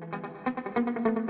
Thank you.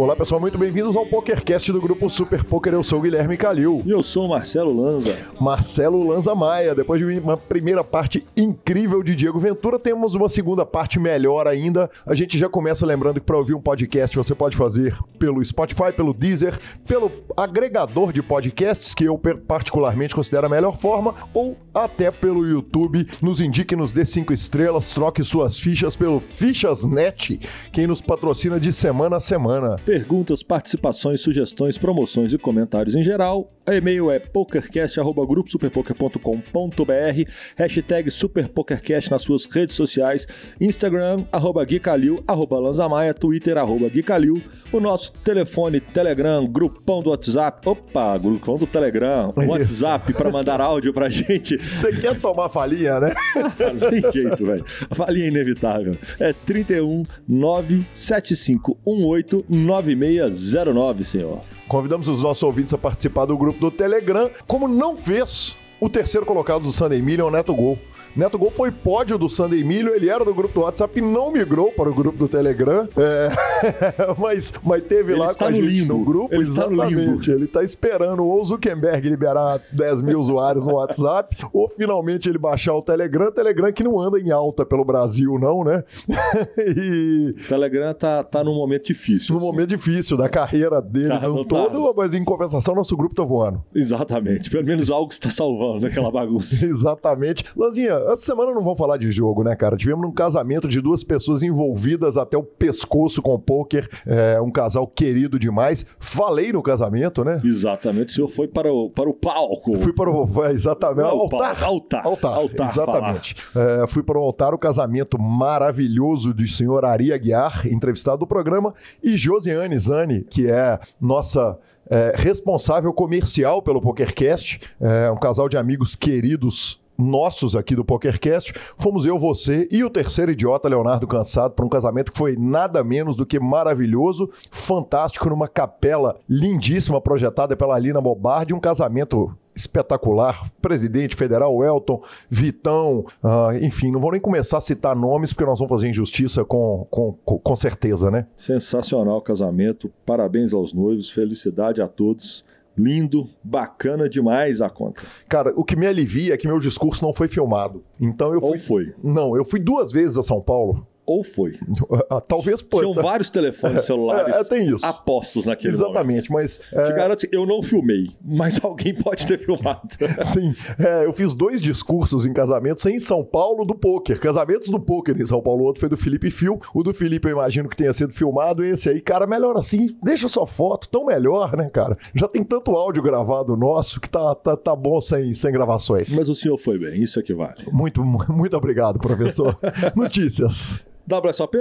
Olá pessoal, muito bem-vindos ao PokerCast do grupo Super Poker. Eu sou o Guilherme Calil. E eu sou o Marcelo Lanza. Marcelo Lanza Maia. Depois de uma primeira parte incrível de Diego Ventura, temos uma segunda parte melhor ainda. A gente já começa lembrando que para ouvir um podcast você pode fazer pelo Spotify, pelo Deezer, pelo agregador de podcasts, que eu particularmente considero a melhor forma, ou até pelo YouTube. Nos indique, nos dê cinco estrelas, troque suas fichas pelo Fichasnet, quem nos patrocina de semana a semana perguntas, participações, sugestões, promoções e comentários em geral. O e-mail é pokercast.gruposuperpoker.com.br, hashtag superpokercast nas suas redes sociais, Instagram, arroba Guicalil, arroba Lanzamaia, Twitter, arroba Guicalil, o nosso telefone, Telegram, grupão do WhatsApp, opa, grupão do Telegram, WhatsApp para mandar áudio pra gente. Você quer tomar falinha, né? Não tem jeito, velho. Falinha é inevitável. É 31 97518 9609, senhor. Convidamos os nossos ouvintes a participar do grupo do Telegram, como não fez o terceiro colocado do Sunday Million, Neto Gol. Neto Gol foi pódio do Sunday Milho, ele era do grupo do WhatsApp e não migrou para o grupo do Telegram, é... mas, mas teve ele lá com a gente limbo. no grupo, ele exatamente. Ele está esperando ou o Zuckerberg liberar 10 mil usuários no WhatsApp, ou finalmente ele baixar o Telegram, Telegram que não anda em alta pelo Brasil não, né? e... O Telegram tá, tá num momento difícil. Num assim. momento difícil da carreira dele tá, não todo, mas em compensação nosso grupo tá voando. Exatamente, pelo menos algo está salvando naquela bagunça. Exatamente. Lanzinha, essa semana não vamos falar de jogo, né, cara? Tivemos um casamento de duas pessoas envolvidas até o pescoço com o poker, é, um casal querido demais. Falei no casamento, né? Exatamente, o senhor foi para o, para o palco. Fui para o. Exatamente. Não, altar. Altar. Altar. altar exatamente. É, fui para o altar, o casamento maravilhoso do senhor Ari Aguiar, entrevistado do programa, e Josiane Zani, que é nossa. É, responsável comercial pelo PokerCast, é, um casal de amigos queridos nossos aqui do PokerCast, fomos eu, você e o terceiro idiota, Leonardo Cansado, para um casamento que foi nada menos do que maravilhoso, fantástico, numa capela lindíssima projetada pela Lina Bobardi, um casamento espetacular. Presidente federal Elton, Vitão, uh, enfim, não vou nem começar a citar nomes porque nós vamos fazer injustiça com, com, com certeza, né? Sensacional casamento, parabéns aos noivos, felicidade a todos lindo, bacana demais a conta. Cara, o que me alivia é que meu discurso não foi filmado. Então eu fui. Ou foi? Não, eu fui duas vezes a São Paulo ou foi. Ah, talvez pode. Tinham vários telefones celulares é, tem isso. apostos naquele Exatamente, momento. mas... Te é... garanto, eu não filmei, mas alguém pode ter filmado. Sim, é, eu fiz dois discursos em casamentos em São Paulo do poker, casamentos do poker em São Paulo, o outro foi do Felipe Fio, o do Felipe eu imagino que tenha sido filmado, esse aí, cara, melhor assim, deixa sua foto, tão melhor, né, cara? Já tem tanto áudio gravado nosso que tá, tá, tá bom sem, sem gravações. Mas o senhor foi bem, isso é que vale. Muito, muito obrigado, professor. Notícias. WSOP?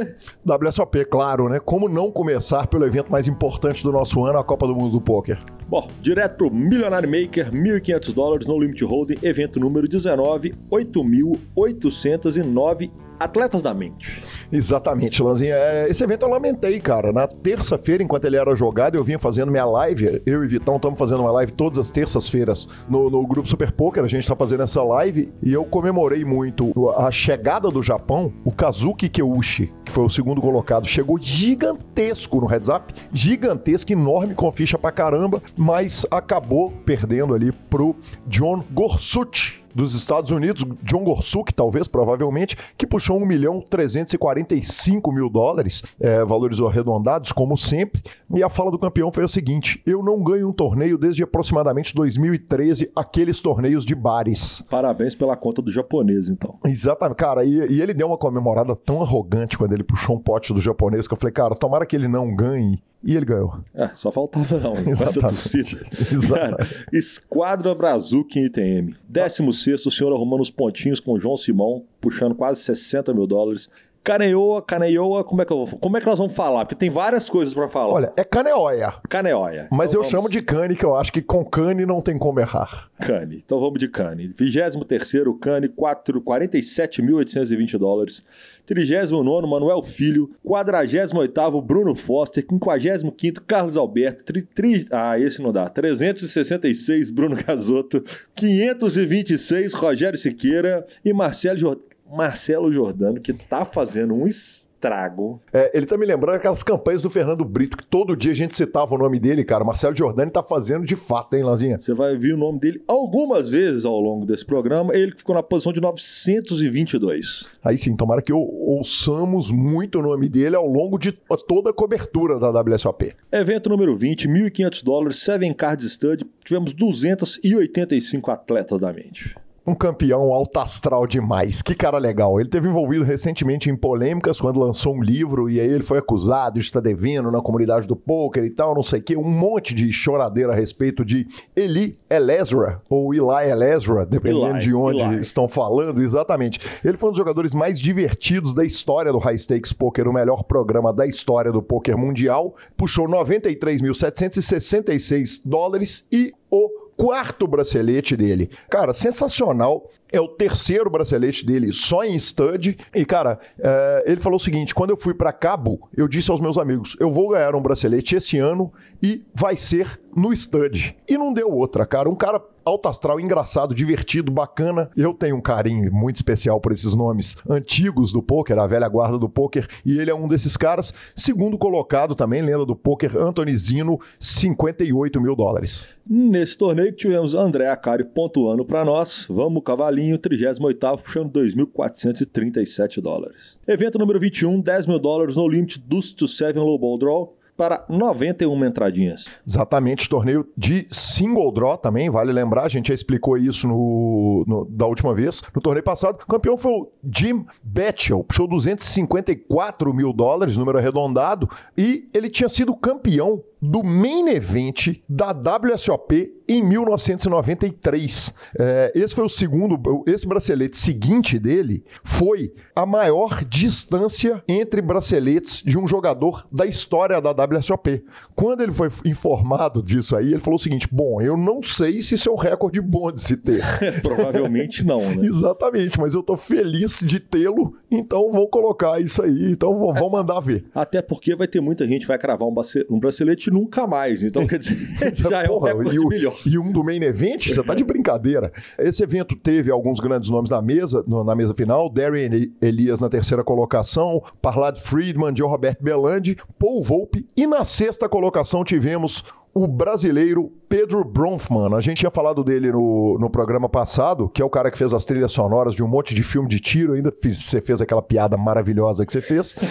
WSOP, claro, né? Como não começar pelo evento mais importante do nosso ano, a Copa do Mundo do Poker? Bom, direto pro Millionaire Maker, 1.500 dólares no Limit Holding, evento número 19, 8.809 Atletas da Mente. Exatamente, Lanzinha. É, esse evento eu lamentei, cara. Na terça-feira, enquanto ele era jogado, eu vinha fazendo minha live. Eu e Vitão estamos fazendo uma live todas as terças-feiras no, no grupo Super Poker. A gente está fazendo essa live e eu comemorei muito a chegada do Japão. O Kazuki Keushi, que foi o segundo colocado, chegou gigantesco no heads up, gigantesco, enorme, com ficha pra caramba, mas acabou perdendo ali pro John Gorsuch dos Estados Unidos, John Gorsuch, talvez, provavelmente, que puxou 1 milhão 345 mil dólares, é, valores arredondados, como sempre. E a fala do campeão foi a seguinte: eu não ganho um torneio desde aproximadamente 2013, aqueles torneios de bares. Parabéns pela conta do japonês, então. Exatamente, cara, e, e ele deu uma comemorada tão arrogante quando ele puxou um pote do japonês que eu falei, cara, tomara que ele não ganhe e ele ganhou. É, só faltava não. Essa torcida. Cara, Esquadra Brazuca em ITM. 16 o senhor arrumando os pontinhos com o João Simão, puxando quase 60 mil dólares. Caneoa, Caneoa, como é que eu, como é que nós vamos falar? Porque tem várias coisas pra falar. Olha, é caneóia. Caneóia. Mas Então eu vamos- chamo de cane, que eu acho que com cane não tem como errar. Cane. Então vamos de Cane. 23º Cane, 4 47.820 dólares. 39º Manuel Filho. 48º Bruno Foster. 55º Carlos Alberto. Tri, tri- ah, esse não dá. 366 Bruno Casotto. 526 Rogério Siqueira. E Marcelo, Jor- Marcelo Jordano, que tá fazendo um estrago. É, ele tá me lembrando aquelas campanhas do Fernando Brito, que todo dia a gente citava o nome dele, cara. Marcelo Giordani tá fazendo de fato, hein, Lanzinha? Você vai ver o nome dele algumas vezes ao longo desse programa. Ele ficou na posição de 922. Aí sim, tomara que ou- ouçamos muito o nome dele ao longo de toda a cobertura da WSOP. Evento número 20, 1.500 dólares, Seven Card Stud. Tivemos 285 atletas da mente. Um campeão alto astral demais. Que cara legal. Ele teve envolvido recentemente em polêmicas quando lançou um livro e aí ele foi acusado de estar devendo na comunidade do poker e tal, não sei o quê. Um monte de choradeira a respeito de Eli Elezra ou Eli Elezra, dependendo Eli, de onde Eli. estão falando exatamente. Ele foi um dos jogadores mais divertidos da história do High Stakes Poker, o melhor programa da história do poker mundial. Puxou 93.766 dólares e o quarto bracelete dele. Cara, sensacional. É o terceiro bracelete dele só em stud. E, cara, é, ele falou o seguinte: quando eu fui pra Cabo, eu disse aos meus amigos: eu vou ganhar um bracelete esse ano e vai ser no stud. E não deu outra, cara. Um cara alto astral, engraçado, divertido, bacana. Eu tenho um carinho muito especial por esses nomes antigos do poker, a velha guarda do poker, e ele é um desses caras. Segundo colocado também, lenda do poker, Anthony Zino, 58 mil dólares. Nesse torneio que tivemos André Acari pontuando para nós. Vamos, Cavalinho, 38 puxando 2.437 dólares. Evento número 21, 10 mil dólares no limite to 7 low ball draw para 91 entradinhas. Exatamente, torneio de single draw também, vale lembrar, a gente já explicou isso no, no- da última vez, no torneio passado. O campeão foi o Jim Betchel, puxou 254 mil dólares, número arredondado, e ele tinha sido campeão do main event da WSOP em 1993. É, esse foi o segundo, esse bracelete seguinte dele foi a maior distância entre braceletes de um jogador da história da WSOP. Quando ele foi informado disso aí, ele falou o seguinte: bom, eu não sei se isso é um recorde bom de se ter. Provavelmente não, né? Exatamente, mas eu tô feliz de tê-lo, então vou colocar isso aí, então vou, vou mandar ver. Até porque vai ter muita gente que vai cravar um, bracelete nunca mais. Então, quer dizer, já é um recorde e, o- melhor. E um do main event, você tá de brincadeira. Esse evento teve alguns grandes nomes na mesa, na mesa final, Darren Eli- Elias na terceira colocação, Parlad Friedman, Joe Roberto Belandi, Paul Volpe, e na sexta colocação tivemos o brasileiro Pedro Bronfman. A gente tinha falado dele no, no programa passado, que é o cara que fez as trilhas sonoras de um monte de filme de tiro. Ainda fiz- você fez aquela piada maravilhosa que você fez.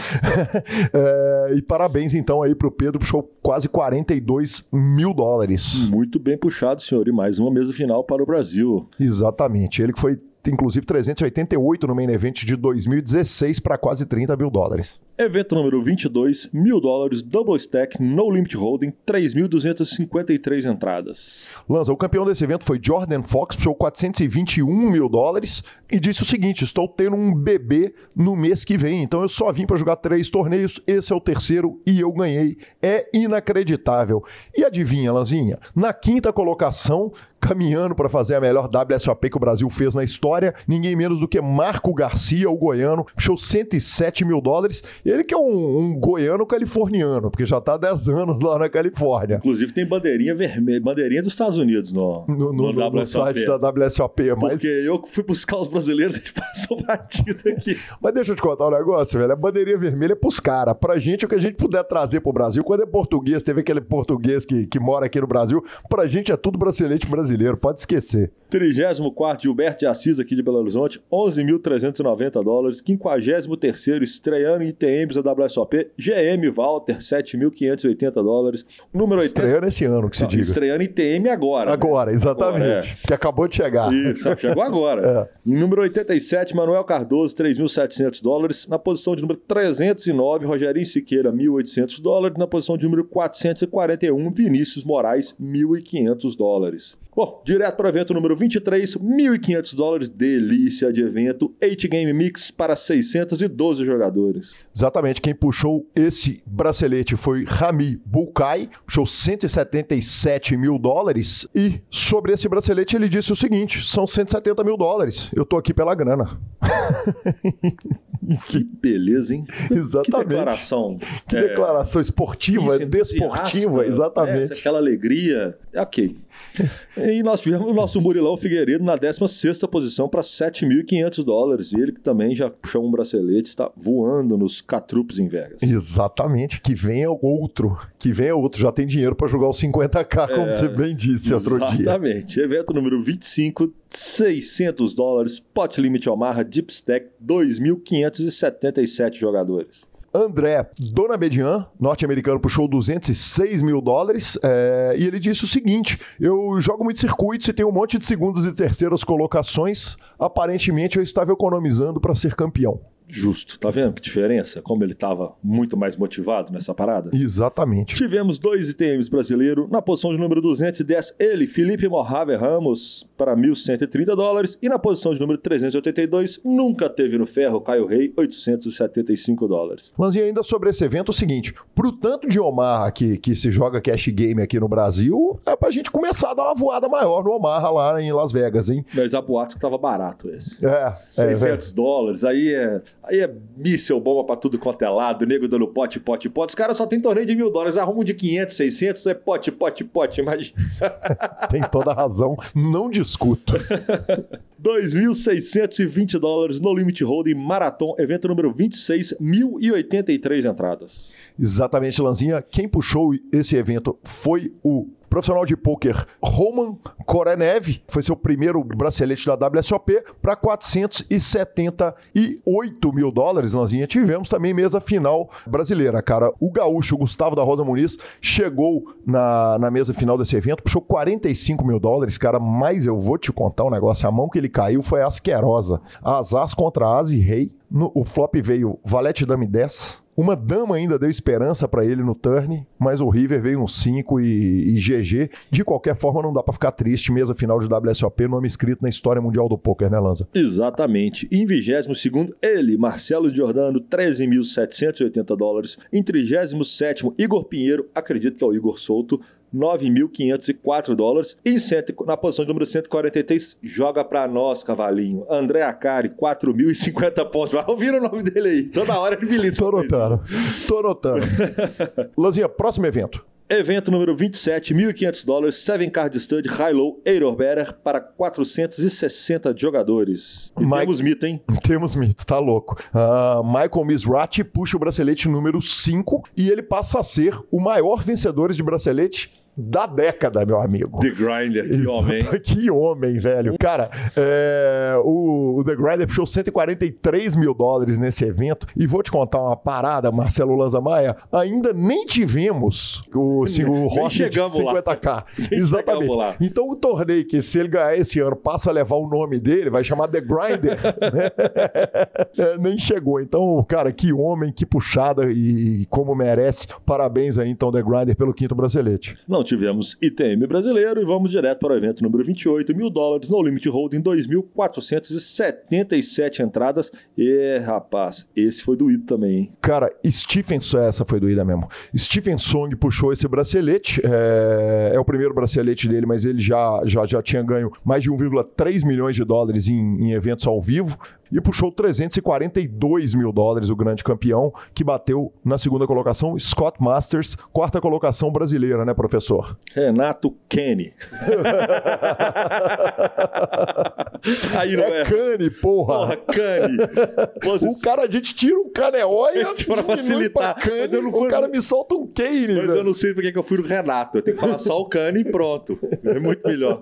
É, e parabéns então aí pro Pedro, puxou quase 42 mil dólares. Muito bem puxado, senhor. E mais uma mesa final para o Brasil. Exatamente. Ele que foi, inclusive, 388 no main event de 2016 para quase 30 mil dólares. Evento número 22, mil dólares, double stack, no limit holding, 3.253 entradas. Lanza, o campeão desse evento foi Jordan Fox, puxou 421 mil dólares e disse o seguinte: estou tendo um bebê no mês que vem, então eu só vim para jogar três torneios, esse é o terceiro e eu ganhei. É inacreditável. E adivinha, Lanzinha? Na quinta colocação, caminhando para fazer a melhor WSOP que o Brasil fez na história, ninguém menos do que Marco Garcia, o goiano, puxou 107 mil dólares. Ele que é um, um goiano californiano, porque já está há 10 anos lá na Califórnia. Inclusive tem bandeirinha vermelha, bandeirinha dos Estados Unidos no, No, no- no WSOP. site da WSOP, mas, Porque eu fui buscar os brasileiros, eles passam batido aqui. mas deixa eu te contar um negócio, velho. A bandeirinha vermelha é pros caras. Pra gente, o que a gente puder trazer pro Brasil, quando é português, teve aquele português que, que mora aqui no Brasil, pra gente é tudo bracelete brasileiro, pode esquecer. 34 Gilberto de Assis aqui de Belo Horizonte, 11.390 dólares. 53 estreando em ITMs da WSOP, GM Walter, 7.580 dólares. Número 80. Estreando esse ano, que se Não, diga. estreando em ITM agora. né? Agora, exatamente. Agora, Que acabou de chegar. Isso, chegou agora. Em número 87, Manuel Cardoso, 3.700 dólares. Na posição de número 309, Rogerinho Siqueira, 1.800 dólares. Na posição de número 441, Vinícius Moraes, 1.500 dólares. Bom, direto para o evento número 23, 1.500 dólares, delícia de evento, 8 Game Mix para 612 jogadores. Exatamente, quem puxou esse bracelete foi Rami Bulkai, puxou 177 mil dólares e sobre esse bracelete ele disse o seguinte, são 170 mil dólares, eu tô aqui pela grana. que beleza, hein? Exatamente. Que declaração. Que é, declaração esportiva, desportiva, exatamente. Essa, aquela alegria. Ok. E nós tivemos o nosso Murilão Figueiredo na 16 posição para 7.500 dólares. E ele que também já puxou um bracelete, está voando nos catrupes em Vegas. Exatamente. Que venha outro. Que venha outro. Já tem dinheiro para jogar os 50k, como é, você bem disse outro dia. Exatamente. Evento número 25, 600 dólares. Pot Limit Omaha Deep Stack, 2.577 jogadores. André Donabedian, norte-americano, puxou 206 mil dólares é, e ele disse o seguinte: Eu jogo muitos circuitos e tenho um monte de segundas e terceiras colocações. Aparentemente eu estava economizando para ser campeão justo. Tá vendo que diferença? Como ele estava muito mais motivado nessa parada? Exatamente. Tivemos dois ITMs brasileiros. Na posição de número 210, ele, Felipe Morrave Ramos, para 1.130 dólares. E na posição de número 382, nunca teve no ferro, Caio Rei, 875 dólares. Mas e ainda sobre esse evento, é o seguinte: pro tanto de Omar que, que se joga cash game aqui no Brasil, é pra gente começar a dar uma voada maior no Omar lá em Las Vegas, hein? Mas a boate que tava barato esse. É. 600 é, dólares, aí é Aí é míssel, bomba pra tudo quanto é lado, nego dando pote, pote, pote. Os caras só tem torneio de mil dólares, arrumam de 500, 600, é pote, pote, pote, imagina. tem toda a razão, não discuto. 2.620 dólares no Limit Holding Marathon, evento número 26, 1.083 entradas. Exatamente, Lanzinha. Quem puxou esse evento foi o profissional de pôquer Roman Korenev, foi seu primeiro bracelete da WSOP, para 478 mil dólares, Lanzinha. Tivemos também mesa final brasileira, cara. O gaúcho Gustavo da Rosa Muniz chegou na, na mesa final desse evento, puxou 45 mil dólares, cara, mas eu vou te contar um negócio, a mão que ele caiu foi asquerosa. As as contra as e rei, no, o flop veio valete dame 10, uma dama ainda deu esperança para ele no turn, mas o River veio um 5 e, e, GG. De qualquer forma, não dá para ficar triste. Mesa final de WSOP, nome escrito na história mundial do poker, né, Lanza? Exatamente. Em 22 ele, Marcelo Giordano, 13.780 dólares. Em 37 Igor Pinheiro, acredito que é o Igor Souto, 9.504 dólares. E cento, na posição de número 143, joga pra nós, cavalinho. André Acari, 4.050 pontos. Vai ouvir o nome dele aí. Toda hora ele me Tô notando. Tô notando. Lanzinha, próximo evento. Evento número 27, 1.500 dólares, Seven Card Stud High-Low Better para 460 jogadores. E Mike... temos mito, hein? Temos mito, tá louco. Uh, Michael Misrati puxa o bracelete número 5 e ele passa a ser o maior vencedor de bracelete da década, meu amigo. The Grinder, que Exato. homem. Que homem, velho. Cara, é, o, o, The Grinder puxou 143 mil dólares nesse evento. E vou te contar uma parada, Marcelo Lanza Maia. Ainda nem tivemos o, o Rocket 50k. Exatamente. Então o torneio que se ele ganhar esse ano passa a levar o nome dele, vai chamar The Grinder. né? é, nem chegou. Então, cara, que homem, que puxada e como merece. Parabéns aí, então, The Grinder, pelo quinto bracelete. Não tivemos ITM brasileiro e vamos direto para o evento número 28, mil dólares no Limit Holding, 2.477 entradas. E, rapaz, esse foi doído também, hein? Cara, Stephen, essa foi doída mesmo. Stephen Song puxou esse bracelete, é, é o primeiro bracelete dele, mas ele já, já, já tinha ganho mais de 1,3 milhões de dólares em, em eventos ao vivo e puxou 342 mil dólares, o grande campeão, que bateu na segunda colocação Scott Masters, quarta colocação brasileira, né, professor? Renato Kenny. Aí não é, é Cane, porra. Porra, Cane. o cara, a gente tira um caneóia para facilitar. Cane, fui... O cara me solta um Kane. Mas velho. eu não sei porque que eu fui no Renato. Eu tenho que falar só o Cane e pronto. É muito melhor.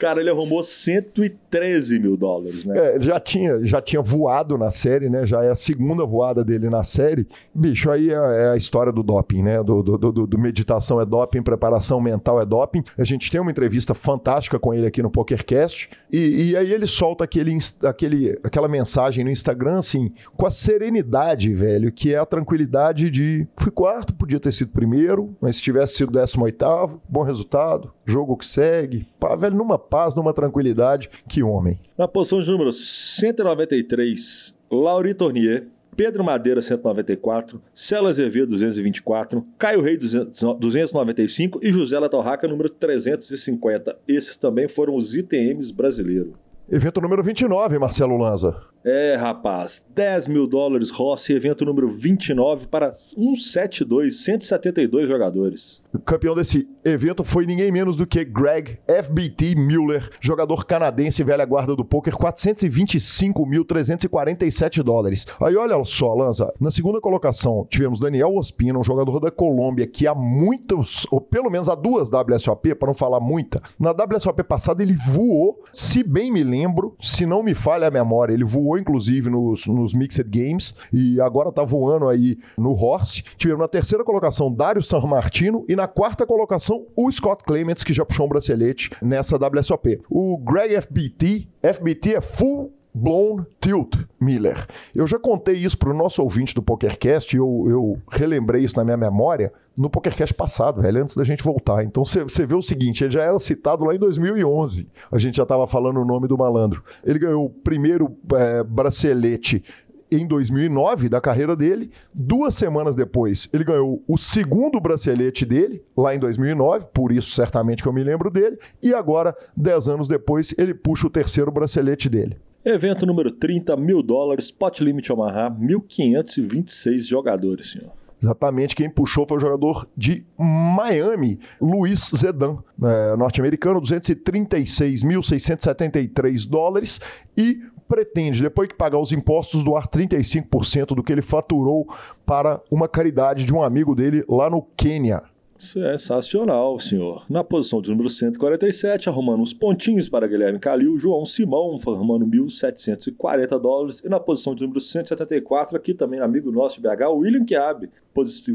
Cara, ele arrumou 113 mil dólares, né? É, já tinha, já tinha voado na série, né? Já é a segunda voada dele na série. Bicho, aí é, é a história do doping, né? Do, do, do, do, meditação é doping, preparação mental é doping. A gente tem uma entrevista fantástica com ele aqui no PokerCast. E, e aí ele solta aquele, aquele, aquela mensagem no Instagram, assim, com a serenidade, velho, que é a tranquilidade de fui quarto, podia ter sido primeiro, mas se tivesse sido décimo oitavo, bom resultado, jogo que segue. Pá, velho, numa paz, numa tranquilidade. Que homem. Na posição de número 193, Lauri Tournier. Pedro Madeira, 194, Celo Azevedo, 224, Caio Rei, 295 e José Latorraca, número 350. Esses também foram os ITMs brasileiros. Evento número 29, Marcelo Lanza. É, rapaz, 10 mil dólares Rossi, evento número 29 para 172, 172 jogadores. O campeão desse evento foi ninguém menos do que Greg FBT Mueller, jogador canadense velha guarda do poker, 425.347 dólares. Aí olha só, Lanza, na segunda colocação tivemos Daniel Ospina, um jogador da Colômbia que há muitos, ou pelo menos há duas WSOP, para não falar muita. Na WSOP passada ele voou, se bem me lembro, se não me falha a memória, ele voou inclusive nos, nos Mixed Games e agora tá voando aí no Horse. Tivemos na terceira colocação Dário San Martino e na quarta colocação o Scott Clements, que já puxou um bracelete nessa WSOP. O Greg FBT, FBT é Full Blown Tilt Miller. Eu já contei isso para o nosso ouvinte do PokerCast, eu, eu relembrei isso na minha memória no PokerCast passado, velho, antes da gente voltar. Então você vê o seguinte, ele já era citado lá em 2011. A gente já estava falando o nome do malandro. Ele ganhou o primeiro é, bracelete em 2009 da carreira dele. Duas semanas depois, ele ganhou o segundo bracelete dele, lá em 2009, por isso certamente que eu me lembro dele. E agora, dez anos depois, ele puxa o terceiro bracelete dele. Evento número 30, mil dólares, pot limit Omaha, 1.526 jogadores, senhor. Exatamente, quem puxou foi o jogador de Miami, Luiz Zedan, é, norte-americano, 236.673 dólares e pretende, depois que pagar os impostos, doar 35% do que ele faturou para uma caridade de um amigo dele lá no Quênia. Sensacional, senhor. Na posição de número 147, arrumando uns pontinhos para Guilherme Calil, João Simão, arrumando 1.740 dólares. E na posição de número 174, aqui também amigo nosso de BH, William Chiabe,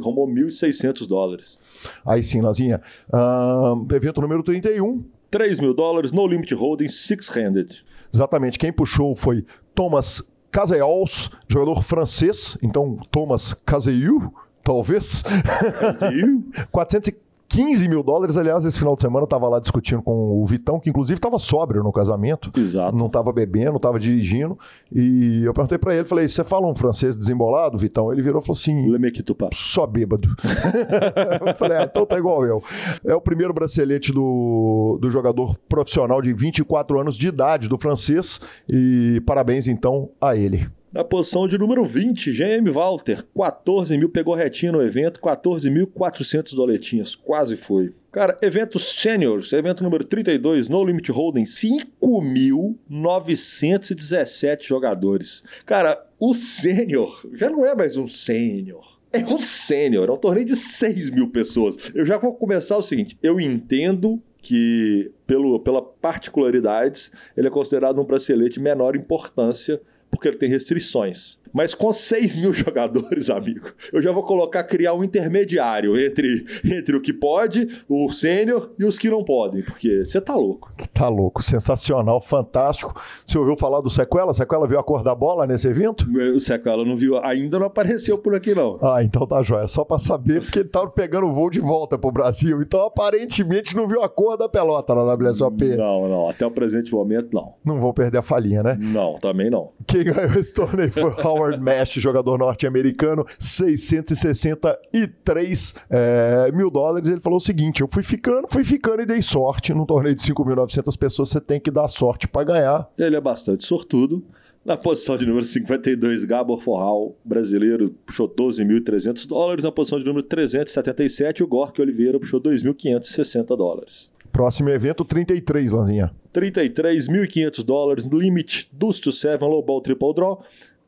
arrumou 1.600 dólares. Aí sim, Lazinha. Uh, evento número 31. 3 mil dólares, no limit holding, six-handed. Exatamente. Quem puxou foi Thomas Caseols, jogador francês. Então, Thomas Caseu talvez. 415 mil dólares. Aliás, esse final de semana eu tava lá discutindo com o Vitão, que inclusive estava sóbrio no casamento. Exato. Não estava bebendo, não estava dirigindo. E eu perguntei para ele, falei, você fala um francês desembolado, Vitão? Ele virou e falou assim... Só bêbado. eu falei, ah, então tá igual eu. É o primeiro bracelete do, do jogador profissional de 24 anos de idade do francês. E parabéns, então, a ele. Na posição de número 20, GM Walter, 14 mil, pegou retinho no evento, 14.400 doletinhas, quase foi. Cara, evento Seniors, evento número 32, No Limit Holding, 5.917 jogadores. Cara, o Sênior já não é mais um Sênior. É um Sênior, é um torneio de 6 mil pessoas. Eu já vou começar o seguinte: eu entendo que, pelo, pela particularidades, ele é considerado um bracelete menor importância porque ele tem restrições. Mas com 6 mil jogadores, amigo, eu já vou colocar, criar um intermediário entre, entre o que pode, o sênior e os que não podem, porque você tá louco. Tá louco, sensacional, fantástico. Você ouviu falar do Sequela? Sequela viu a cor da bola nesse evento? O Sequela não viu, ainda não apareceu por aqui não. Ah, então tá jóia. Só pra saber, porque ele tava pegando o voo de volta pro Brasil, então aparentemente não viu a cor da pelota na WSOP. Não, não, até o presente momento não. Não vão perder a falinha, né? Não, também não. Quem ganhou esse torneio foi o Howard Mesh, jogador norte-americano, 663 é, mil dólares. Ele falou o seguinte: eu fui ficando, fui ficando e dei sorte. Num torneio de 5.900 pessoas, você tem que dar sorte para ganhar. Ele é bastante sortudo. Na posição de número 52, Gabor Forral, brasileiro, puxou 12.300 dólares. Na posição de número 377, o Gork Oliveira puxou 2.560 dólares. Próximo evento, 33, Lanzinha. 33.500 dólares, limit, Dust to 7, low ball, triple draw.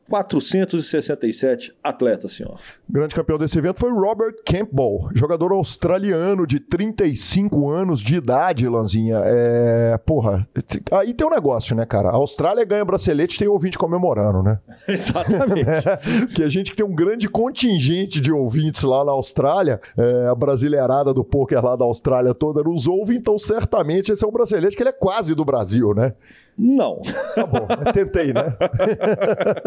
467 atletas, senhor. Grande campeão desse evento foi Robert Campbell, jogador australiano de 35 anos de idade, Lanzinha. É, porra, aí tem um negócio, né, cara? A Austrália ganha bracelete tem ouvinte comemorando, né? Exatamente. que a gente tem um grande contingente de ouvintes lá na Austrália, é, a brasileirada do poker lá da Austrália toda nos ouve, então certamente esse é um bracelete que ele é quase do Brasil, né? Não. Tá bom, tentei, né?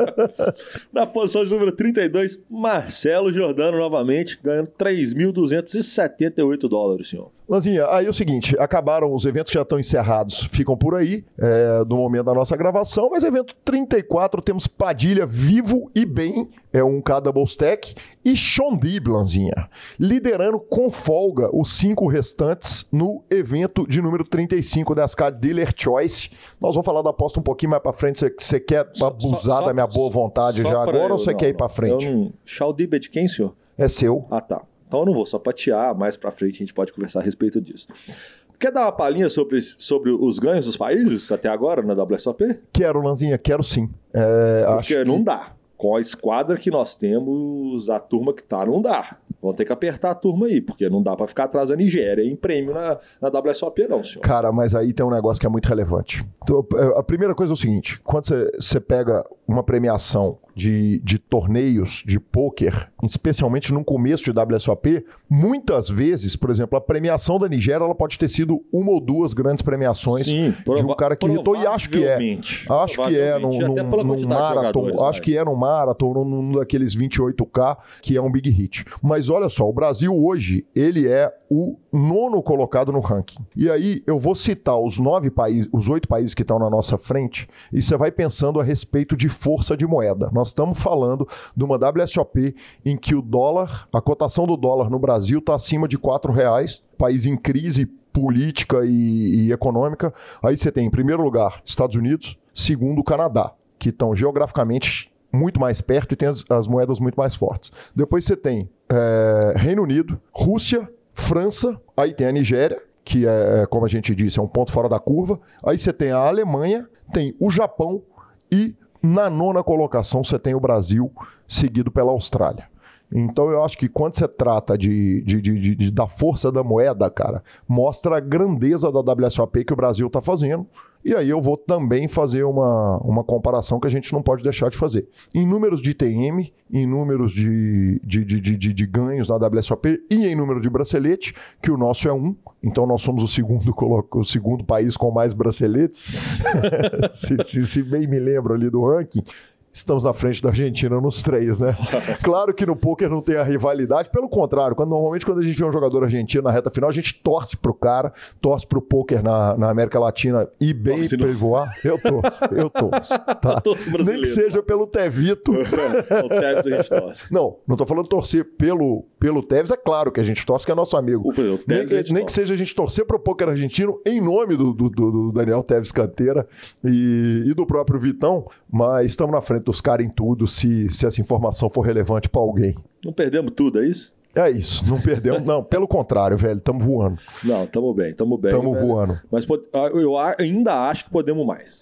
Na posição de número 32, Marcelo Jordano novamente, ganhando 3.278 dólares, senhor. Lanzinha, aí é o seguinte, acabaram os eventos que já estão encerrados, ficam por aí, é, no momento da nossa gravação, mas evento 34, temos Padilha vivo e bem, é um K Double Stack, e Shondib, Lanzinha, liderando com folga os cinco restantes no evento de número 35 da SK Dealer Choice. Nós vamos falar da aposta um pouquinho mais pra frente, você, quer abusar só- só- da minha boa vontade já agora eu- ou você quer ir pra frente? Não... Shaldib é de quem, senhor? É seu. Ah, tá. Então eu não vou, só patear, mais pra frente a gente pode conversar a respeito disso. Quer dar uma palhinha sobre, sobre os ganhos dos países até agora na WSOP? Quero, Lanzinha, quero sim. É, acho Porque que- não dá. Com a esquadra que nós temos, a turma que tá, não dá. Vão ter que apertar a turma aí, porque não dá pra ficar atrás da Nigéria em prêmio na, na WSOP, não, senhor. Cara, mas aí tem um negócio que é muito relevante. Então, a primeira coisa é o seguinte: quando você pega uma premiação de, de torneios de pôquer, especialmente no começo de WSOP, muitas vezes, por exemplo, a premiação da Nigéria ela pode ter sido uma ou duas grandes premiações Sim, de um cara que irritou e acho que é. Acho que é num, num, num marathon, acho que é num marathon, num, num daqueles 28K, que é um big hit. Mas olha só, o Brasil hoje, ele é o nono colocado no ranking. E aí eu vou citar os nove países, os oito países que estão na nossa frente, e você vai pensando a respeito de força de moeda. Nós estamos falando de uma WSOP em que o dólar, a cotação do dólar no Brasil está acima de R$ reais, país em crise política e, e econômica. Aí você tem, em primeiro lugar, Estados Unidos, segundo, Canadá, que estão geograficamente muito mais perto e tem as, as moedas muito mais fortes. Depois você tem é, Reino Unido, Rússia, França, aí tem a Nigéria, que é, como a gente disse, é um ponto fora da curva. Aí você tem a Alemanha, tem o Japão e na nona colocação você tem o Brasil, seguido pela Austrália. Então eu acho que quando você trata de, de- de- de- da força da moeda, cara, mostra a grandeza da WSOP que o Brasil está fazendo. E aí eu vou também fazer uma, uma comparação que a gente não pode deixar de fazer. Em números de ITM, em números de, de, de, de- de- ganhos na WSOP e em número de bracelete, que o nosso é um. Então nós somos o segundo, o segundo país com mais braceletes. se, se- se bem me lembro ali do ranking. Estamos na frente da Argentina nos três, né? Claro que no poker não tem a rivalidade, pelo contrário, quando, normalmente quando a gente vê um jogador argentino na reta final, a gente torce pro cara, torce pro poker na, na América Latina e bem pra voar. Eu torço, eu torço. Tá? Torço Nem que seja pelo Tevito. o Tevez a gente torce. Não, não tô falando torcer pelo, pelo Tevez, é claro que a gente torce, que é nosso amigo. O, o Nem, Tevez gente nem que seja a gente torcer pro poker argentino em nome do, do- do- Daniel Teves Canteira e, e do próprio Vitão, mas estamos na frente dos caras em tudo se, se essa informação for relevante para alguém. Não perdemos tudo, é isso? É isso, não perdemos, não, pelo contrário, velho, estamos voando, Não, tamo bem, tamo bem. estamos velho. voando. Mas ah, eu ainda acho que podemos mais.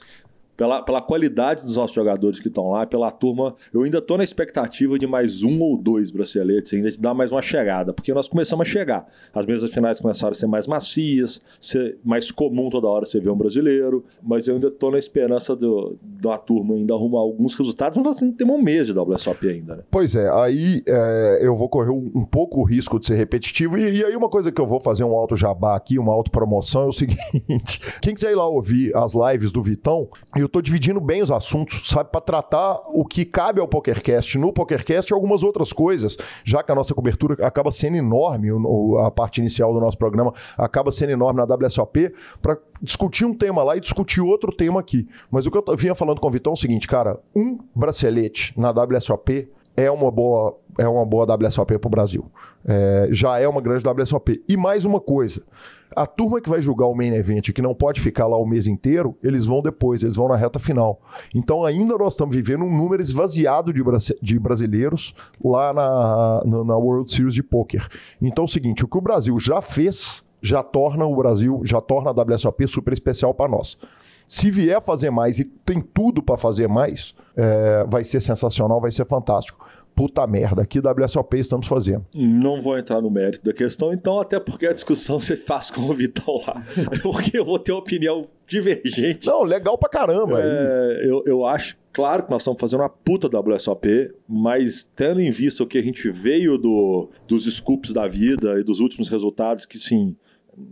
Pela, pela qualidade dos nossos jogadores que estão lá, pela turma, eu ainda tô na expectativa de mais um ou dois braceletes, ainda de dar mais uma chegada, porque nós começamos a chegar. As mesas finais começaram a ser mais macias, ser mais comum toda hora você ver um brasileiro, mas eu ainda tô na esperança do, da turma ainda arrumar alguns resultados, mas nós não temos um mês de WSOP ainda, né? Pois é, aí é, eu vou correr um, pouco o risco de ser repetitivo. E, e aí, uma coisa que eu vou fazer um alto jabá aqui, uma auto promoção, é o seguinte: quem quiser ir lá ouvir as lives do Vitão, eu tô dividindo bem os assuntos, sabe, para tratar o que cabe ao PokerCast no PokerCast e algumas outras coisas, já que a nossa cobertura acaba sendo enorme, a parte inicial do nosso programa acaba sendo enorme na WSOP, para discutir um tema lá e discutir outro tema aqui. Mas o que eu vinha falando com o Vitão é o seguinte, cara, um bracelete na WSOP é uma boa, é uma boa WSOP para o Brasil. É, já é uma grande WSOP. E mais uma coisa: a turma que vai julgar o main event que não pode ficar lá o mês inteiro, eles vão depois, eles vão na reta final. Então ainda nós estamos vivendo um número esvaziado de, de brasileiros lá na, na, na World Series de Poker. Então é o seguinte: o que o Brasil já fez já torna o Brasil, já torna a WSOP super especial para nós. Se vier fazer mais e tem tudo para fazer mais, é, vai ser sensacional, vai ser fantástico. Puta merda, que WSOP estamos fazendo. Não vou entrar no mérito da questão, então, até porque a discussão você faz com o Vitão lá. Porque eu vou ter uma opinião divergente. Não, legal pra caramba. É, eu, eu acho, claro que nós estamos fazendo uma puta WSOP, mas tendo em vista o que a gente veio do, dos scoops da vida e dos últimos resultados, que sim,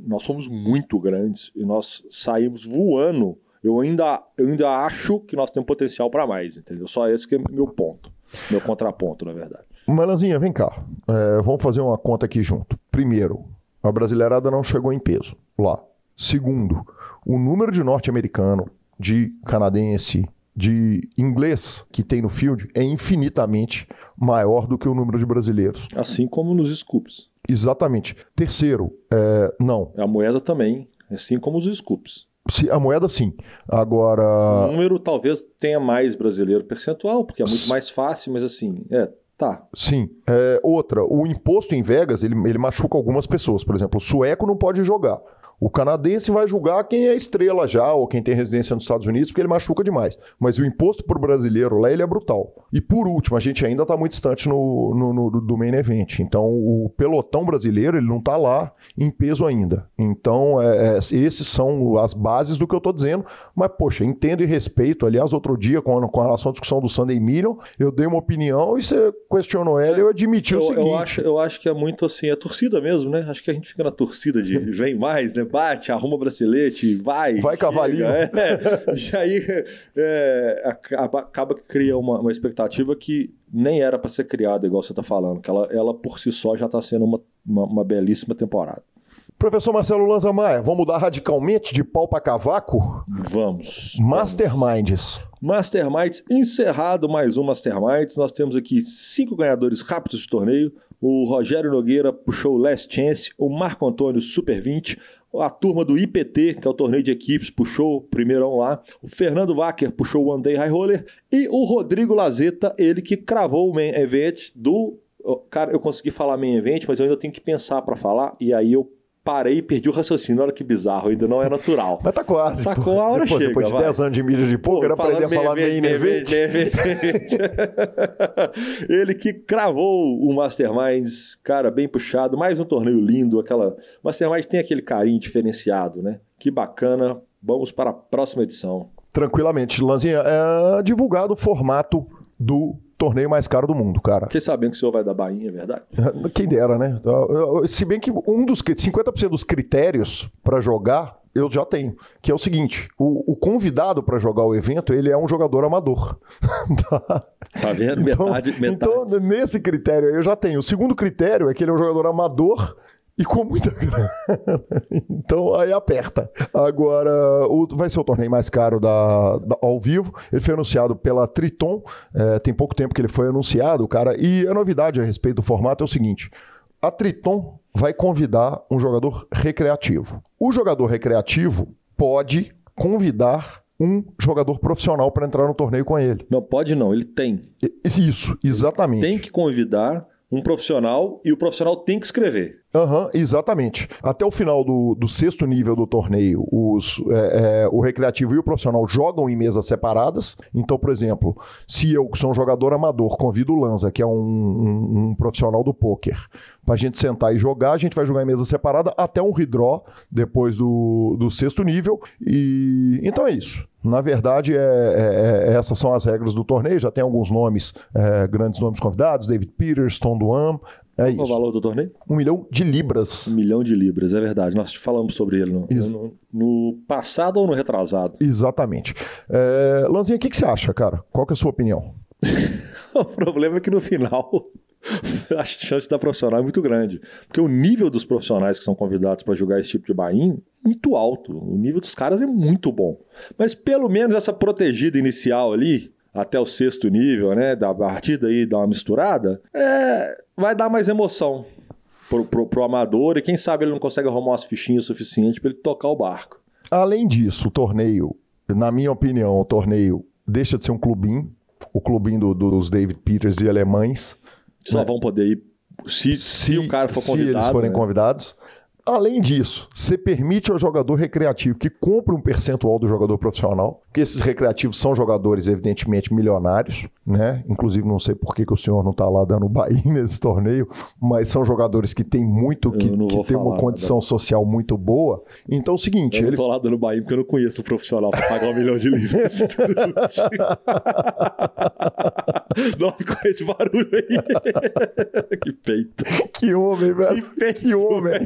nós fomos muito grandes e nós saímos voando. Eu ainda, eu ainda acho que nós temos potencial para mais, entendeu? Só esse que é meu ponto. Meu contraponto, na verdade. Malanzinha, vem cá. É, vamos fazer uma conta aqui junto. Primeiro, A brasileirada não chegou em peso lá. Segundo, o número de norte-americano, de canadense, de inglês que tem no field é infinitamente maior do que o número de brasileiros. Assim como nos scoops. Exatamente. Terceiro, é, não. A moeda também, assim como os scoops. Se, a moeda sim. Agora. O número talvez tenha mais brasileiro percentual, porque é muito mais fácil, mas assim, é, Tá. Sim. É, outra, o imposto em Vegas, ele, ele machuca algumas pessoas. Por exemplo, o sueco não pode jogar. O canadense vai julgar quem é estrela já, ou quem tem residência nos Estados Unidos, porque ele machuca demais. Mas o imposto para o brasileiro lá, ele é brutal. E por último, a gente ainda está muito distante no, no, no, do main event. Então, o pelotão brasileiro, ele não está lá em peso ainda. Então, é, é, esses são as bases do que eu estou dizendo. Mas, poxa, entendo e respeito. Aliás, outro dia, com, com relação à discussão do Sunday Million, eu dei uma opinião e você questionou ela e eu admiti eu, o seguinte. Eu acho, eu acho que é muito assim, é torcida mesmo, né? Acho que a gente fica na torcida de vem mais, né? Bate, arruma bracelete, vai. Vai cavalinho. É, já aí é, acaba que cria uma, uma expectativa que nem era para ser criada, igual você está falando, que ela, ela por si só já está sendo uma, uma, uma belíssima temporada. Professor Marcelo Lanza Maia, vamos mudar radicalmente de pau para cavaco? Vamos. Masterminds. Masterminds, encerrado mais um Masterminds. Nós temos aqui cinco ganhadores rápidos de torneio. O Rogério Nogueira puxou o Last Chance, o Marco Antônio Super 20, a turma do IPT, que é o torneio de equipes, puxou o primeirão lá. O Fernando Wacker puxou o One Day High Roller. E o Rodrigo Lazeta, ele que cravou o main event do. Cara, eu consegui falar main event, mas eu ainda tenho que pensar para falar. E aí eu parei e perdi o raciocínio. Olha que bizarro, ainda não é natural. Mas tá quase. Tá com a hora depois, chega, depois de 10 anos de mídia de poker, aprender a falar main event. Ele que cravou o Masterminds, cara, bem puxado. Mais um torneio lindo. Aquela Masterminds tem aquele carinho diferenciado, né? Que bacana. Vamos para a próxima edição. Tranquilamente. Lanzinha, é divulgado o formato do torneio mais caro do mundo, cara. Fiquei sabendo que o senhor vai dar bainha, é verdade? Quem dera, né? Se bem que um dos 50% dos critérios para jogar eu já tenho, que é o seguinte: o, o convidado para jogar o evento ele é um jogador amador. tá? tá vendo? Então, metade, metade. Então, nesse critério eu já tenho. O segundo critério é que ele é um jogador amador e com muita grana. então aí aperta. Agora, o, vai ser o torneio mais caro da, da, ao vivo. Ele foi anunciado pela Triton. É, tem pouco tempo que ele foi anunciado, cara. E a novidade a respeito do formato é o seguinte: a Triton vai convidar um jogador recreativo. O jogador recreativo pode convidar um jogador profissional para entrar no torneio com ele. Não pode não, ele tem. Isso, exatamente. Tem que convidar um profissional e o profissional tem que escrever. Uhum, exatamente. Até o final do, do sexto nível do torneio, os, é, é, o recreativo e o profissional jogam em mesas separadas. Então, por exemplo, se eu, que sou um jogador amador, convido o Lanza, que é um, um, um profissional do poker, para a gente sentar e jogar, a gente vai jogar em mesa separada até um redraw depois do, do sexto nível. E então é isso. Na verdade, é, é, é, essas são as regras do torneio. Já tem alguns nomes, é, grandes nomes convidados: David Peters, Tom Duan. É Qual o valor do torneio? Um milhão de libras. Um milhão de libras, é verdade. Nós falamos sobre ele no, no, no passado ou no retrasado? Exatamente. É, Lanzinha, o que, que você acha, cara? Qual que é a sua opinião? o problema é que no final a chance da profissional é muito grande. Porque o nível dos profissionais que são convidados para jogar esse tipo de bain é muito alto. O nível dos caras é muito bom. Mas pelo menos essa protegida inicial ali, até o sexto nível, né? Da partida aí, dar uma misturada, é, vai dar mais emoção pro, pro, pro amador e quem sabe ele não consegue arrumar umas fichinhas suficientes para ele tocar o barco. Além disso, o torneio, na minha opinião, o torneio deixa de ser um clubinho, o clubinho do, dos David Peters e alemães, só né? vão poder ir se, se, se, o cara for convidado. Se eles forem né? convidados. Além disso, você permite ao jogador recreativo que compre um percentual do jogador profissional, que esses recreativos são jogadores, evidentemente, milionários, né? Inclusive, não sei por que, que o senhor não está lá dando Bahia nesse torneio, mas são jogadores que têm muito, que, que têm uma condição nada. social muito boa. Então, é o seguinte. Eu ele... não lá dando Bahia porque eu não conheço o profissional para pagar um milhão de livros. não, com esse barulho aí. que peito. Que homem, velho. Que, peito, que homem.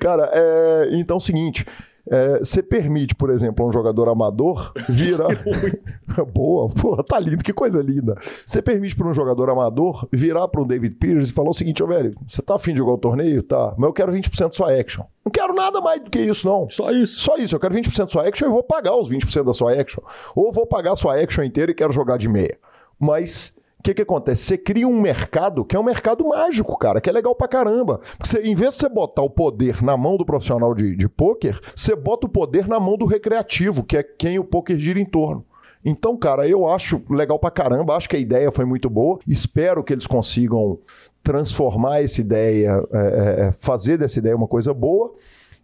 Cara, é... então é o seguinte. É, você permite, por exemplo, a um jogador amador virar. Boa, porra, tá lindo, que coisa linda. Você permite para um jogador amador virar para um David Peters e falar o seguinte: ô velho, você tá afim de jogar o torneio? Tá, mas eu quero 20% sua action. Não quero nada mais do que isso, não. Só isso. Só isso. Eu quero 20% da sua action e vou pagar os 20% da sua action. Ou vou pagar a sua action inteira e quero jogar de meia. Mas o que, que acontece? Você cria um mercado que é um mercado mágico, cara, que é legal pra caramba. Porque você, em vez de você botar o poder na mão do profissional de, de pôquer, você bota o poder na mão do recreativo, que é quem o pôquer gira em torno. Então, cara, eu acho legal pra caramba, acho que a ideia foi muito boa. Espero que eles consigam transformar essa ideia, é, é, é fazer dessa ideia uma coisa boa.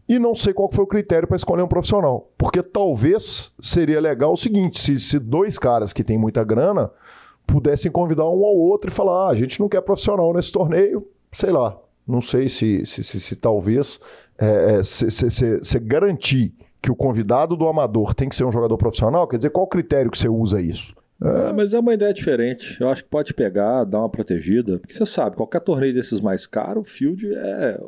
E não sei qual foi o critério para escolher um profissional. Porque talvez seria legal o seguinte: se, se dois caras que têm muita grana pudessem convidar um ao outro e falar: ah, a gente não quer profissional nesse torneio, sei lá. Não sei se, se, se, se talvez é, se, se, garantir que o convidado do amador tem que ser um jogador profissional, quer dizer, qual critério que você usa isso? É. mas é uma ideia diferente. Eu acho que pode pegar, dar uma protegida. Porque você sabe, qualquer torneio desses mais caro, o field é.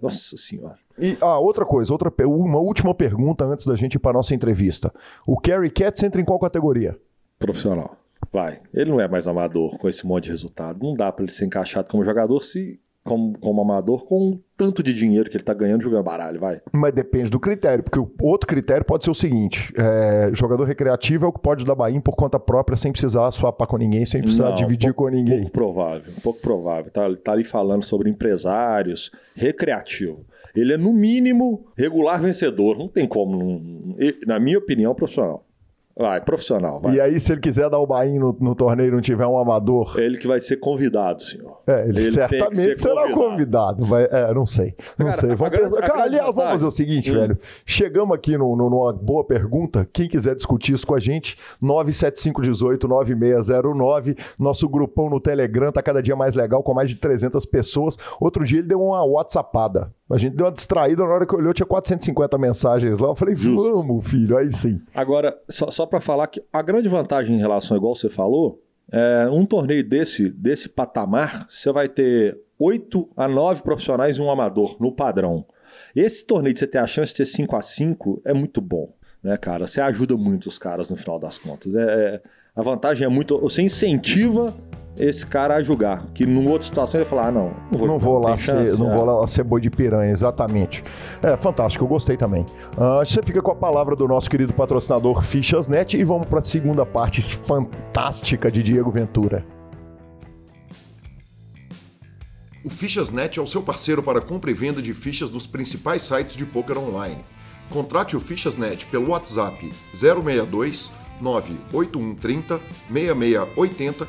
Nossa senhora. E ah, outra coisa, outra, uma última pergunta antes da gente ir para nossa entrevista. O Kerry Cats entra em qual categoria? Profissional. Vai. Ele não é mais amador com esse monte de resultado. Não dá para ele ser encaixado como jogador se como, como amador com tanto de dinheiro que ele tá ganhando jogando baralho, vai. Mas depende do critério, porque o outro critério pode ser o seguinte: é, jogador recreativo é o que pode dar bain por conta própria, sem precisar swapar com ninguém, sem precisar Não, dividir pouco, com ninguém. Pouco provável, pouco provável. Tá, tá ali falando sobre empresários, recreativo. Ele é, no mínimo, regular vencedor. Não tem como, na minha opinião, profissional. Vai, profissional. Vai. E aí, se ele quiser dar o bain no, no torneio e não tiver um amador. Ele que vai ser convidado, senhor. É, ele, ele certamente será convidado. Vai, é, não sei. Não cara, sei. Vamos pensar. Cara, aliás, vamos fazer o seguinte, hum. velho. Chegamos aqui no, no, numa boa pergunta. Quem quiser discutir isso com a gente, 975189609. Nosso grupão no Telegram tá cada dia mais legal, com mais de 300 pessoas. Outro dia ele deu uma WhatsAppada. A gente deu uma distraída na hora que olhou, tinha 450 mensagens lá. Eu falei, vamos, filho, aí sim. Agora, só, só para falar que a grande vantagem em relação, igual você falou, é um torneio desse, desse patamar, você vai ter 8 a 9 profissionais e um amador no padrão. Esse torneio de você ter a chance de ter 5 a 5 é muito bom, né, cara? Você ajuda muito os caras no final das contas. É, é a vantagem é muito. Você incentiva esse cara a julgar. Que numa outra situação ele falar, ah, não, não vou, não vou lá chance, ser, não é. vou lá ser boi de piranha, exatamente. É fantástico, eu gostei também. Uh, você fica com a palavra do nosso querido patrocinador Fichasnet e vamos para a segunda parte fantástica de Diego Ventura. O Fichasnet é o seu parceiro para compra e venda de fichas dos principais sites de poker online. Contrate o Fichasnet pelo WhatsApp 062 98130 6680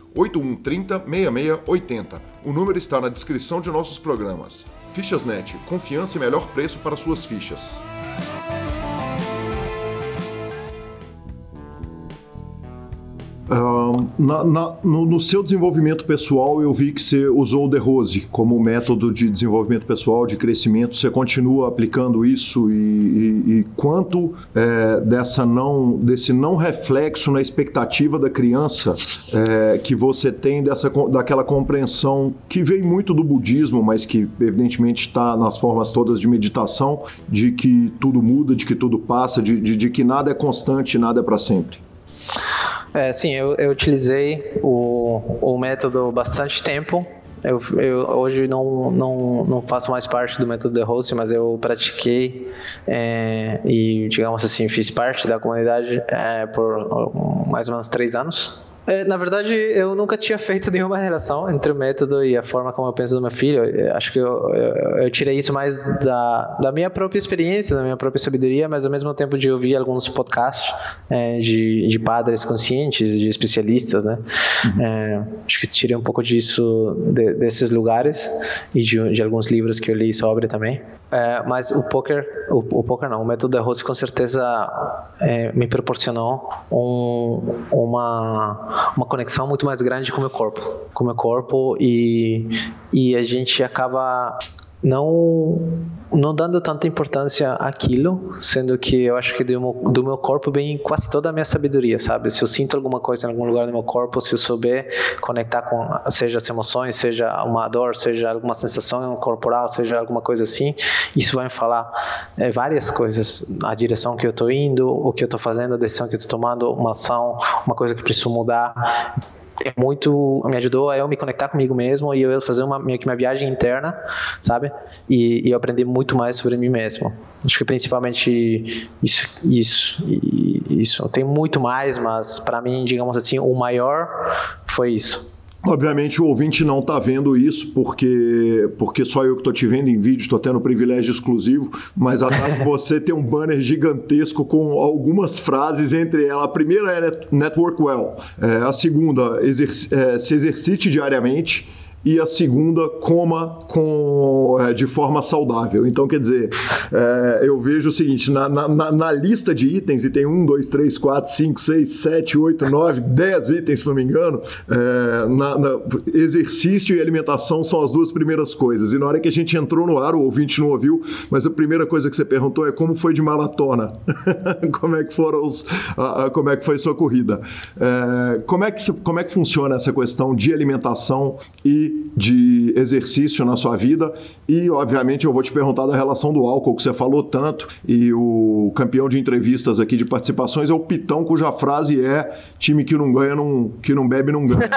8130 6680. O número está na descrição de nossos programas. Fichasnet, confiança e melhor preço para suas fichas. Na, na, no, no, seu desenvolvimento pessoal, eu vi que você usou o The Rose como método de desenvolvimento pessoal, de crescimento. Você continua aplicando isso e, e, e quanto é, dessa não, desse não reflexo na expectativa da criança é, que você tem dessa, daquela compreensão que vem muito do budismo, mas que evidentemente está nas formas todas de meditação, de que tudo muda, de que tudo passa, de, de, de que nada é constante, nada é para sempre. É, sim, eu, eu utilizei o, o método bastante tempo. Eu, eu, hoje não, não, não faço mais parte do método de host, mas eu pratiquei é, e, digamos assim, fiz parte da comunidade é, por mais ou menos três anos. É, na verdade, eu nunca tinha feito nenhuma relação entre o método e a forma como eu penso do meu filho. Eu, acho que eu, eu, eu, tirei isso mais da, da minha própria experiência, da minha própria sabedoria, mas ao mesmo tempo de ouvir alguns podcasts é, de, de padres conscientes, de especialistas, né? Uhum. É, acho que tirei um pouco disso de, desses lugares e de, de, alguns livros que eu li sobre também. É, mas o poker, o, o poker não, o método de Rose com certeza é, me proporcionou um, uma uma, conexão muito mais grande com o meu corpo, com o meu corpo e, e a gente acaba não não dando tanta importância àquilo, sendo que eu acho que do meu, do meu corpo vem quase toda a minha sabedoria, sabe? Se eu sinto alguma coisa em algum lugar do meu corpo, se eu souber conectar com, seja as emoções, seja uma dor, seja alguma sensação corporal, seja alguma coisa assim, isso vai me falar é, várias coisas, a direção que eu estou indo, o que eu estou fazendo, a decisão que eu estou tomando, uma ação, uma coisa que preciso mudar é muito me ajudou a eu me conectar comigo mesmo e eu fazer uma meio que uma viagem interna, sabe? E, e eu aprender muito mais sobre mim mesmo. Acho que principalmente isso, isso, isso. Tem muito mais, mas para mim, digamos assim, o maior foi isso. Obviamente o ouvinte não está vendo isso porque porque só eu que estou te vendo em vídeo, estou tendo privilégio exclusivo, mas atrás de você tem um banner gigantesco com algumas frases, entre elas a primeira é Network Well, é, a segunda exerc é, se exercite diariamente, e a segunda coma com, é, de forma saudável. Então, quer dizer, é, eu vejo o seguinte: na, na, na, lista de itens, e tem um, dois, três, quatro, cinco, seis, sete, oito, nove, dez itens, se não me engano, é, na, exercício e alimentação são as duas primeiras coisas. E na hora que a gente entrou no ar, o ouvinte não ouviu, mas a primeira coisa que você perguntou é como foi de maratona? como é que foram os, a, a, como é que foi sua corrida? É, como, é que, como é que funciona essa questão de alimentação e de exercício na sua vida. E, obviamente, eu vou te perguntar da relação do álcool, que você falou tanto. E o campeão de entrevistas aqui de participações é o Pitão, cuja frase é: time que não ganha, não, que não bebe, não ganha.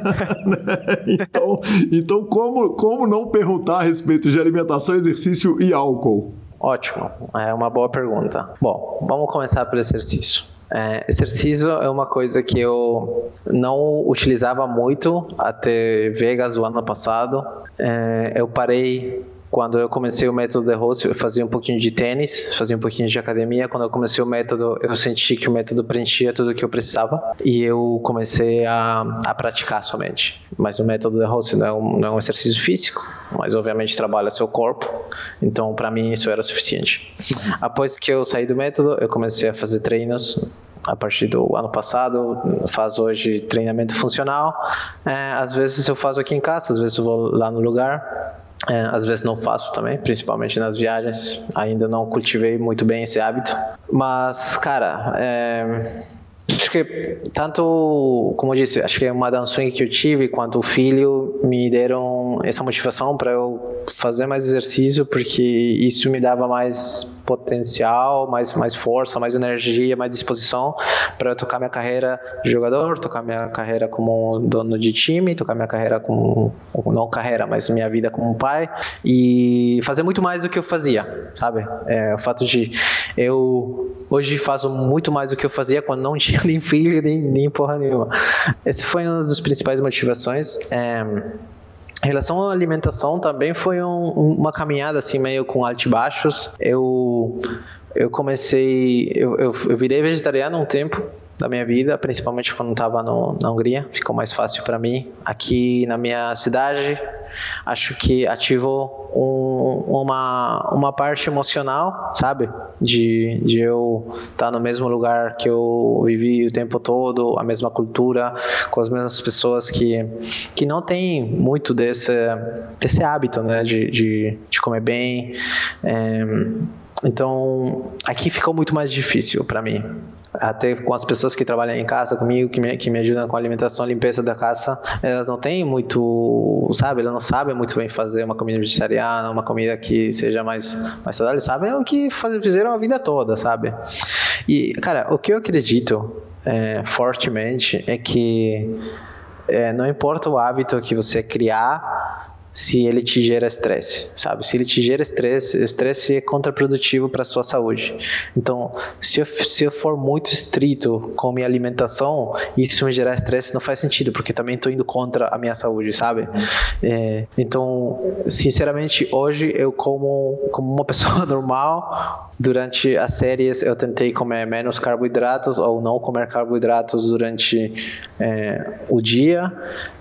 então, então como, como não perguntar a respeito de alimentação, exercício e álcool? Ótimo, é uma boa pergunta. Bom, vamos começar pelo exercício. É, exercício é uma coisa que eu não utilizava muito até Vegas o ano passado. É, eu parei quando eu comecei o método de host, eu fazia um pouquinho de tênis, fazia um pouquinho de academia. Quando eu comecei o método, eu senti que o método preenchia tudo o que eu precisava e eu comecei a, a praticar somente. Mas o método de host não é, um, não é um exercício físico, mas obviamente trabalha seu corpo. Então, para mim, isso era suficiente. Após que eu saí do método, eu comecei a fazer treinos a partir do ano passado, faço hoje treinamento funcional. É, às vezes eu faço aqui em casa, às vezes eu vou lá no lugar. É, às vezes não faço também, principalmente nas viagens. Ainda não cultivei muito bem esse hábito. Mas, cara, é, Acho que tanto, como eu disse, acho que é uma dança que eu tive quanto o filho me deram essa motivação para eu fazer mais exercício, porque isso me dava mais potencial, mais mais força, mais energia, mais disposição para eu tocar minha carreira de jogador, tocar minha carreira como dono de time, tocar minha carreira como não carreira, mas minha vida como pai e fazer muito mais do que eu fazia, sabe? É, o fato de eu hoje faço muito mais do que eu fazia quando não tinha nem filho, nem, nem porra nenhuma. Esse foi uma das principais motivações. É, em relação à alimentação, também foi um, uma caminhada assim meio com altos e baixos. Eu eu comecei, eu, eu, eu virei vegetariano um tempo, da minha vida, principalmente quando estava na Hungria, ficou mais fácil para mim. Aqui na minha cidade, acho que ativou um, uma, uma parte emocional, sabe? De, de eu estar tá no mesmo lugar que eu vivi o tempo todo, a mesma cultura, com as mesmas pessoas que, que não tem muito desse, desse hábito, né? De, de, de comer bem. É, então, aqui ficou muito mais difícil para mim até com as pessoas que trabalham em casa comigo, que me, que me ajudam com a alimentação, limpeza da casa, elas não têm muito, sabe, elas não sabem muito bem fazer uma comida vegetariana, uma comida que seja mais, mais saudável, sabem o que fizeram a vida toda, sabe? E, cara, o que eu acredito é, fortemente é que é, não importa o hábito que você criar, se ele te gera estresse, sabe? Se ele te gera estresse, estresse é contraprodutivo para sua saúde. Então, se eu, se eu for muito estrito com minha alimentação, isso me gerar estresse não faz sentido, porque também estou indo contra a minha saúde, sabe? É, então, sinceramente, hoje eu como como uma pessoa normal. Durante as séries, eu tentei comer menos carboidratos ou não comer carboidratos durante é, o dia.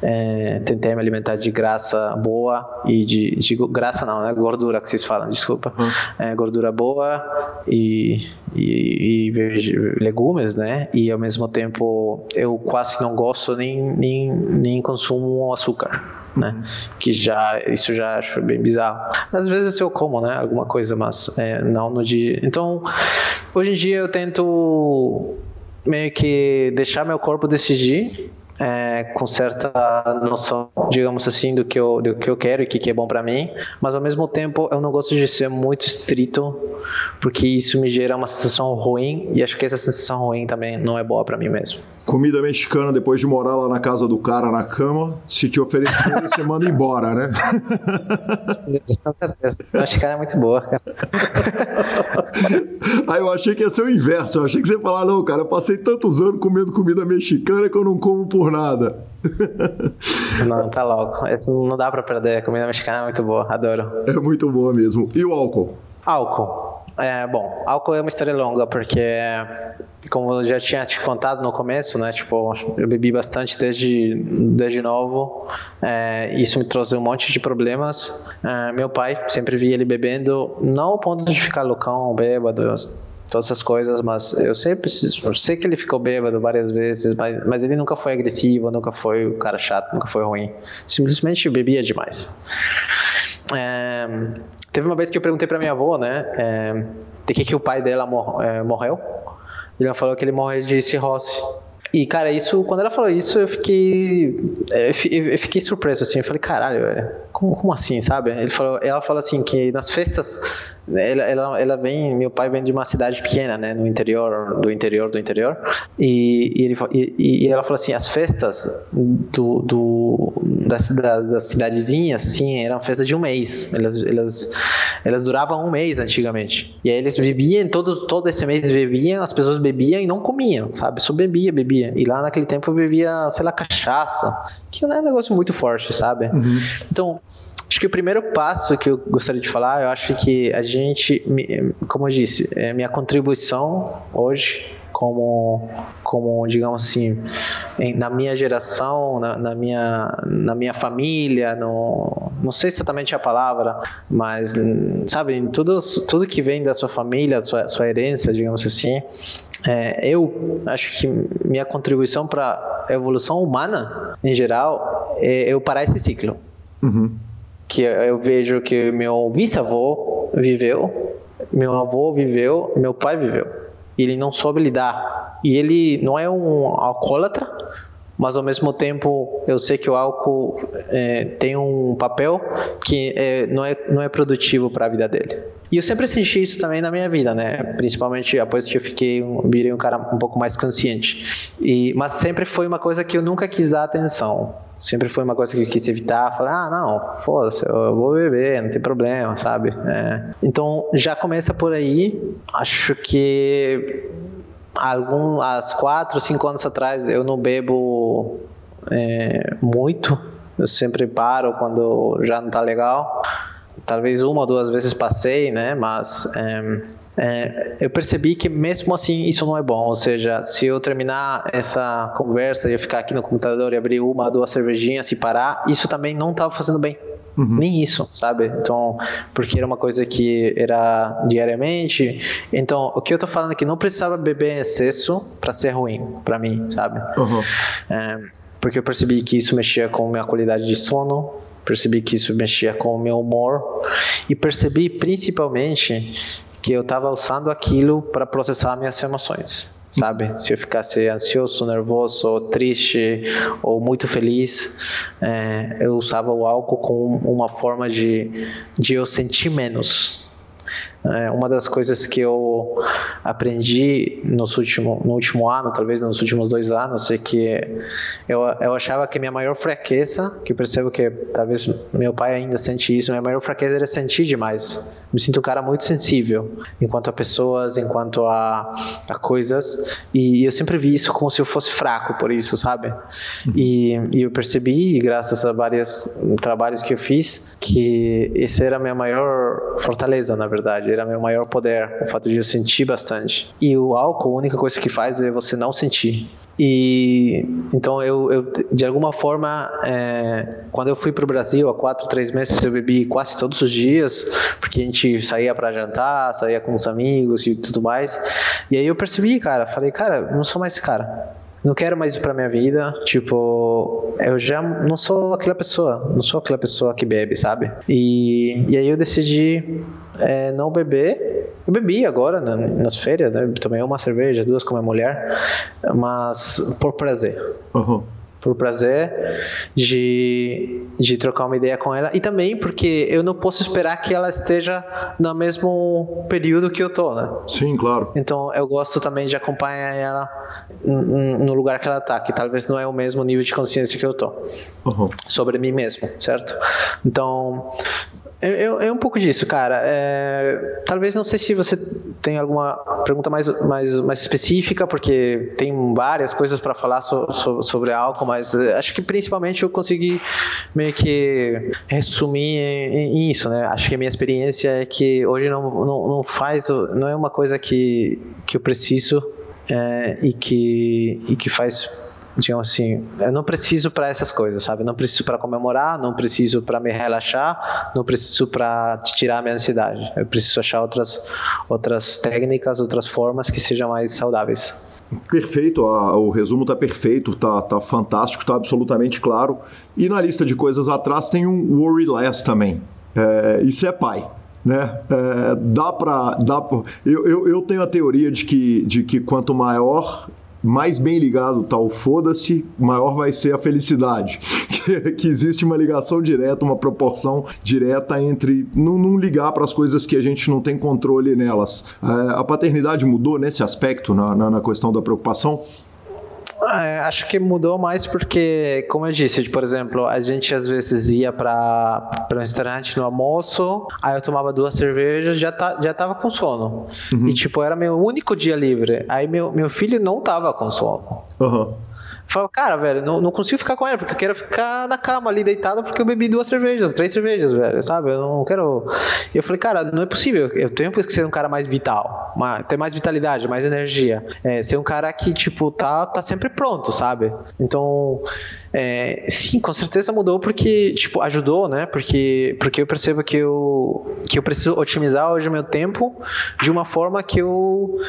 É, tentei me alimentar de graça boa boa e de, de graça não, né? Gordura que vocês falam, desculpa. Uhum. É, gordura boa e, e, e, legumes, né? E ao mesmo tempo eu quase não gosto nem, nem, nem consumo açúcar, né? Uhum. Que já, isso já acho bem bizarro. Às vezes eu como, né? Alguma coisa, mas é, não no dia. Então, hoje em dia eu tento meio que deixar meu corpo decidir é, com certa noção, digamos assim, do que eu, do que eu quero e que, que é bom para mim, mas ao mesmo tempo eu não gosto de ser muito estrito, porque isso me gera uma sensação ruim e acho que essa sensação ruim também não é boa para mim mesmo. Comida mexicana, depois de morar lá na casa do cara na cama, se te oferecer, você manda embora, né? Com certeza. A mexicana é muito boa, cara. Aí eu achei que ia ser o inverso. Eu achei que você ia falar, não, cara, eu passei tantos anos comendo comida mexicana que eu não como por nada. Não, tá louco. Isso não dá pra perder. A comida mexicana é muito boa, adoro. É muito boa mesmo. E o álcool? Álcool. É, bom, álcool é uma história longa, porque como eu já tinha te contado no começo, né? Tipo, eu bebi bastante desde, desde novo. É, isso me trouxe um monte de problemas. É, meu pai, sempre vi ele bebendo, não ao ponto de ficar loucão, bêbado, todas essas coisas, mas eu sempre eu sei que ele ficou bêbado várias vezes, mas, mas ele nunca foi agressivo, nunca foi o cara chato, nunca foi ruim. Simplesmente bebia demais. É, teve uma vez que eu perguntei para minha avó, né, é, de que que o pai dela mor é, morreu. Ele falou que ele morreu de cirrose. E, cara, isso, quando ela falou isso, eu fiquei. Eu fiquei surpreso, assim. Eu falei, caralho, velho, como, como assim, sabe? Ele falou, ela falou assim que nas festas ela, ela, ela vem, meu pai vem de uma cidade pequena, né, no interior, do interior do interior, e, e, ele, e, e ela falou assim, as festas do, do das, das, das, cidadezinhas, assim, eram festas de um mês, elas, elas, elas duravam um mês antigamente, e aí eles bebiam, todo, todo esse mês bebiam, as pessoas bebiam e não comiam, sabe, só bebia, bebia, e lá naquele tempo eu bebia, sei lá, cachaça, que não é um negócio muito forte, sabe, uhum. então Acho que o primeiro passo que eu gostaria de falar, eu acho que a gente, como eu disse, é minha contribuição hoje como, como digamos assim, na minha geração, na, na, minha, na minha família, no, não sei exatamente a palavra, mas, sabe, tudo, tudo que vem da sua família, sua, sua herança, digamos assim, é, eu acho que minha contribuição para a evolução humana, em geral, é eu parar esse ciclo. Uhum que eu vejo que meu bisavô viveu, meu avô viveu, meu pai viveu. Ele não soube lidar. E ele não é um alcoólatra, mas ao mesmo tempo eu sei que o álcool é, tem um papel que é, não, é, não é produtivo para a vida dele. E eu sempre senti isso também na minha vida, né? Principalmente depois que eu fiquei, virei um cara um pouco mais consciente. E, mas sempre foi uma coisa que eu nunca quis dar atenção sempre foi uma coisa que eu quis evitar. Falei, ah, não, foda-se, eu vou beber, não tem problema, sabe? É. Então já começa por aí. Acho que algum, há quatro, cinco anos atrás eu não bebo é, muito. Eu sempre paro quando já não tá legal. Talvez uma ou duas vezes passei, né? Mas é, é, eu percebi que mesmo assim isso não é bom. Ou seja, se eu terminar essa conversa e eu ficar aqui no computador e abrir uma, duas cervejinhas e parar, isso também não estava fazendo bem. Uhum. Nem isso, sabe? Então, porque era uma coisa que era diariamente. Então, o que eu tô falando é que não precisava beber em excesso para ser ruim para mim, sabe? Uhum. É, porque eu percebi que isso mexia com minha qualidade de sono, percebi que isso mexia com o meu humor e percebi principalmente que eu estava usando aquilo para processar minhas emoções sabe? Se eu ficasse ansioso, nervoso, ou triste ou muito feliz, é, eu usava o álcool como uma forma de, de eu sentir menos, é, uma das coisas que eu aprendi nos último, no último ano, talvez nos últimos dois anos, é que eu, eu achava que minha maior fraqueza, que eu percebo que talvez meu pai ainda sente isso, minha maior fraqueza era sentir demais. Me sinto um cara muito sensível, enquanto a pessoas, enquanto a, a coisas, e eu sempre vi isso como se eu fosse fraco por isso, sabe? E, e eu percebi, graças a vários trabalhos que eu fiz, que essa era a minha maior fortaleza, na verdade verdade, era meu maior poder, o fato de eu sentir bastante. E o álcool, a única coisa que faz é você não sentir. E então eu, eu de alguma forma, é, quando eu fui para o Brasil há quatro, três meses, eu bebi quase todos os dias, porque a gente saía para jantar, saía com os amigos e tudo mais. E aí eu percebi, cara, falei, cara, não sou mais esse cara não quero mais isso pra minha vida. Tipo, eu já não sou aquela pessoa, não sou aquela pessoa que bebe, sabe? E, e aí eu decidi é, não beber. Eu bebi agora né, nas férias, né? Tomei uma cerveja, duas com minha mulher, mas por prazer. Uhum por prazer de, de trocar uma ideia com ela e também porque eu não posso esperar que ela esteja no mesmo período que eu tô, né? Sim, claro. Então eu gosto também de acompanhar ela no lugar que ela tá, que talvez não é o mesmo nível de consciência que eu tô uhum. sobre mim mesmo, certo? Então é, é, um pouco disso, cara. É, talvez não sei se você tem alguma pergunta mais, mais, mais específica, porque tem várias coisas para falar so, so, sobre álcool, mas é, acho que principalmente eu consegui meio que resumir em, em, isso, né? Acho que a minha experiência é que hoje não, não, não faz, não é uma coisa que, que eu preciso é, e, que, e que faz digamos assim, eu não preciso para essas coisas, sabe? Não preciso para comemorar, não preciso para me relaxar, não preciso para tirar a minha ansiedade. Eu preciso achar outras outras técnicas, outras formas que sejam mais saudáveis. Perfeito, o resumo está perfeito, tá, tá fantástico, tá absolutamente claro. E na lista de coisas atrás tem um worry less também. É, isso é pai né? É, dá para dá pra, eu, eu, eu, tenho a teoria de que, de que quanto maior mais bem ligado tal foda-se, maior vai ser a felicidade. Que, que, existe uma ligação direta, uma proporção direta entre não, não ligar para as coisas que a gente não tem controle nelas. É, a paternidade mudou nesse aspecto, na, na, na questão da preocupação? É, acho que mudou mais porque, como eu disse, por exemplo, a gente às vezes ia para um restaurante no almoço, aí eu tomava duas cervejas, já tá, já tava com sono. Uhum. E tipo, era meu único dia livre. Aí meu, meu filho não tava com sono. Uhum. Falo, cara, velho, não, não consigo ficar com ela, porque eu quero ficar na cama ali deitado porque eu bebi duas cervejas, três cervejas, velho, sabe? Eu não quero. E eu falei, cara, não é possível. Eu tenho que ser um cara mais vital, ter mais vitalidade, mais energia. É, ser um cara que, tipo, tá, tá sempre pronto, sabe? Então, é, sim, com certeza mudou porque, tipo, ajudou, né? Porque, porque eu percebo que eu, que eu preciso otimizar hoje o meu tempo de uma forma que eu,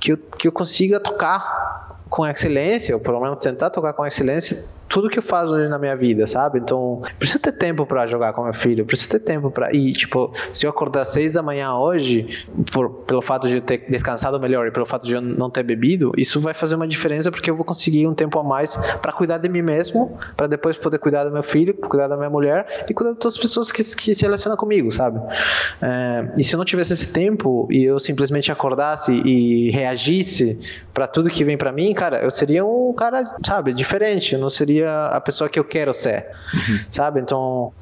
que eu, que eu consiga tocar com excelência, ou pelo menos tentar tocar com excelência tudo que eu faço hoje na minha vida, sabe? Então, preciso ter tempo para jogar com meu filho, preciso ter tempo para ir, tipo, se eu acordar às seis da manhã hoje, por, pelo fato de eu ter descansado melhor e pelo fato de eu não ter bebido, isso vai fazer uma diferença porque eu vou conseguir um tempo a mais para cuidar de mim mesmo, para depois poder cuidar do meu filho, cuidar da minha mulher e cuidar de todas as pessoas que, que se relacionam comigo, sabe? É, e se eu não tivesse esse tempo e eu simplesmente acordasse e reagisse para tudo que vem para mim, cara, eu seria um cara, sabe, diferente, eu não seria a pessoa que eu quero ser, uhum. sabe? Então,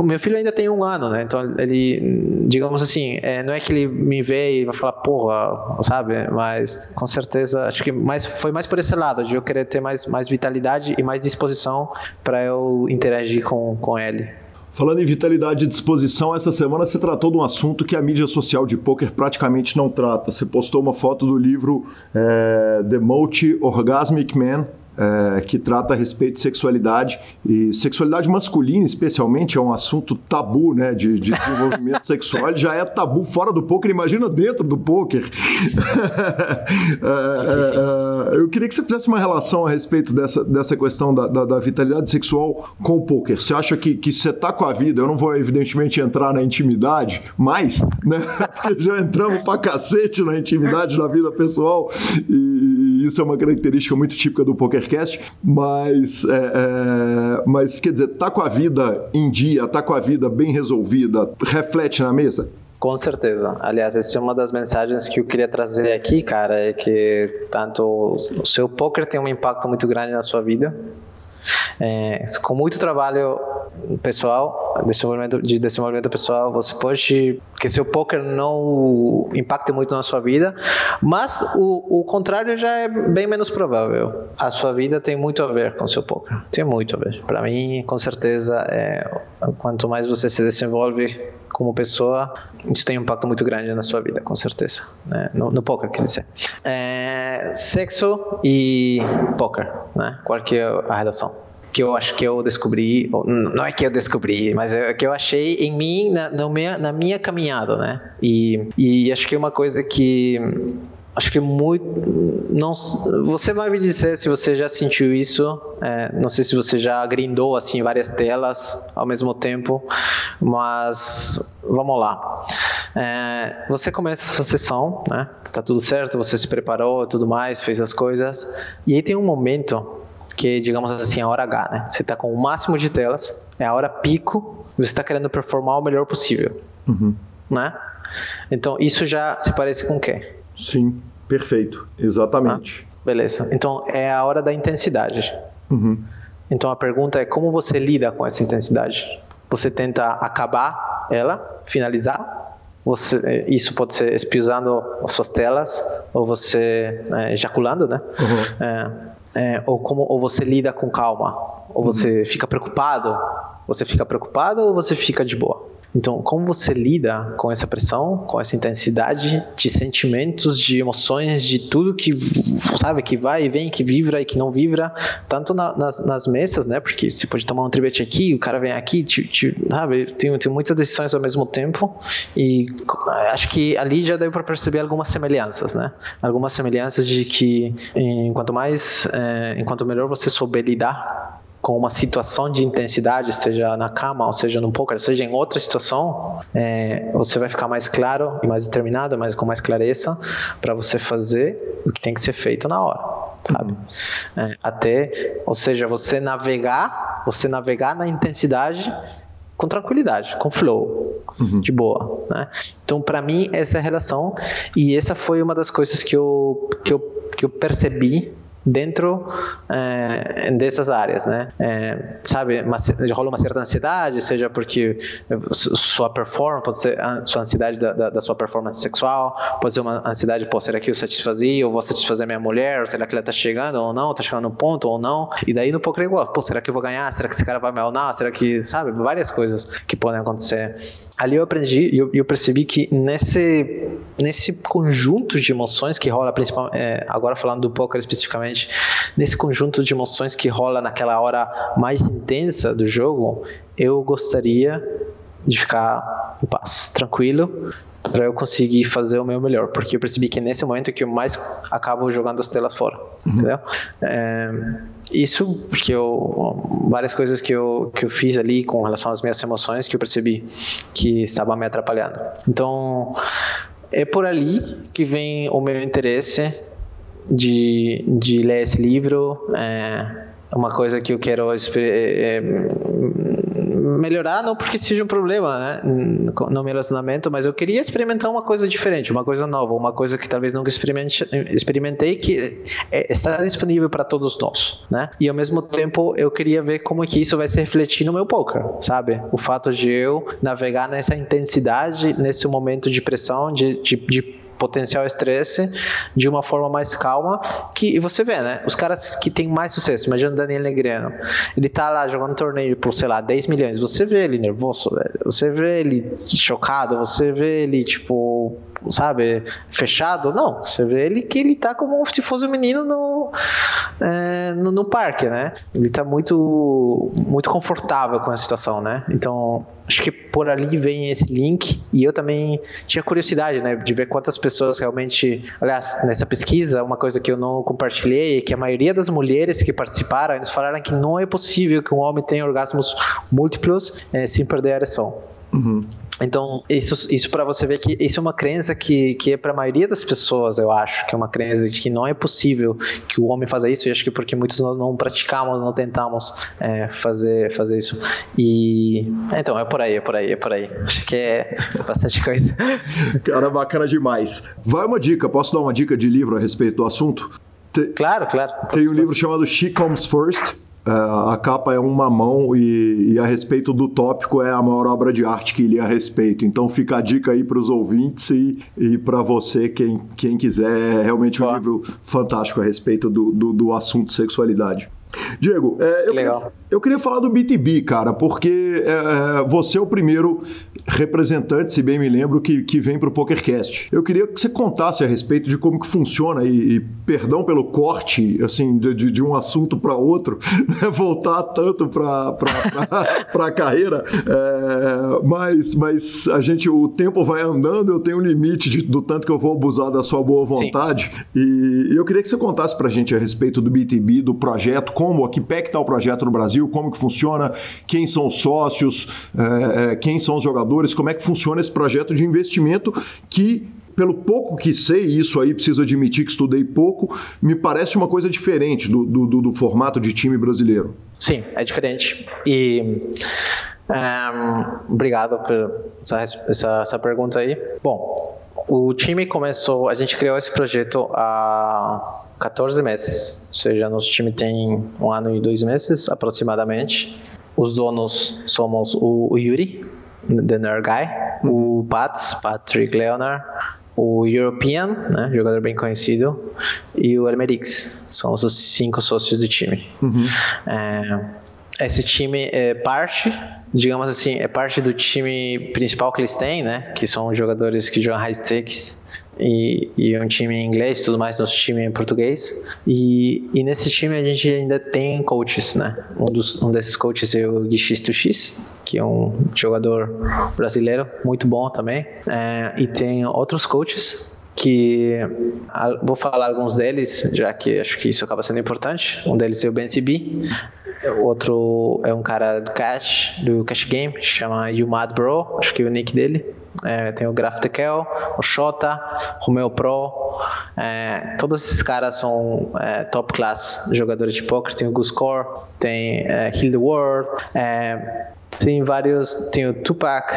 meu filho ainda tem um ano, né? Então, ele, digamos assim, é, não é que ele me vê e vai falar, porra, sabe? Mas, com certeza, acho que mais, foi mais por esse lado, de eu querer ter mais, mais vitalidade e mais disposição para eu interagir com, com ele. Falando em vitalidade e disposição, essa semana você tratou de um assunto que a mídia social de poker praticamente não trata. Você postou uma foto do livro é, The Multi Orgasmic Man, é, que trata a respeito de sexualidade e sexualidade masculina, especialmente, é um assunto tabu, né, de, de desenvolvimento sexual. Ele já é tabu fora do poker, imagina dentro do poker. é, é, eu queria que você fizesse uma relação a respeito dessa, dessa questão da, da, da vitalidade sexual com o poker. Você acha que, que você tá com a vida? Eu não vou, evidentemente, entrar na intimidade, mas, né, porque já entramos pra cacete na intimidade da vida pessoal e isso é uma característica muito típica do poker Pokercast, mas, é, é, mas quer dizer, tá com a vida em dia, tá com a vida bem resolvida, reflete na mesa? Com certeza. Aliás, essa é uma das mensagens que eu queria trazer aqui, cara, é que tanto o seu poker tem um impacto muito grande na sua vida, é, com muito trabalho pessoal, desenvolvimento, de desenvolvimento pessoal, você pode que seu poker não impacte muito na sua vida, mas o, o contrário já é bem menos provável. A sua vida tem muito a ver com seu poker, tem muito a ver. Para mim, com certeza, é, quanto mais você se desenvolve como pessoa, isso tem um impacto muito grande na sua vida, com certeza. Né? No, no poker, quer dizer. É, sexo e poker, né? Qual que é a relação? que eu acho que eu descobri, não é que eu descobri, mas é que eu achei em mim, na, na, minha, na minha caminhada, né? E, e acho que é uma coisa que acho que muito não você vai me dizer se você já sentiu isso é, não sei se você já grindou assim várias telas ao mesmo tempo mas vamos lá. É, você começa a sua sessão né está tudo certo você se preparou tudo mais fez as coisas e aí tem um momento que digamos assim a hora H né você está com o máximo de telas é a hora pico você está querendo performar o melhor possível uhum. né? Então isso já se parece com o quê Sim, perfeito, exatamente. Ah, beleza. Então é a hora da intensidade. Uhum. Então a pergunta é como você lida com essa intensidade? Você tenta acabar ela, finalizar? Você, isso pode ser espiusando as suas telas ou você é, ejaculando, né? Uhum. É, é, ou como ou você lida com calma ou você uhum. fica preocupado? Você fica preocupado ou você fica de boa? Então, como você lida com essa pressão, com essa intensidade de sentimentos, de emoções, de tudo que, sabe, que vai e vem, que vibra e que não vibra, tanto na, nas, nas, mesas, né? Porque você pode tomar um tribete aqui, o cara vem aqui, te, te, sabe? Tem, tem muitas decisões ao mesmo tempo e acho que ali já deu para perceber algumas semelhanças, né? Algumas semelhanças de que, enquanto mais, é, enquanto melhor você souber lidar com uma situação de intensidade, seja na cama, ou seja no poker, seja em outra situação, é, você vai ficar mais claro e mais determinado, mas com mais clareza para você fazer o que tem que ser feito na hora, sabe? É, até, ou seja, você navegar, você navegar na intensidade com tranquilidade, com flow, uhum. de boa, né? Então, para mim, essa é a relação e essa foi uma das coisas que eu, que eu, que eu percebi dentro é, dessas áreas, né? É, sabe, uma, rola uma certa ansiedade, seja porque sua performance, pode ser a sua ansiedade da, da, da, sua performance sexual, pode ser uma ansiedade, pô, será que eu satisfazi, ou vou satisfazer minha mulher, será que ela tá chegando ou não, tá chegando no ponto ou não, e daí no poker é igual, pô, será que eu vou ganhar, será que esse cara vai me alnar, será que, sabe, várias coisas que podem acontecer. Ali eu aprendi e eu, eu, percebi que nesse, nesse conjunto de emoções que rola, principalmente, é, agora falando do poker especificamente, nesse conjunto de emoções que rola naquela hora mais intensa do jogo, eu gostaria de ficar em paz, tranquilo, para eu conseguir fazer o meu melhor, porque eu percebi que nesse momento que eu mais acabo jogando as telas fora, uhum. entendeu? É, isso porque eu várias coisas que eu que eu fiz ali com relação às minhas emoções que eu percebi que estava me atrapalhando. Então é por ali que vem o meu interesse de, de ler esse livro. É uma coisa que eu quero é, melhorar, não porque seja um problema né, no meu relacionamento, mas eu queria experimentar uma coisa diferente, uma coisa nova, uma coisa que talvez nunca experimentei, que é, está disponível para todos nós. Né? E ao mesmo tempo eu queria ver como que isso vai se refletir no meu poker, sabe? O fato de eu navegar nessa intensidade, nesse momento de pressão, de, de, de potencial estresse de uma forma mais calma. Que, e você vê, né? Os caras que têm mais sucesso, imagina o Daniel Negreano, ele tá lá jogando torneio por, sei lá, 10 milhões. Você vê ele nervoso, velho. Você vê ele chocado, você vê ele, tipo, sabe, fechado. Não, você vê ele que ele tá como se fosse um menino no, é, no, no, parque, né? Ele tá muito, muito confortável com a situação, né? Então, acho que por ali vem esse link. E eu também tinha curiosidade, né, de ver quantas pessoas realmente. Aliás, nessa pesquisa, uma coisa que eu não compartilhei é que a maioria das mulheres que participaram, eles falaram que não é possível que um homem tenha orgasmos múltiplos é, sem perder a ereção. Uhum. Então, isso, isso para você ver que isso é uma crença que, que é para a maioria das pessoas, eu acho, que é uma crença de que não é possível que o homem faça isso, e acho que porque muitos nós não praticamos, não tentamos é, fazer, fazer isso. E. Então, é por aí, é por aí, é por aí. Acho que é bastante coisa. Cara, bacana demais. Vai uma dica, posso dar uma dica de livro a respeito do assunto? Te... Claro, claro. Tem um livro chamado She Comes First a capa é uma mão e, e, a respeito do tópico é a maior obra de arte que li a respeito. Então fica a dica aí para os ouvintes e, e para você, quem, quem quiser. É realmente um livro fantástico a respeito do, do, do assunto sexualidade. Diego, é, eu, queria, eu, queria, falar do B2B, cara, porque é, você é o primeiro representante, se bem me lembro, que, que vem para o PokerCast. Eu queria que você contasse a respeito de como que funciona e, e perdão pelo corte, assim, de, de um assunto para outro, né, voltar tanto para a carreira, é, mas, mas a gente, o tempo vai andando, eu tenho um limite de, do tanto que eu vou abusar da sua boa vontade e, e eu queria que você contasse para a gente a respeito do B2B, do projeto, como, que pé que está o projeto no Brasil, como que funciona, quem são os sócios, é, é, quem são os jogadores, como é que funciona esse projeto de investimento que pelo pouco que sei, isso aí preciso admitir que estudei pouco, me parece uma coisa diferente do, do, do formato de time brasileiro. Sim, é diferente. E um, obrigado por essa, essa, essa, pergunta aí. Bom, o time começou, a gente criou esse projeto há 14 meses. Ou seja, nosso time tem um ano e dois meses aproximadamente. Os donos somos o, Yuri, The Nerd Guy, o Pats, Patrick Leonard, o European, né, jogador bem conhecido, e o Hermerix. Somos os cinco sócios do time. Uhum. É, esse time é parte, digamos assim, é parte do time principal que eles têm, né? Que são jogadores que jogam high stakes e, e um time em inglês, tudo mais, nosso time em português. E, e nesse time a gente ainda tem coaches, né? Um, dos, um desses coaches é o Gixisto X, que é um jogador brasileiro muito bom também. É, e tem outros coaches que vou falar alguns deles, já que acho que isso acaba sendo importante. Um deles é o BNCB, o outro é um cara do Cash, do Cash Game, chama Yumad Bro, acho que é o nick dele. É, tem o Graf Tekel, o Romeo Pro, é, todos esses caras são é, top class jogadores de poker. Tem o Guscore, tem é, the World, é, tem vários, tem o Tupac,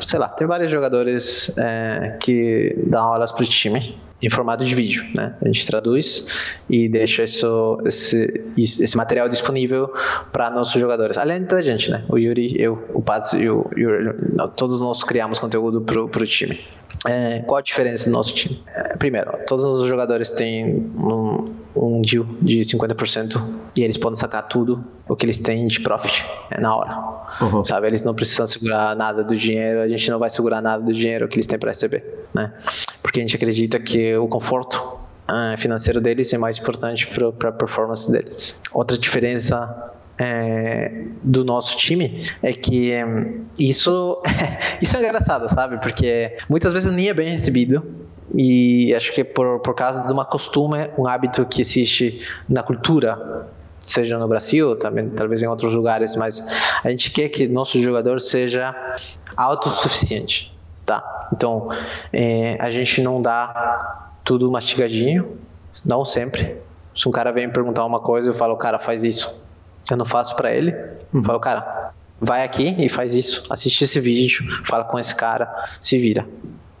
sei lá, tem vários jogadores é, que dão aulas para o time em formato de vídeo, né? A gente traduz e deixa isso, esse, esse material disponível para nossos jogadores. Além da gente, né? O Yuri, eu, o Paz e o Yuri, todos nós criamos conteúdo para o time. É, qual a diferença do nosso time? É, primeiro, todos os jogadores têm um, um deal de 50% e eles podem sacar tudo o que eles têm de profit é, na hora. Uhum. Sabe? Eles não precisam segurar nada do dinheiro, a gente não vai segurar nada do dinheiro que eles têm para receber, né? Porque a gente acredita que o conforto uh, financeiro deles é mais importante para a performance deles. Outra diferença é, do nosso time é que é, isso, isso é engraçado, sabe? Porque muitas vezes nem é bem recebido. E acho que por, por causa de uma costume, um hábito que existe na cultura, seja no Brasil, também talvez em outros lugares, mas a gente quer que nosso jogador seja autossuficiente, tá? Então, é, a gente não dá tudo mastigadinho, não sempre. Se um cara vem perguntar uma coisa, eu falo, cara, faz isso eu não faço para ele. Uhum. Falo, cara, vai aqui e faz isso. Assiste esse vídeo, fala com esse cara, se vira.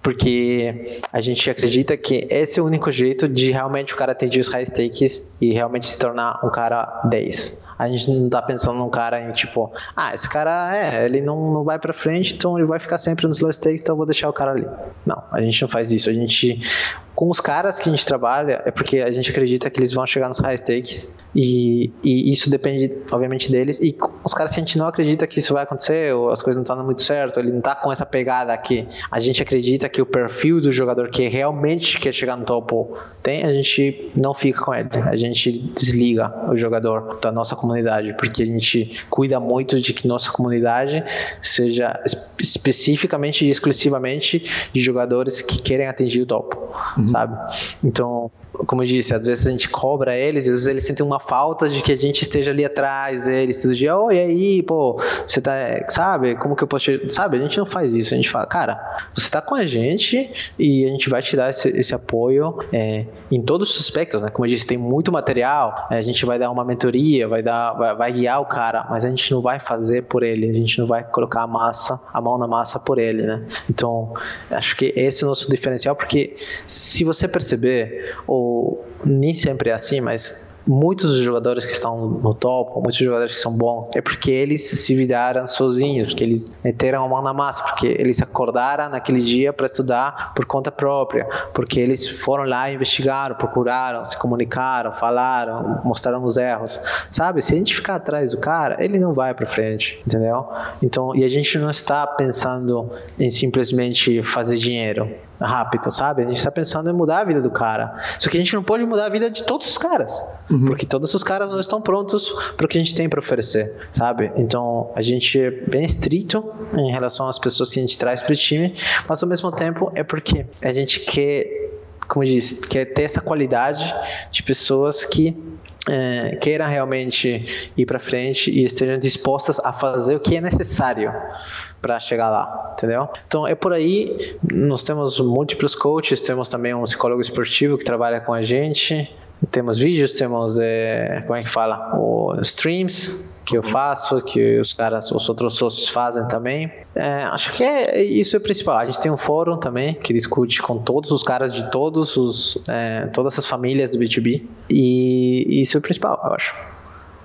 Porque a gente acredita que esse é o único jeito de realmente o cara atingir os high stakes e realmente se tornar um cara 10. A gente não tá pensando num cara em tipo, ah, esse cara é, ele não, não vai para frente, então ele vai ficar sempre nos low stakes, então eu vou deixar o cara ali. Não, a gente não faz isso. A gente, com os caras que a gente trabalha, é porque a gente acredita que eles vão chegar nos high stakes e, e isso depende, obviamente, deles. E os caras que a gente não acredita que isso vai acontecer, ou as coisas não estão dando muito certo, ele não tá com essa pegada aqui. A gente acredita que o perfil do jogador que realmente quer chegar no topo tem, a gente não fica com ele. A gente desliga o jogador da nossa comunidade, porque a gente cuida muito de que nossa comunidade seja especificamente e exclusivamente de jogadores que querem atingir o topo, uhum. sabe? Então, como eu disse, às vezes a gente cobra eles, e às vezes eles sentem uma falta de que a gente esteja ali atrás deles todo dia. Oi, aí, pô, você tá, sabe? Como que eu posso. Te... Sabe? A gente não faz isso. A gente fala, cara, você tá com a gente e a gente vai te dar esse, esse apoio é, em todos os aspectos, né? Como eu disse, tem muito material, a gente vai dar uma mentoria, vai dar, vai, vai guiar o cara, mas a gente não vai fazer por ele, a gente não vai colocar a massa, a mão na massa por ele, né? Então, acho que esse é o nosso diferencial, porque se você perceber, ou nem sempre é assim, mas muitos dos jogadores que estão no topo, muitos jogadores que são bons, é porque eles se viraram sozinhos, porque eles meteram a mão na massa, porque eles acordaram naquele dia para estudar por conta própria, porque eles foram lá, investigaram, procuraram, se comunicaram, falaram, mostraram os erros, sabe? Se a gente ficar atrás do cara, ele não vai para frente, entendeu? Então, e a gente não está pensando em simplesmente fazer dinheiro rápido, sabe? A gente está pensando em mudar a vida do cara. Só que a gente não pode mudar a vida de todos os caras, uhum. porque todos os caras não estão prontos para o que a gente tem para oferecer, sabe? Então a gente é bem estrito em relação às pessoas que a gente traz para o time, mas ao mesmo tempo é porque a gente quer, como diz, quer ter essa qualidade de pessoas que é, queiram realmente ir para frente e estejam dispostas a fazer o que é necessário para chegar lá, entendeu? Então é por aí. Nós temos múltiplos coaches, temos também um psicólogo esportivo que trabalha com a gente. Temos vídeos, temos é, como é que fala, o streams que eu faço, que os caras, os outros sócios fazem também. É, acho que é isso é o principal. A gente tem um fórum também que discute com todos os caras de todos os, é, todas as famílias do B2B e isso é o principal, eu acho.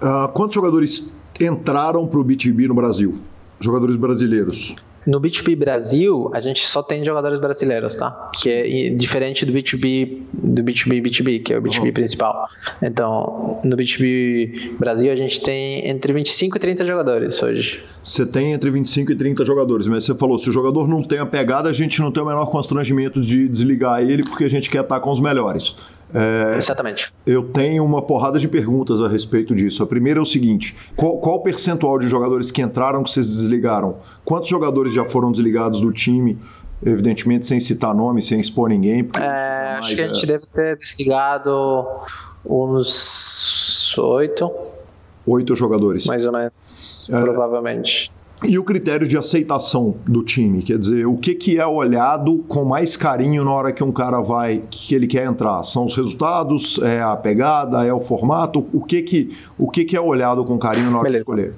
Uh, quantos jogadores entraram para o B2B no Brasil? jogadores brasileiros? No B2B Brasil, a gente só tem jogadores brasileiros, tá? Que é diferente do B2B, do B2B B2B, que é o B2B uhum. principal. Então, no B2B Brasil, a gente tem entre 25 e 30 jogadores hoje. Você tem entre 25 e 30 jogadores, mas você falou, se o jogador não tem a pegada, a gente não tem o menor constrangimento de desligar ele, porque a gente quer estar com os melhores. É, Exatamente. Eu tenho uma porrada de perguntas a respeito disso. A primeira é o seguinte: qual, qual o percentual de jogadores que entraram que vocês desligaram? Quantos jogadores já foram desligados do time? Evidentemente, sem citar nome, sem expor ninguém. É, acho que a gente é... deve ter desligado uns oito. Oito jogadores. Mais ou menos. É... Provavelmente. E o critério de aceitação do time, quer dizer, o que, que é olhado com mais carinho na hora que um cara vai, que ele quer entrar? São os resultados, é a pegada, é o formato? O que que, o que, que é olhado com carinho na hora Beleza. de escolher?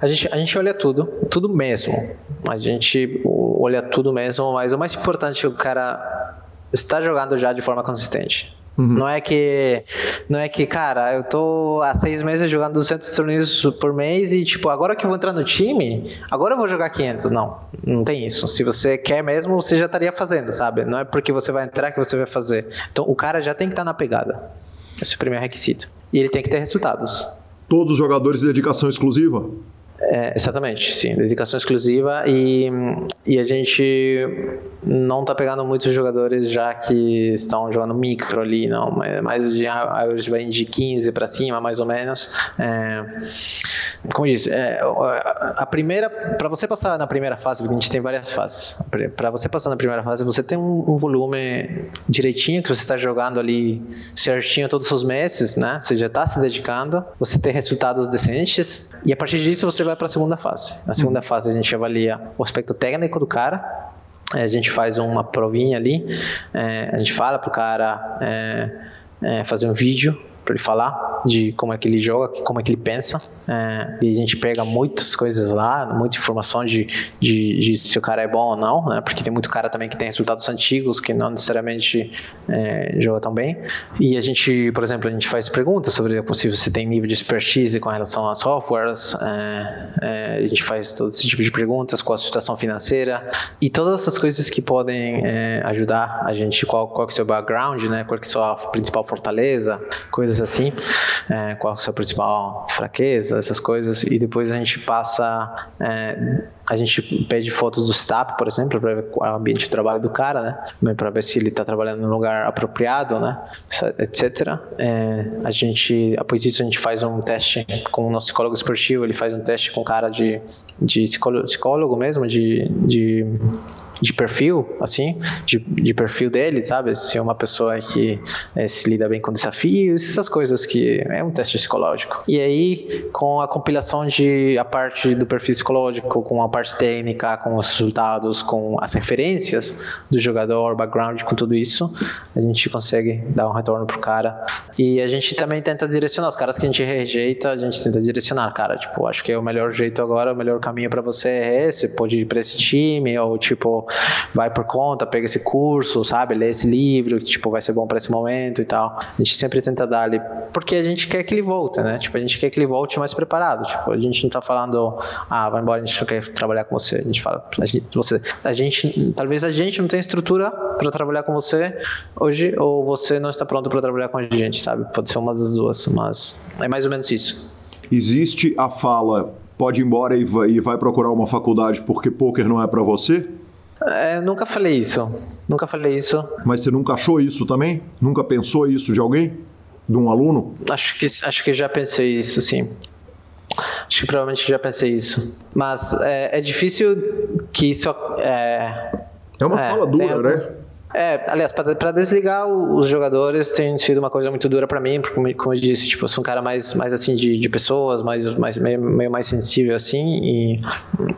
A gente, a gente olha tudo, tudo mesmo. A gente olha tudo mesmo, mas o mais importante é o cara está jogando já de forma consistente. Uhum. Não é que, não é que, cara, eu tô há seis meses jogando 200 torneios por mês e, tipo, agora que eu vou entrar no time, agora eu vou jogar 500. Não, não tem isso. Se você quer mesmo, você já estaria fazendo, sabe? Não é porque você vai entrar que você vai fazer. Então, o cara já tem que estar na pegada. Esse é o primeiro requisito. E ele tem que ter resultados. Todos os jogadores de dedicação exclusiva? É, exatamente, sim, dedicação exclusiva e, e a gente não está pegando muitos jogadores já que estão jogando micro ali, não, mais de average de 15 para cima, mais ou menos. É, como disse, é, a primeira, para você passar na primeira fase, porque a gente tem várias fases, para você passar na primeira fase, você tem um, um volume direitinho que você está jogando ali certinho todos os meses, né? Você já está se dedicando, você tem resultados decentes e a partir disso você vai para a segunda fase. Na segunda fase a gente avalia o aspecto técnico do cara, é, a gente faz uma provinha ali, é, a gente fala pro cara é, é fazer um vídeo para ele falar de como é que ele joga, como é que ele pensa. É, e a gente pega muitas coisas lá, muita informação de, de, de, se o cara é bom ou não, né? Porque tem muito cara também que tem resultados antigos que não necessariamente é, joga tão bem. E a gente, por exemplo, a gente faz perguntas sobre se você tem nível de expertise com relação a softwares. É, é, a gente faz todo esse tipo de perguntas, qual a situação financeira e todas essas coisas que podem é, ajudar a gente, qual, qual é o seu background, né? Qual é a sua principal fortaleza, coisas coisas assim, é, qual a sua principal fraqueza, essas coisas, e depois a gente passa, é, a gente pede fotos do staff, por exemplo, para ver qual é o ambiente de trabalho do cara, né, para ver se ele está trabalhando no lugar apropriado, né, etc. É, a gente, após isso, a gente faz um teste com o nosso psicólogo esportivo, ele faz um teste com cara de, de psicólogo, psicólogo mesmo, de, de de perfil, assim, de, de perfil dele, sabe? Se é uma pessoa que é, se lida bem com desafios, essas coisas que é um teste psicológico. E aí, com a compilação de a parte do perfil psicológico, com a parte técnica, com os resultados, com as referências do jogador, background, com tudo isso, a gente consegue dar um retorno pro cara. E a gente também tenta direcionar os caras que a gente rejeita, a gente tenta direcionar, cara, tipo, acho que é o melhor jeito agora, o melhor caminho para você é esse, pode ir para esse time ou tipo vai por conta, pega esse curso, sabe, lê esse livro, que tipo vai ser bom para esse momento e tal. A gente sempre tenta dar ali, porque a gente quer que ele volte, né? Tipo, a gente quer que ele volte mais preparado. Tipo, a gente não tá falando, ah, vai embora, a gente não quer trabalhar com você. A gente fala, a gente, você, a gente, talvez a gente não tenha estrutura para trabalhar com você hoje, ou você não está pronto para trabalhar com a gente, sabe? Pode ser uma das duas, mas é mais ou menos isso. Existe a fala, pode ir embora e vai, e vai procurar uma faculdade porque poker não é para você? É, nunca falei isso. Nunca falei isso. Mas você nunca achou isso também? Nunca pensou isso de alguém? De um aluno? Acho que, acho que já pensei isso, sim. Acho que provavelmente já pensei isso. Mas é, é difícil que isso. É, é uma é, fala dura, né? É, aliás, para desligar os jogadores tem sido uma coisa muito dura para mim, porque, como eu disse, tipo, eu sou um cara mais, mais assim de, de pessoas, mais, mais meio, meio, mais sensível assim, e,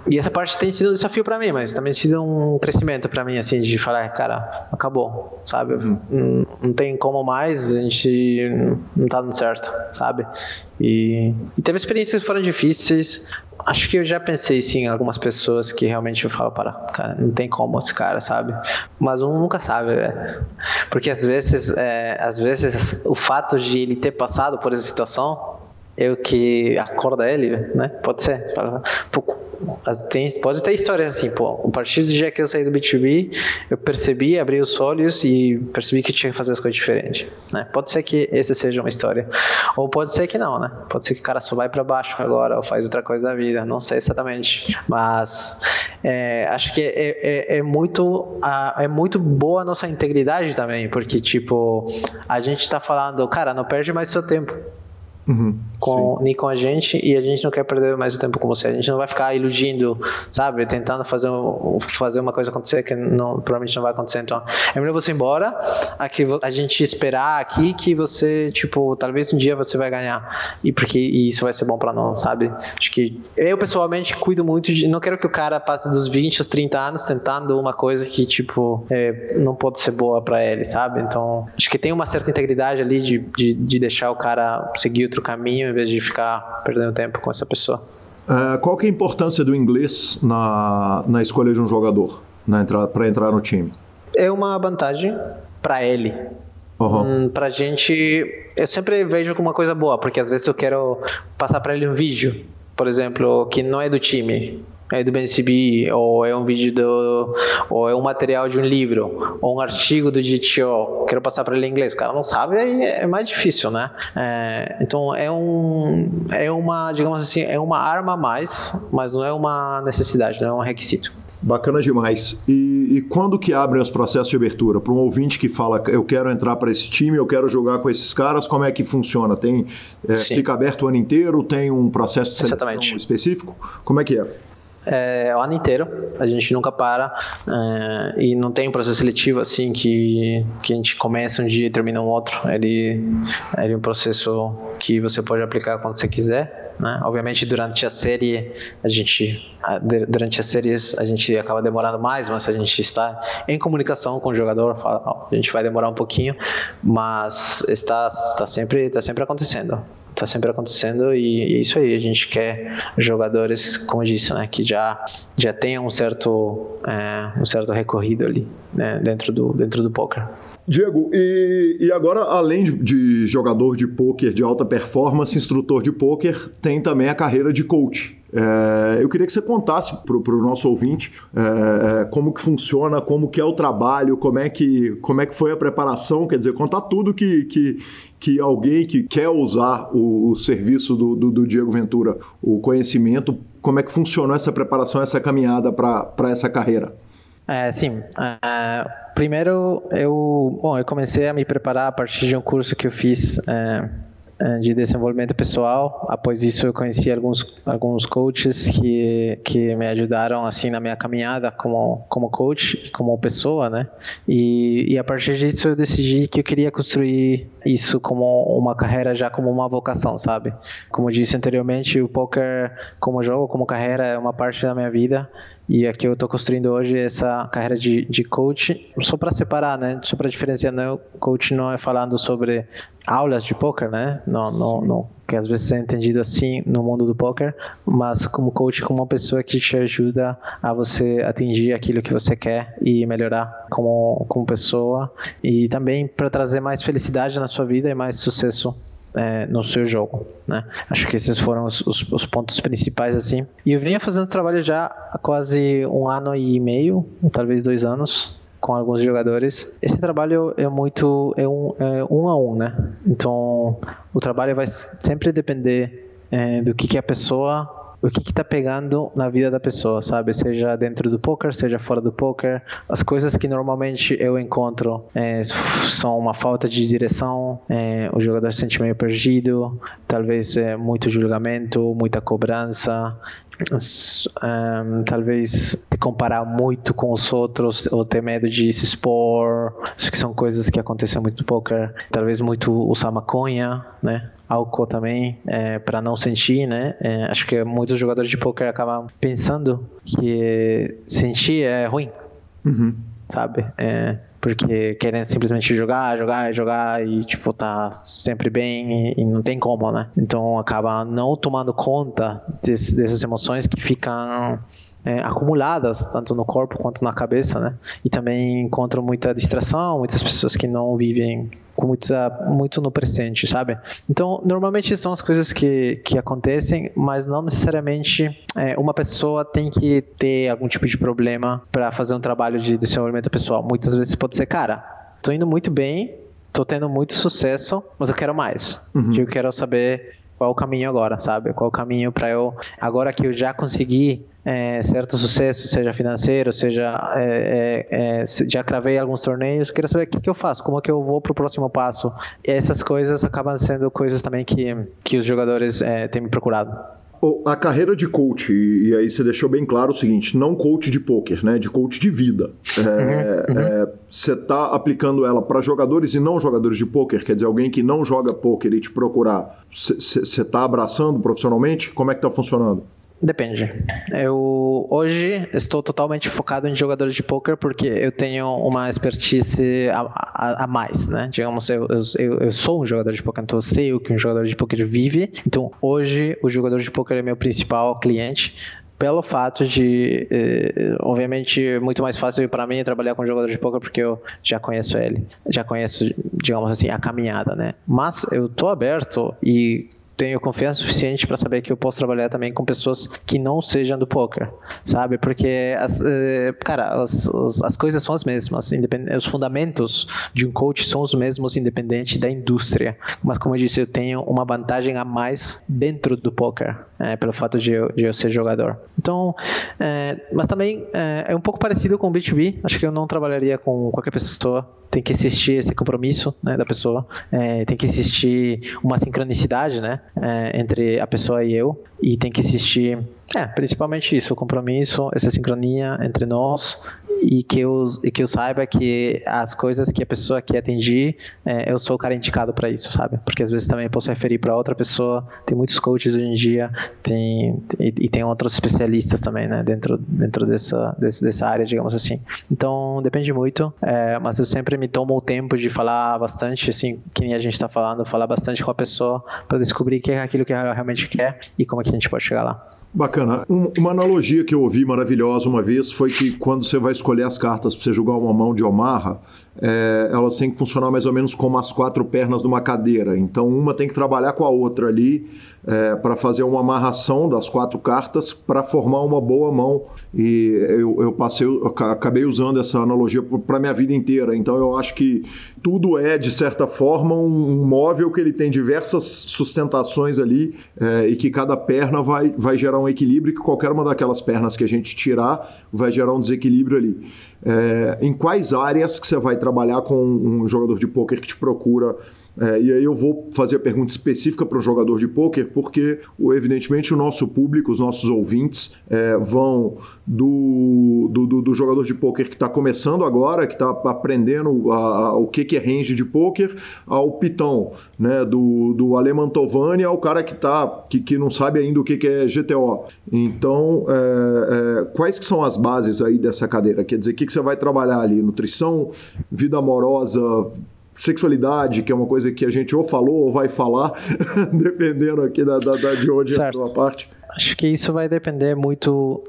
e essa parte tem sido um desafio para mim, mas também tem sido um crescimento para mim, assim, de falar, cara, acabou, sabe? Uhum. Não, não, tem como mais, a gente não tá dando certo, sabe? E, e teve experiências que foram difíceis, acho que eu já pensei sim em algumas pessoas que realmente eu falo para cara não tem como esse cara sabe mas um nunca sabe véio. porque às vezes é, às vezes o fato de ele ter passado por essa situação o que acorda ele né pode ser tem, pode ter histórias assim, pô, a partir do dia que eu saí do B2B, eu percebi, abri os olhos e percebi que tinha que fazer as coisas diferentes, né? Pode ser que essa seja uma história, ou pode ser que não, né? Pode ser que o cara só vai para baixo agora ou faz outra coisa da vida, não sei exatamente, mas é, acho que é, é, é muito é muito boa a nossa integridade também, porque tipo a gente está falando, cara, não perde mais seu tempo. Uhum, com, nem com a gente e a gente não quer perder mais o tempo com você. A gente não vai ficar iludindo, sabe? Tentando fazer, fazer uma coisa acontecer que não, provavelmente não vai acontecer. Então, é melhor você ir embora, aqui, a gente esperar aqui que você, tipo, talvez um dia você vai ganhar. E porque e isso vai ser bom para nós, sabe? Acho que eu pessoalmente cuido muito de. Não quero que o cara passe dos 20 aos 30 anos tentando uma coisa que, tipo, é, não pode ser boa para ele, sabe? Então, acho que tem uma certa integridade ali de, de, de deixar o cara seguir outro caminho em vez de ficar perdendo tempo com essa pessoa. Uh, qual que é a importância do inglês na, na escolha de um jogador para entrar no time? É uma vantagem para ele. Uhum. Hum, pra gente, eu sempre vejo como uma coisa boa, porque às vezes eu quero passar para ele um vídeo, por exemplo, que não é do time é do BNCB, ou é um vídeo do. ou é um material de um livro, ou um artigo do GTO, quero passar para ele em inglês. O cara não sabe, aí é mais difícil, né? É, então é um. é uma, digamos assim, é uma arma a mais, mas não é uma necessidade, não é um requisito. Bacana demais. E, e, quando que abrem os processos de abertura? Para um ouvinte que fala, eu quero entrar para esse time, eu quero jogar com esses caras, como é que funciona? Tem, é, fica aberto o ano inteiro? Tem um processo de seleção Exatamente. específico? Como é que é? É, o ano inteiro, a gente nunca para é, e não tem um processo seletivo assim que, que a gente começa um dia e termina um outro. Ele, ele é um processo que você pode aplicar quando você quiser. Né? Obviamente durante a série a gente durante as séries a gente acaba demorando mais, mas a gente está em comunicação com o jogador, a gente vai demorar um pouquinho, mas está está sempre está sempre acontecendo, está sempre acontecendo e, e é isso aí a gente quer jogadores, como eu disse, né, que já já tenham um certo é, um certo recorrido ali né, dentro do dentro do poker. Diego, e, e agora, além de, jogador de pôquer de alta performance, instrutor de pôquer, tem também a carreira de coach. É, eu queria que você contasse para o nosso ouvinte é, como que funciona, como que é o trabalho, como é que, como é que foi a preparação, quer dizer, contar tudo que, que, que alguém que quer usar o, o serviço do, do, do, Diego Ventura, o conhecimento, como é que funcionou essa preparação, essa caminhada para essa carreira. É, sim. Uh, primeiro, eu, bom, eu comecei a me preparar a partir de um curso que eu fiz uh, de desenvolvimento pessoal. Após isso, eu conheci alguns alguns coaches que que me ajudaram assim na minha caminhada como como coach e como pessoa, né? E, e a partir disso eu decidi que eu queria construir isso como uma carreira já como uma vocação, sabe? Como eu disse anteriormente, o poker como jogo, como carreira é uma parte da minha vida E aqui eu estou construindo hoje essa carreira de, de coach, só para separar, né? Só para diferenciar, né? Coach não é falando sobre aulas de poker, né? Não, não, não, que às vezes é entendido assim no mundo do poker, mas como coach, como uma pessoa que te ajuda a você atingir aquilo que você quer e melhorar como, como pessoa e também para trazer mais felicidade na sua vida e mais sucesso é, no seu jogo, né? Acho que esses foram os, os, os, pontos principais assim. E eu vinha fazendo trabalho já há quase um ano e meio, talvez dois anos, com alguns jogadores. Esse trabalho é muito é um, é um a um, né? Então o trabalho vai sempre depender é, do que, que a pessoa o que está pegando na vida da pessoa, sabe? Seja dentro do poker, seja fora do poker. As coisas que normalmente eu encontro é, são uma falta de direção, é, o jogador se sente meio perdido, talvez é, muito julgamento, muita cobrança, um, talvez te comparar muito com os outros ou ter medo de se expor. Acho que são coisas que acontecem muito no poker. Talvez muito usar maconha, né? Álcool também, é, para não sentir, né? É, acho que muitos jogadores de poker acabam pensando que sentir é ruim, uhum. sabe? É, porque querem simplesmente jogar, jogar, jogar e tipo tá sempre bem e, e não tem como, né? Então acaba não tomando conta desse, dessas emoções que ficam é, acumuladas tanto no corpo quanto na cabeça, né? E também encontro muita distração, muitas pessoas que não vivem com muita, muito no presente, sabe? Então, normalmente são as coisas que, que acontecem, mas não necessariamente é, uma pessoa tem que ter algum tipo de problema para fazer um trabalho de desenvolvimento pessoal. Muitas vezes pode ser, cara, tô indo muito bem, tô tendo muito sucesso, mas eu quero mais. Uhum. Eu quero saber qual o caminho agora, sabe? Qual o caminho para eu, agora que eu já consegui é, certo sucesso, seja financeiro, seja é, é, é já cravei alguns torneios, queria saber o que, que eu faço, como é que eu vou para o próximo passo. E essas coisas acabam sendo coisas também que, que os jogadores é, têm me procurado. A carreira de coach, e aí você deixou bem claro o seguinte, não coach de poker, né? De coach de vida. É, uhum, uhum. É, você está aplicando ela para jogadores e não jogadores de poker, quer dizer, alguém que não joga poker e te procurar, você está abraçando profissionalmente? Como é que está funcionando? Depende. Eu hoje estou totalmente focado em jogadores de poker porque eu tenho uma expertise a, a, a mais, né? Digamos, eu, eu, eu, sou um jogador de poker, então eu sei o que um jogador de poker vive. Então hoje o jogador de poker é meu principal cliente pelo fato de, eh, obviamente, muito mais fácil para mim trabalhar com jogador de poker porque eu já conheço ele, já conheço, digamos assim, a caminhada, né? Mas eu tô aberto e tenho confiança suficiente para saber que eu posso trabalhar também com pessoas que não sejam do poker, sabe? Porque, as, eh, cara, as, as, coisas são as mesmas, os fundamentos de um coach são os mesmos, independente da indústria. Mas, como eu disse, eu tenho uma vantagem a mais dentro do poker, é, pelo fato de eu, de eu, ser jogador. Então, é, mas também é, é um pouco parecido com o B2B. Acho que eu não trabalharia com qualquer pessoa tem que existir esse compromisso né, da pessoa, é, tem que existir uma sincronicidade né, é, entre a pessoa e eu, e tem que existir, é, principalmente isso, o compromisso, essa sincronia entre nós, e que eu, e que eu saiba que as coisas que a pessoa quer atender, é, eu sou o cara indicado para isso, sabe? Porque às vezes também posso referir para outra pessoa. Tem muitos coaches hoje em dia, tem e, e, tem outros especialistas também, né? Dentro dentro dessa dessa área, digamos assim. Então depende muito, é, mas eu sempre me tomo o tempo de falar bastante, assim, que a gente está falando, falar bastante com a pessoa para descobrir o que é aquilo que ela realmente quer e como é que a gente pode chegar lá. Bacana. Um, uma analogia que eu ouvi maravilhosa uma vez foi que quando você vai escolher as cartas para você jogar uma mão de Omaha, é, elas têm que funcionar mais ou menos como as quatro pernas de uma cadeira. Então, uma tem que trabalhar com a outra ali é, para fazer uma amarração das quatro cartas para formar uma boa mão. E eu, eu passei, eu acabei usando essa analogia para minha vida inteira. Então, eu acho que tudo é, de certa forma, um móvel que ele tem diversas sustentações ali é, e que cada perna vai, vai gerar um equilíbrio, que qualquer uma daquelas pernas que a gente tirar vai gerar um desequilíbrio ali. é, em quais áreas que você vai trabalhar com um jogador de pôquer que te procura é, e aí eu vou fazer a pergunta específica para o jogador de pôquer, porque evidentemente o nosso público, os nossos ouvintes, é, vão do, do, do, do, jogador de pôquer que está começando agora, que está aprendendo a, a, o que, que é range de pôquer, ao pitão, né? Do, do Ale Mantovani ao cara que, tá, que, que não sabe ainda o que, que é GTO. Então, é, é, quais que são as bases aí dessa cadeira? Quer dizer, o que, que você vai trabalhar ali? Nutrição, vida amorosa, sexualidade, que é uma coisa que a gente ou falou ou vai falar, dependendo aqui da, da, da de onde certo. entrou a parte. Acho que isso vai depender muito.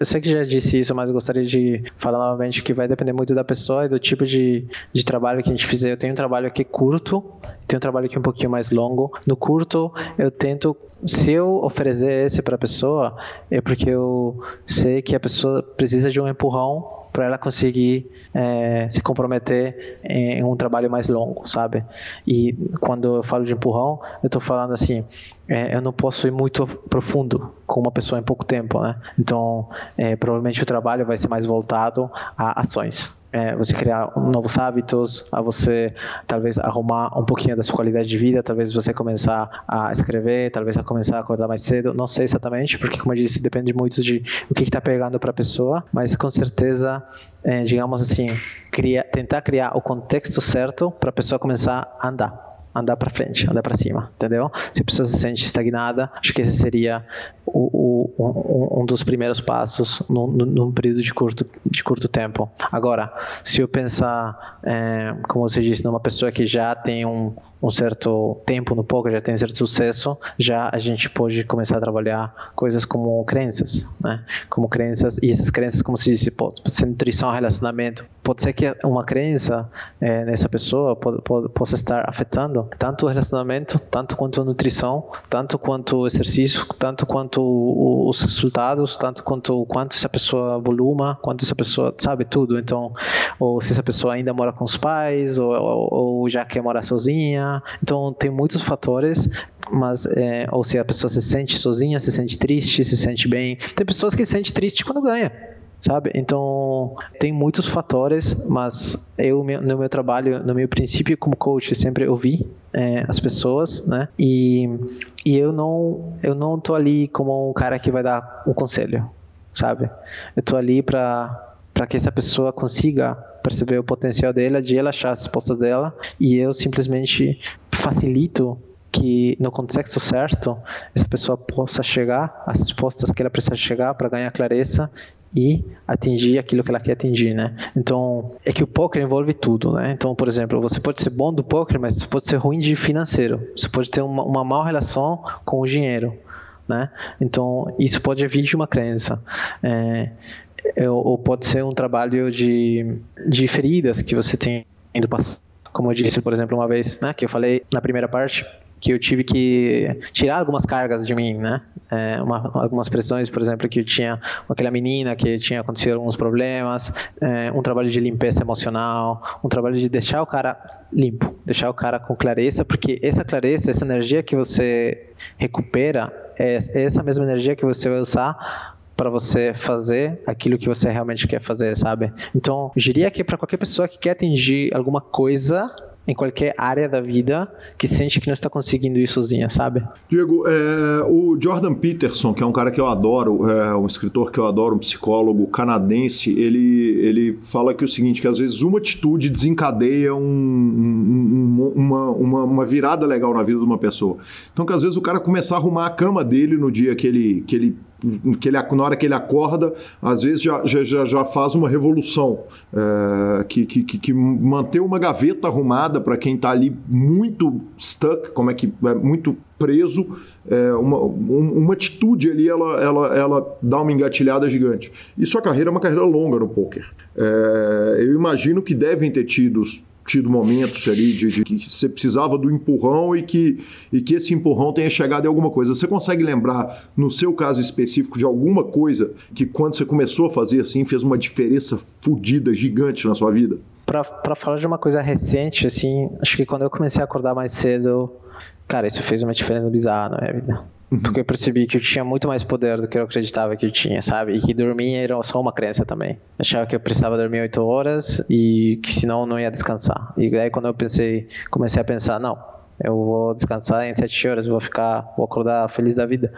Eu sei que já disse isso, mas gostaria de falar novamente que vai depender muito da pessoa e do tipo de, de trabalho que a gente fizer. Eu tenho um trabalho aqui curto, tenho um trabalho aqui um pouquinho mais longo. No curto, eu tento. Se eu oferecer esse para a pessoa, é porque eu sei que a pessoa precisa de um empurrão para ela conseguir é, se comprometer em um trabalho mais longo, sabe? E quando eu falo de empurrão, eu estou falando assim, é, eu não posso ir muito profundo com uma pessoa em pouco tempo, né? Então, é, provavelmente o trabalho vai ser mais voltado a ações é, você criar novos hábitos, a você talvez arrumar um pouquinho da sua qualidade de vida, talvez você começar a escrever, talvez a começar a acordar mais cedo, não sei exatamente, porque como eu disse, depende muito de o que está pegando para a pessoa, mas com certeza, é, digamos assim, criar, tentar criar o contexto certo para a pessoa começar a andar andar para frente, andar para cima, entendeu? Se a pessoa se sente estagnada, acho que esse seria o, o, um, um, dos primeiros passos num, num, período de curto, de curto tempo. Agora, se eu pensar, é, como você disse, numa pessoa que já tem um, um certo tempo no poker, já tem certo sucesso, já a gente pode começar a trabalhar coisas como crenças, né? Como crenças, e essas crenças, como se disse, pode ser nutrição, relacionamento. Pode ser que uma crença é, nessa pessoa pode, pode, possa estar afetando tanto o relacionamento, tanto quanto a nutrição, tanto quanto o exercício, tanto quanto os resultados, tanto quanto quanto essa pessoa voluma, quanto essa pessoa sabe tudo. Então, ou se essa pessoa ainda mora com os pais, ou, ou, ou já quer morar sozinha. Então, tem muitos fatores mas é, ou se a pessoa se sente sozinha, se sente triste, se sente bem. Tem pessoas que se sentem triste quando ganha sabe? Então, tem muitos fatores, mas eu, no meu trabalho, no meu princípio como coach, sempre ouvi é, as pessoas, né? E, e eu não eu não tô ali como um cara que vai dar um conselho, sabe? Eu tô ali para para que essa pessoa consiga perceber o potencial dela, de ela achar as respostas dela, e eu simplesmente facilito que no contexto certo essa pessoa possa chegar às respostas que ela precisa chegar para ganhar clareza e atingir aquilo que ela quer atingir, né? Então, é que o poker envolve tudo, né? Então, por exemplo, você pode ser bom do poker, mas você pode ser ruim de financeiro. Você pode ter uma, uma má relação com o dinheiro, né? Então, isso pode vir de uma crença. É, ou pode ser um trabalho de, de feridas que você tem do passado. Como eu disse, por exemplo, uma vez, né, que eu falei na primeira parte, que eu tive que tirar algumas cargas de mim, né? É, uma, algumas pressões, por exemplo, que eu tinha com aquela menina que tinha acontecido alguns problemas, é, um trabalho de limpeza emocional, um trabalho de deixar o cara limpo, deixar o cara com clareza, porque essa clareza, essa energia que você recupera, é essa mesma energia que você vai usar para você fazer aquilo que você realmente quer fazer, sabe? Então, diria que para qualquer pessoa que quer atingir alguma coisa em qualquer área da vida que sente que não está conseguindo ir sozinha, sabe? Diego, é, o Jordan Peterson, que é um cara que eu adoro, é um escritor que eu adoro, um psicólogo canadense, ele, ele fala que é o seguinte, que às vezes uma atitude desencadeia um, um, uma, uma, uma, virada legal na vida de uma pessoa. Então que às vezes o cara começar a arrumar a cama dele no dia que ele, que ele que ele, na hora que ele acorda, às vezes já, já, já faz uma revolução. É, que, que, que manter uma gaveta arrumada para quem está ali muito stuck, como é que é muito preso, é, uma, uma atitude ali ela, ela, ela dá uma engatilhada gigante. E sua carreira é uma carreira longa no poker. É, eu imagino que devem ter tido tido momentos ali de, de, que você precisava do empurrão e que, e que esse empurrão tenha chegado em alguma coisa. Você consegue lembrar, no seu caso específico, de alguma coisa que quando você começou a fazer assim, fez uma diferença fodida, gigante na sua vida? Para falar de uma coisa recente, assim, acho que quando eu comecei a acordar mais cedo, cara, isso fez uma diferença bizarra na minha vida. Porque eu percebi que eu tinha muito mais poder do que eu acreditava que eu tinha, sabe? E que dormir era só uma crença também. Eu achava que eu precisava dormir oito horas e que senão não ia descansar. E aí quando eu pensei, comecei a pensar, não, eu vou descansar em sete horas, vou ficar, vou acordar feliz da vida.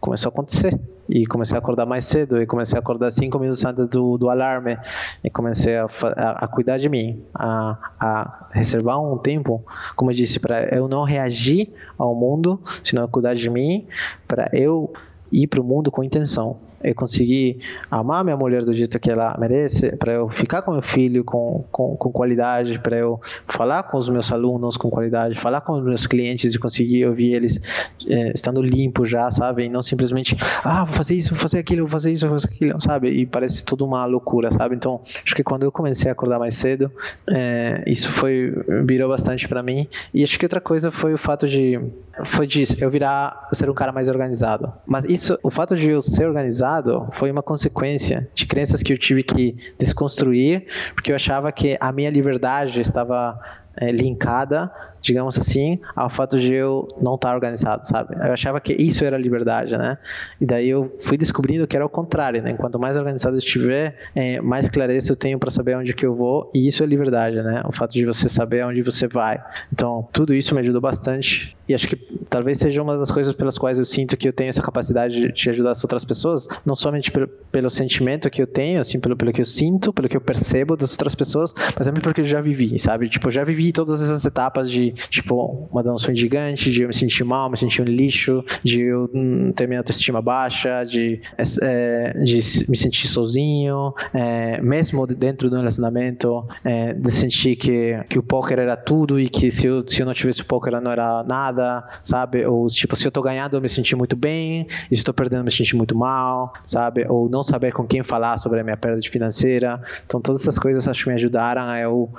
Começou a acontecer. E comecei a acordar mais cedo e comecei a acordar cinco minutos antes do, do alarme e comecei a, a, a cuidar de mim, a, a, reservar um tempo, como eu disse, para eu não reagir ao mundo, senão cuidar de mim, para eu ir para o mundo com intenção eu conseguir amar minha mulher do jeito que ela merece, para eu ficar com meu filho com, com, com qualidade, para eu falar com os meus alunos com qualidade, falar com os meus clientes e conseguir ouvir eles é, estando limpo já, sabe? E não simplesmente, ah, vou fazer isso, vou fazer aquilo, vou fazer isso, vou fazer aquilo, sabe? E parece tudo uma loucura, sabe? Então, acho que quando eu comecei a acordar mais cedo, é, isso foi virou bastante para mim. E acho que outra coisa foi o fato de foi disso, eu virar ser um cara mais organizado. Mas isso, o fato de eu ser organizado foi uma consequência de crenças que eu tive que desconstruir, porque eu achava que a minha liberdade estava é, linkada digamos assim, ao fato de eu não estar organizado, sabe? Eu achava que isso era liberdade, né? E daí eu fui descobrindo que era o contrário, né? Quanto mais organizado eu estiver, é, mais clareza eu tenho para saber onde que eu vou, e isso é liberdade, né? O fato de você saber onde você vai. Então, tudo isso me ajudou bastante, e acho que talvez seja uma das coisas pelas quais eu sinto que eu tenho essa capacidade de ajudar as outras pessoas, não somente pelo, pelo sentimento que eu tenho, assim, pelo, pelo que eu sinto, pelo que eu percebo das outras pessoas, mas também porque eu já vivi, sabe? Tipo, eu já vivi todas essas etapas de tipo, uma dança gigante, de eu me sentir mal, me sentir um lixo, de eu ter minha autoestima baixa, de, é, de me sentir sozinho, é, mesmo dentro do relacionamento, é, de sentir que, que o poker era tudo e que se eu, se eu não tivesse o poker não era nada, sabe? Ou, tipo, se eu tô ganhando eu me sentir muito bem, e se eu tô perdendo eu me sentir muito mal, sabe? Ou não saber com quem falar sobre a minha perda financeira. Então, todas essas coisas acho que me ajudaram eu,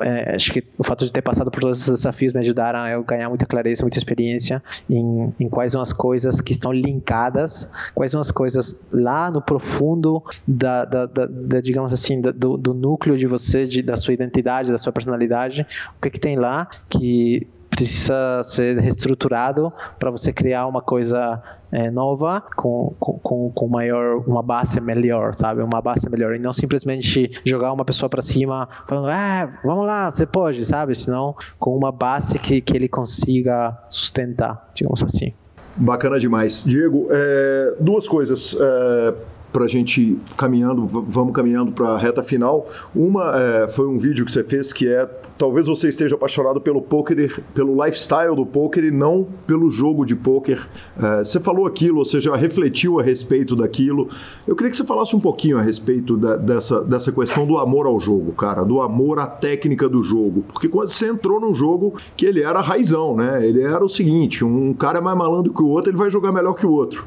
é, acho que o fato de ter passado por todos esses desafios me ajudaram a eu ganhar muita clareza, muita experiência em, em quais são as coisas que estão linkadas, quais são as coisas lá no profundo da, da, da, da digamos assim, do, do, núcleo de você, de, da sua identidade, da sua personalidade, o que, que tem lá que precisa ser reestruturado para você criar uma coisa é, nova com, com, com maior uma base melhor, sabe? Uma base melhor e não simplesmente jogar uma pessoa para cima falando, ah, vamos lá, você pode, sabe? Senão com uma base que, que ele consiga sustentar, digamos assim. Bacana demais. Diego, é, duas coisas. É para a gente caminhando, vamos caminhando para a reta final. Uma é, foi um vídeo que você fez que é talvez você esteja apaixonado pelo poker, pelo lifestyle do poker e não pelo jogo de poker. É, você falou aquilo, ou seja, refletiu a respeito daquilo. Eu queria que você falasse um pouquinho a respeito da, dessa, dessa questão do amor ao jogo, cara, do amor à técnica do jogo. Porque quando você entrou num jogo que ele era raizão, né? Ele era o seguinte: um cara é mais malandro que o outro, ele vai jogar melhor que o outro.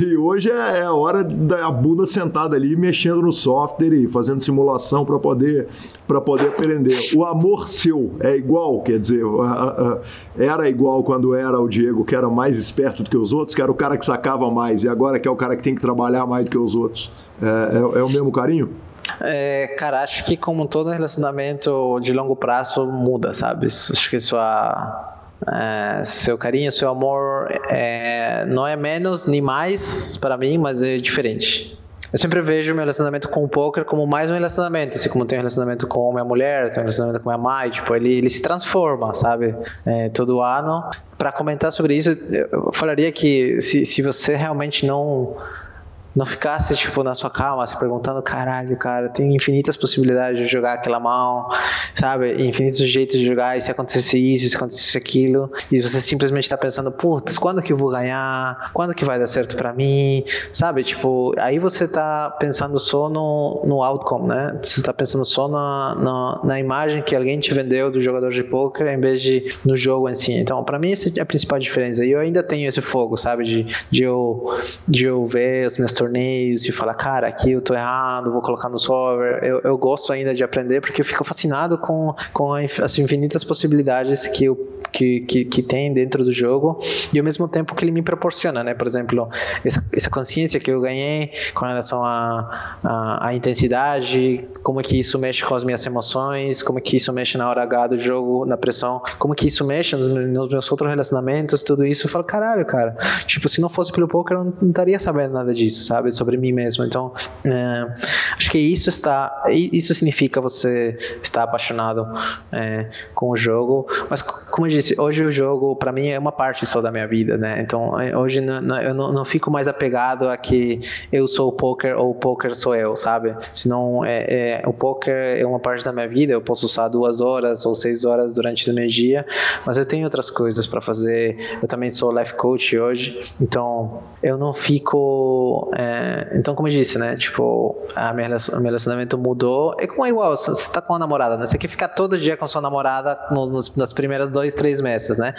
E hoje é, é a hora da bunda sentada ali mexendo no software e fazendo simulação para poder poder aprender. O amor seu é igual, quer dizer, era igual quando era o Diego que era mais esperto do que os outros, que era o cara que sacava mais e agora que é o cara que tem que trabalhar mais do que os outros. É, é, é o mesmo carinho? É, cara, acho que como todo relacionamento de longo prazo muda, sabe? Acho que sua é, seu carinho, seu amor é, não é menos nem mais para mim, mas é diferente. Eu sempre vejo meu relacionamento com o poker como mais um relacionamento, assim como tenho um relacionamento com minha mulher, tenho um relacionamento com minha mãe, tipo, ele, ele se transforma, sabe? É, todo ano. Para comentar sobre isso, eu falaria que se, se você realmente não não ficasse, tipo, na sua calma, se perguntando, caralho, cara, tem infinitas possibilidades de jogar aquela mão, sabe? Infinitos jeitos de jogar, e se acontecesse isso, se acontecesse aquilo, e você simplesmente tá pensando, putz, quando que eu vou ganhar? Quando que vai dar certo para mim? Sabe? Tipo, aí você tá pensando só no, no outcome, né? Você tá pensando só na, na, na imagem que alguém te vendeu do jogador de poker, em vez de no jogo em si. Então, para mim, essa é a principal diferença. E eu ainda tenho esse fogo, sabe? De, de, eu, de eu ver os meus torneios e falar, cara, aqui eu tô errado, vou colocar no software. Eu, eu gosto ainda de aprender porque eu fico fascinado com, com as infinitas possibilidades que o que, que, que, tem dentro do jogo e ao mesmo tempo que ele me proporciona, né? Por exemplo, essa, essa consciência que eu ganhei com relação à a, a, a, intensidade, como é que isso mexe com as minhas emoções, como é que isso mexe na hora H do jogo, na pressão, como é que isso mexe nos, nos meus outros relacionamentos, tudo isso. Eu falo, caralho, cara, tipo, se não fosse pelo poker, eu não estaria sabendo nada disso, sabe? Sobre mim mesmo. Então, é, acho que isso está, isso significa você estar apaixonado é, com o jogo. Mas, como eu disse, hoje o jogo, para mim, é uma parte só da minha vida, né? Então, é, hoje não, eu não, não, fico mais apegado a que eu sou o poker ou o poker sou eu, sabe? Senão, é, é, o poker é uma parte da minha vida. Eu posso usar duas horas ou seis horas durante o meu dia, mas eu tenho outras coisas para fazer. Eu também sou life coach hoje, então eu não fico. É, então, como eu disse, né? Tipo, a minha, meu relacionamento mudou. É como é igual, você tá com uma namorada, né? Você quer ficar todo dia com sua namorada nos, nas primeiras dois, três meses, né?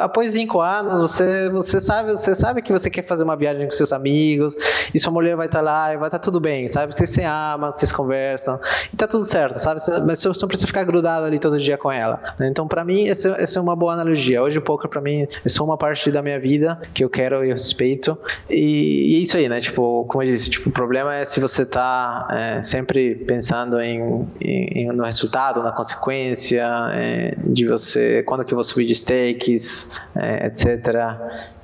Após cinco anos, você, você, sabe, você sabe que você quer fazer uma viagem com seus amigos, e sua mulher vai estar tá lá e vai estar tá tudo bem, sabe? Vocês se amam, vocês conversam, e tá tudo certo, sabe? Mas você não precisa ficar grudado ali todo dia com ela. Né? Então, para mim, essa, é uma boa analogia. Hoje o poker, para mim, é só uma parte da minha vida que eu quero e respeito. E, e é isso aí, né? Tipo, como eu disse, tipo, o problema é se você tá é, sempre pensando em, em, no resultado, na consequência, é, de você, quando que eu vou subir de stakes, é, etc.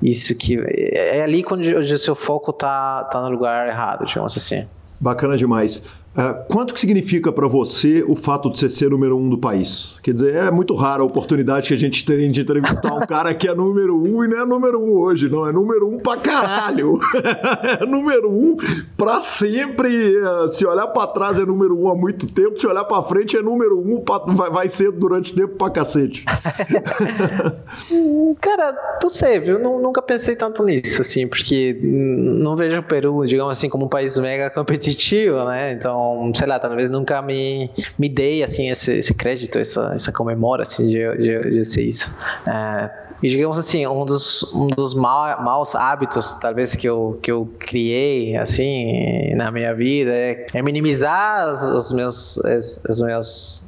Isso que é, é ali quando o seu foco tá, tá no lugar errado, digamos assim. Bacana demais. Uh, quanto que significa para você o fato de você ser número um do país? Quer dizer, é muito rara a oportunidade que a gente tem de entrevistar um cara que é número um e não é número um hoje, não. É número um pra caralho. é número um pra sempre. Se olhar pra trás é número um há muito tempo, se olhar pra frente é número um, pra, vai, vai ser durante tempo pra cacete. cara, tu sei, viu? Nunca pensei tanto nisso, assim, porque não vejo o Peru, digamos assim, como um país mega competitivo, né? Então então, sei lá, talvez nunca me, me dei, assim, esse, esse crédito, essa, essa comemora, assim, de, de, de ser isso. É, e digamos assim, um dos, um dos maus hábitos, talvez, que eu, que eu criei, assim, na minha vida é, é minimizar os, os meus, os, os meus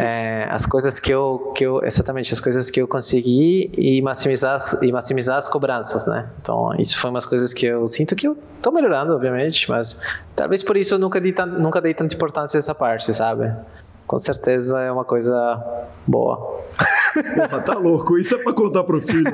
É, as coisas que eu, que eu, exatamente, as coisas que eu consegui e maximizar, as, e maximizar as cobranças, né? Então, isso foi umas coisas que eu sinto que eu tô melhorando, obviamente, mas talvez por isso eu nunca dei, nunca dei tanta importância a essa parte, sabe? Com certeza é uma coisa boa. Porra, tá louco. Isso é pra contar pro filho.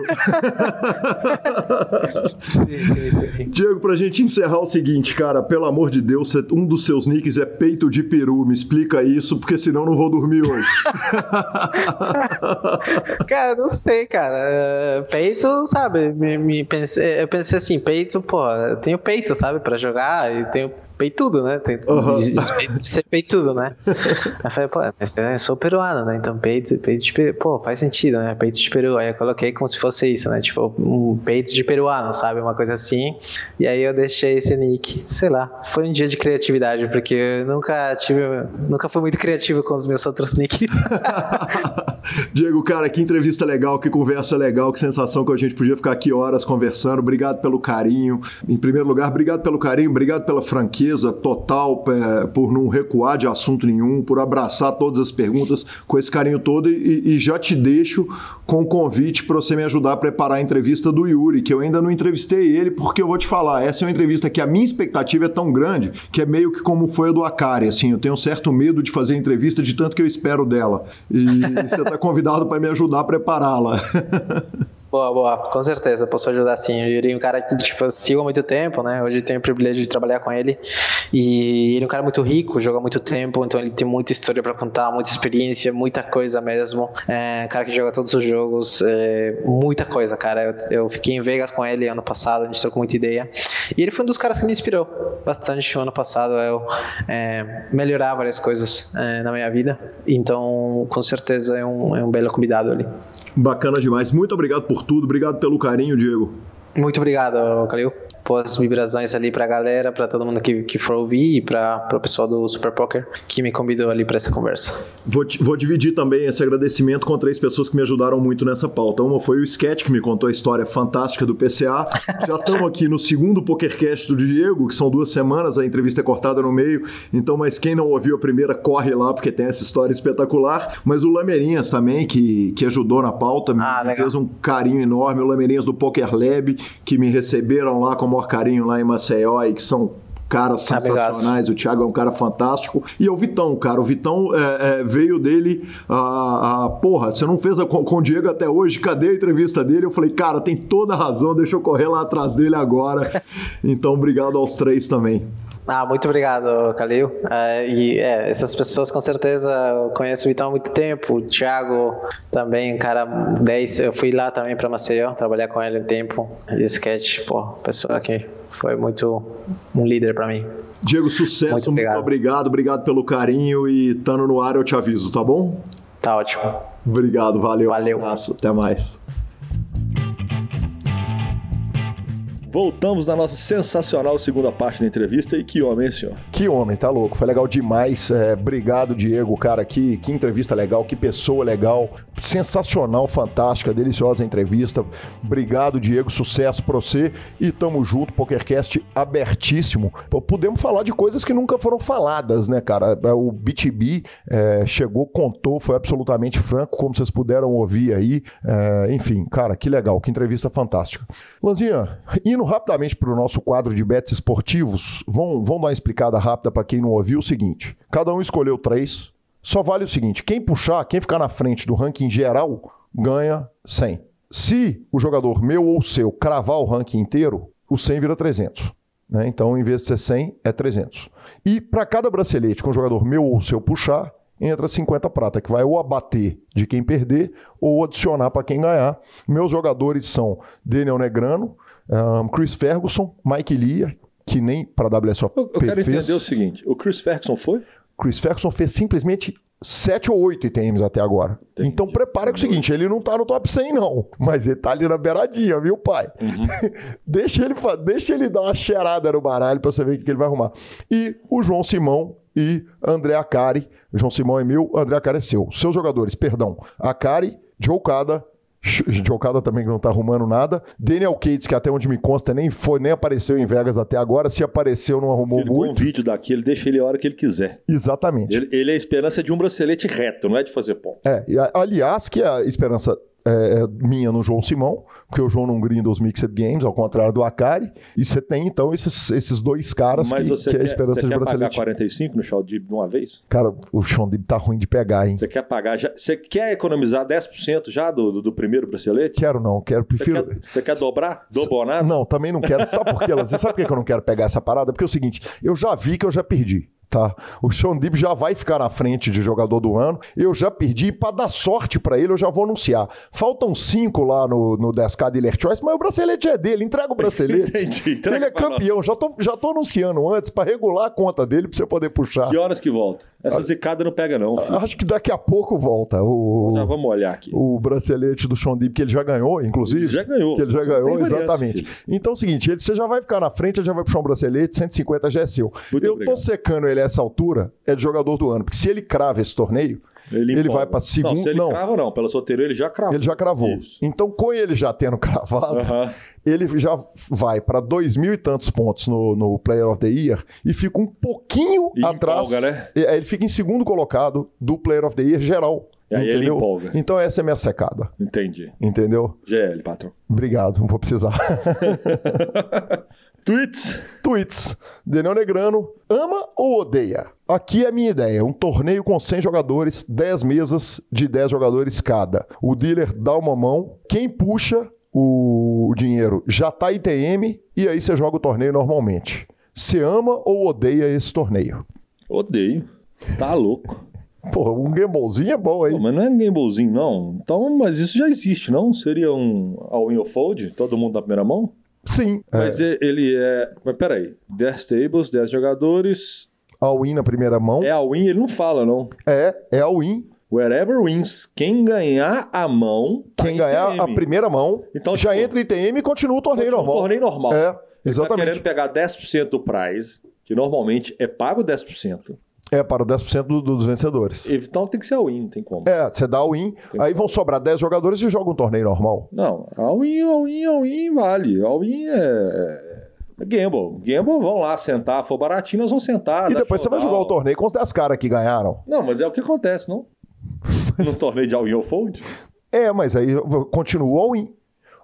sim, sim, sim. Diego, pra gente encerrar o seguinte, cara, pelo amor de Deus, um dos seus nicks é peito de peru. Me explica isso, porque senão não vou dormir hoje. cara, não sei, cara. Peito, sabe? Me, me pensei, eu pensei assim, peito, pô, eu tenho peito, sabe, pra jogar e tenho peitudo, né? Tem uhum. de, de, ser peitudo, né? Aí eu falei, pô, mas eu sou peruano, né? Então peito, peito de peru, pô, faz sentido, né? Peito de peru. Aí eu coloquei como se fosse isso, né? Tipo, um peito de peruano, sabe? Uma coisa assim. E aí eu deixei esse nick. Sei lá, foi um dia de criatividade, porque eu nunca tive, nunca fui muito criativo com os meus outros nicks. Diego, cara, que entrevista legal, que conversa legal, que sensação que a gente podia ficar aqui horas conversando. Obrigado pelo carinho. Em primeiro lugar, obrigado pelo carinho, obrigado pela franquia total, é, por não recuar de assunto nenhum, por abraçar todas as perguntas com esse carinho todo e, e já te deixo com o convite para você me ajudar a preparar a entrevista do Yuri, que eu ainda não entrevistei ele, porque eu vou te falar, essa é uma entrevista que a minha expectativa é tão grande que é meio que como foi a do Akari, assim, eu tenho um certo medo de fazer a entrevista de tanto que eu espero dela. E você está convidado para me ajudar a prepará-la. Boa, boa, com certeza, posso ajudar sim. O Yuri é um cara que, tipo, eu sigo há muito tempo, né? Hoje tenho o privilégio de trabalhar com ele. E ele é um cara muito rico, joga muito tempo, então ele tem muita história para contar, muita experiência, muita coisa mesmo. É um cara que joga todos os jogos, é, muita coisa, cara. Eu, eu, fiquei em Vegas com ele ano passado, a gente trocou muita ideia. E ele foi um dos caras que me inspirou bastante no ano passado eu é, melhorar várias coisas é, na minha vida. Então, com certeza, é um, é um belo convidado ali. Bacana demais. Muito obrigado por tudo. Obrigado pelo carinho, Diego. Muito obrigado, Calil. Boas vibrações ali pra galera, pra todo mundo que, que for ouvir e pra, pro pessoal do Super Poker que me convidou ali pra essa conversa. Vou, vou dividir também esse agradecimento com três pessoas que me ajudaram muito nessa pauta. Uma foi o Sketch, que me contou a história fantástica do PCA. Já estamos aqui no segundo PokerCast do Diego, que são duas semanas, a entrevista é cortada no meio. Então, mas quem não ouviu a primeira, corre lá, porque tem essa história espetacular. Mas o Lamerinhas também, que, que ajudou na pauta, ah, me fez um carinho enorme. O Lamerinhas do Poker Lab, que me receberam lá com o maior carinho lá em Maceió e que são caras sensacionais. O Thiago é um cara fantástico. E é o Vitão, cara. O Vitão é, é, veio dele a, a, Porra, você não fez a, com, com o Diego até hoje? Cadê a entrevista dele? Eu falei, cara, tem toda a razão, deixa eu correr lá atrás dele agora. então, obrigado aos três também. Ah, muito obrigado, Calil. É, e é, essas pessoas com certeza eu conheço o Vitão há muito tempo. O Thiago também, cara 10. Eu fui lá também para Maceió, trabalhar com ele um tempo. E sketch, pô, pessoa que foi muito um líder para mim. Diego, sucesso, muito obrigado. muito obrigado. Obrigado pelo carinho e estando no ar eu te aviso, tá bom? Tá ótimo. Obrigado, valeu. Valeu. Um até mais. Voltamos na nossa sensacional segunda parte da entrevista. E que homem, hein, senhor? Que homem, tá louco. Foi legal demais. É, obrigado, Diego, cara. Que, que entrevista legal, que pessoa legal. Sensacional, fantástica, deliciosa entrevista. Obrigado, Diego. Sucesso pra você. E tamo junto, PokerCast abertíssimo. Podemos falar de coisas que nunca foram faladas, né, cara? É, o BTB é, chegou, contou, foi absolutamente franco, como vocês puderam ouvir aí. É, enfim, cara, que legal, que entrevista fantástica. Lanzinha, indo rapidamente para o nosso quadro de bets esportivos, vamos, vamos dar uma explicada rápida para quem não ouviu o seguinte: cada um escolheu três. Só vale o seguinte: quem puxar, quem ficar na frente do ranking geral, ganha 100. Se o jogador meu ou seu cravar o ranking inteiro, o 100 vira 300. Né? Então, em vez de ser 100, é 300. E para cada bracelete que um jogador meu ou seu puxar, entra 50 prata, que vai ou abater de quem perder ou adicionar para quem ganhar. Meus jogadores são Daniel Negrano, um, Chris Ferguson, Mike Lia, que nem para a WSOP eu, eu quero fez. entender o seguinte, o Chris Ferguson foi? Chris Ferguson fez simplesmente sete ou oito ITMs até agora. Entendi. Então prepara com o seguinte, ele não tá no top 100 não, mas ele tá ali na beiradinha, viu, pai? Uhum. deixa, ele, deixa ele dar uma cheirada no baralho para você ver o que ele vai arrumar. E o João Simão e André Acari, João Simão é meu, André Acari é seu. Seus jogadores, perdão, Acari, Joe Cada, Jocada também que não tá arrumando nada. Daniel Cates, que até onde me consta, nem foi, nem apareceu em Vegas até agora. Se apareceu, não arrumou ele muito. um vídeo daqui, ele deixa ele a hora que ele quiser. Exatamente. Ele, ele é a esperança de um bracelete reto, não é de fazer ponto. É, aliás, que a esperança é, é, minha no João Simão, porque o João não grinda os Mixed Games, ao contrário do Akari. E você tem, então, esses, esses dois caras Mas que, você que é a esperança você de quer bracelete. pagar 45 no Dib de uma vez? Cara, o Sean Dib tá ruim de pegar, hein? Você quer pagar já? Você quer economizar 10% já do, do, do, primeiro bracelete? Quero não, quero, prefiro... Você quer, você quer dobrar? Dobonar? Não, também não quero. Sabe por quê, Sabe por que eu não quero pegar essa parada? Porque é o seguinte, eu já vi que eu já perdi. Tá. O Sean Deeb já vai ficar na frente de jogador do ano. Eu já perdi. Para dar sorte para ele, eu já vou anunciar. Faltam cinco lá no, no 10K Dealer Choice, mas o bracelete é dele. Entrega o bracelete. Entendi. Entrega ele é campeão. Já tô, já tô anunciando antes para regular a conta dele para você poder puxar. Que horas que volta? Essa zicada não pega, não. Filho. Acho que daqui a pouco volta. O, já vamos olhar aqui. O bracelete do Sean Deeb, que ele já ganhou, inclusive. Ele já ganhou. Que ele já ganhou, exatamente. então é o seguinte: ele, você já vai ficar na frente, ele já vai puxar um bracelete, 150 já é seu. Muito eu obrigado. tô secando ele a essa altura é de jogador do ano. Porque se ele crava esse torneio, ele, ele vai para segundo. Não, se ele não. crava, não. Pelo solteiro, ele já cravou. Ele já cravou. Isso. Então, com ele já tendo cravado, ele já vai para dois mil e tantos pontos no, no Player of the Year e fica um pouquinho e atrás. Empolga, né? Ele fica em segundo colocado do Player of the Year geral. E aí entendeu? ele empolga. Então essa é minha secada. Entendi. Entendeu? GL, patrão. Obrigado, não vou precisar. Tweets. Tweets. Daniel Negrano, ama ou odeia? Aqui é a minha ideia: um torneio com 100 jogadores, 10 mesas de 10 jogadores cada. O dealer dá uma mão, quem puxa o dinheiro já tá ITM e aí você joga o torneio normalmente. Você ama ou odeia esse torneio? Odeio. Tá louco. Pô, um gamblezinho é bom aí. Pô, mas não é gamblezinho, não. Então, mas isso já existe, não? Seria um all-in or fold? Todo mundo na primeira mão? Sim. Mas é. ele é. Mas peraí. 10 tables, 10 jogadores. All-in na primeira mão. É all-in, ele não fala, não. É, é all-in. Wherever wins. Quem ganhar a mão. Tá Quem ganhar a primeira mão. Então, já tipo, entra ITM e continua o torneio continua normal. O torneio normal. É. Ele tá Exatamente. querendo pegar 10% do prize, que normalmente é pago 10%. É para 10% do- dos vencedores. Então tem que ser all-in, não tem como. É, você dá o win, aí vão sobrar 10 jogadores e joga um torneio normal. Não, all-in, all-in, all-in vale. All-in é... é gamble. Gamble vão lá sentar, for baratinho, nós vamos sentar. E depois você vai jogar o torneio com os 10 caras que ganharam. Não, mas é o que acontece, não? No torneio de all-in ou fold? É, mas aí continua o win.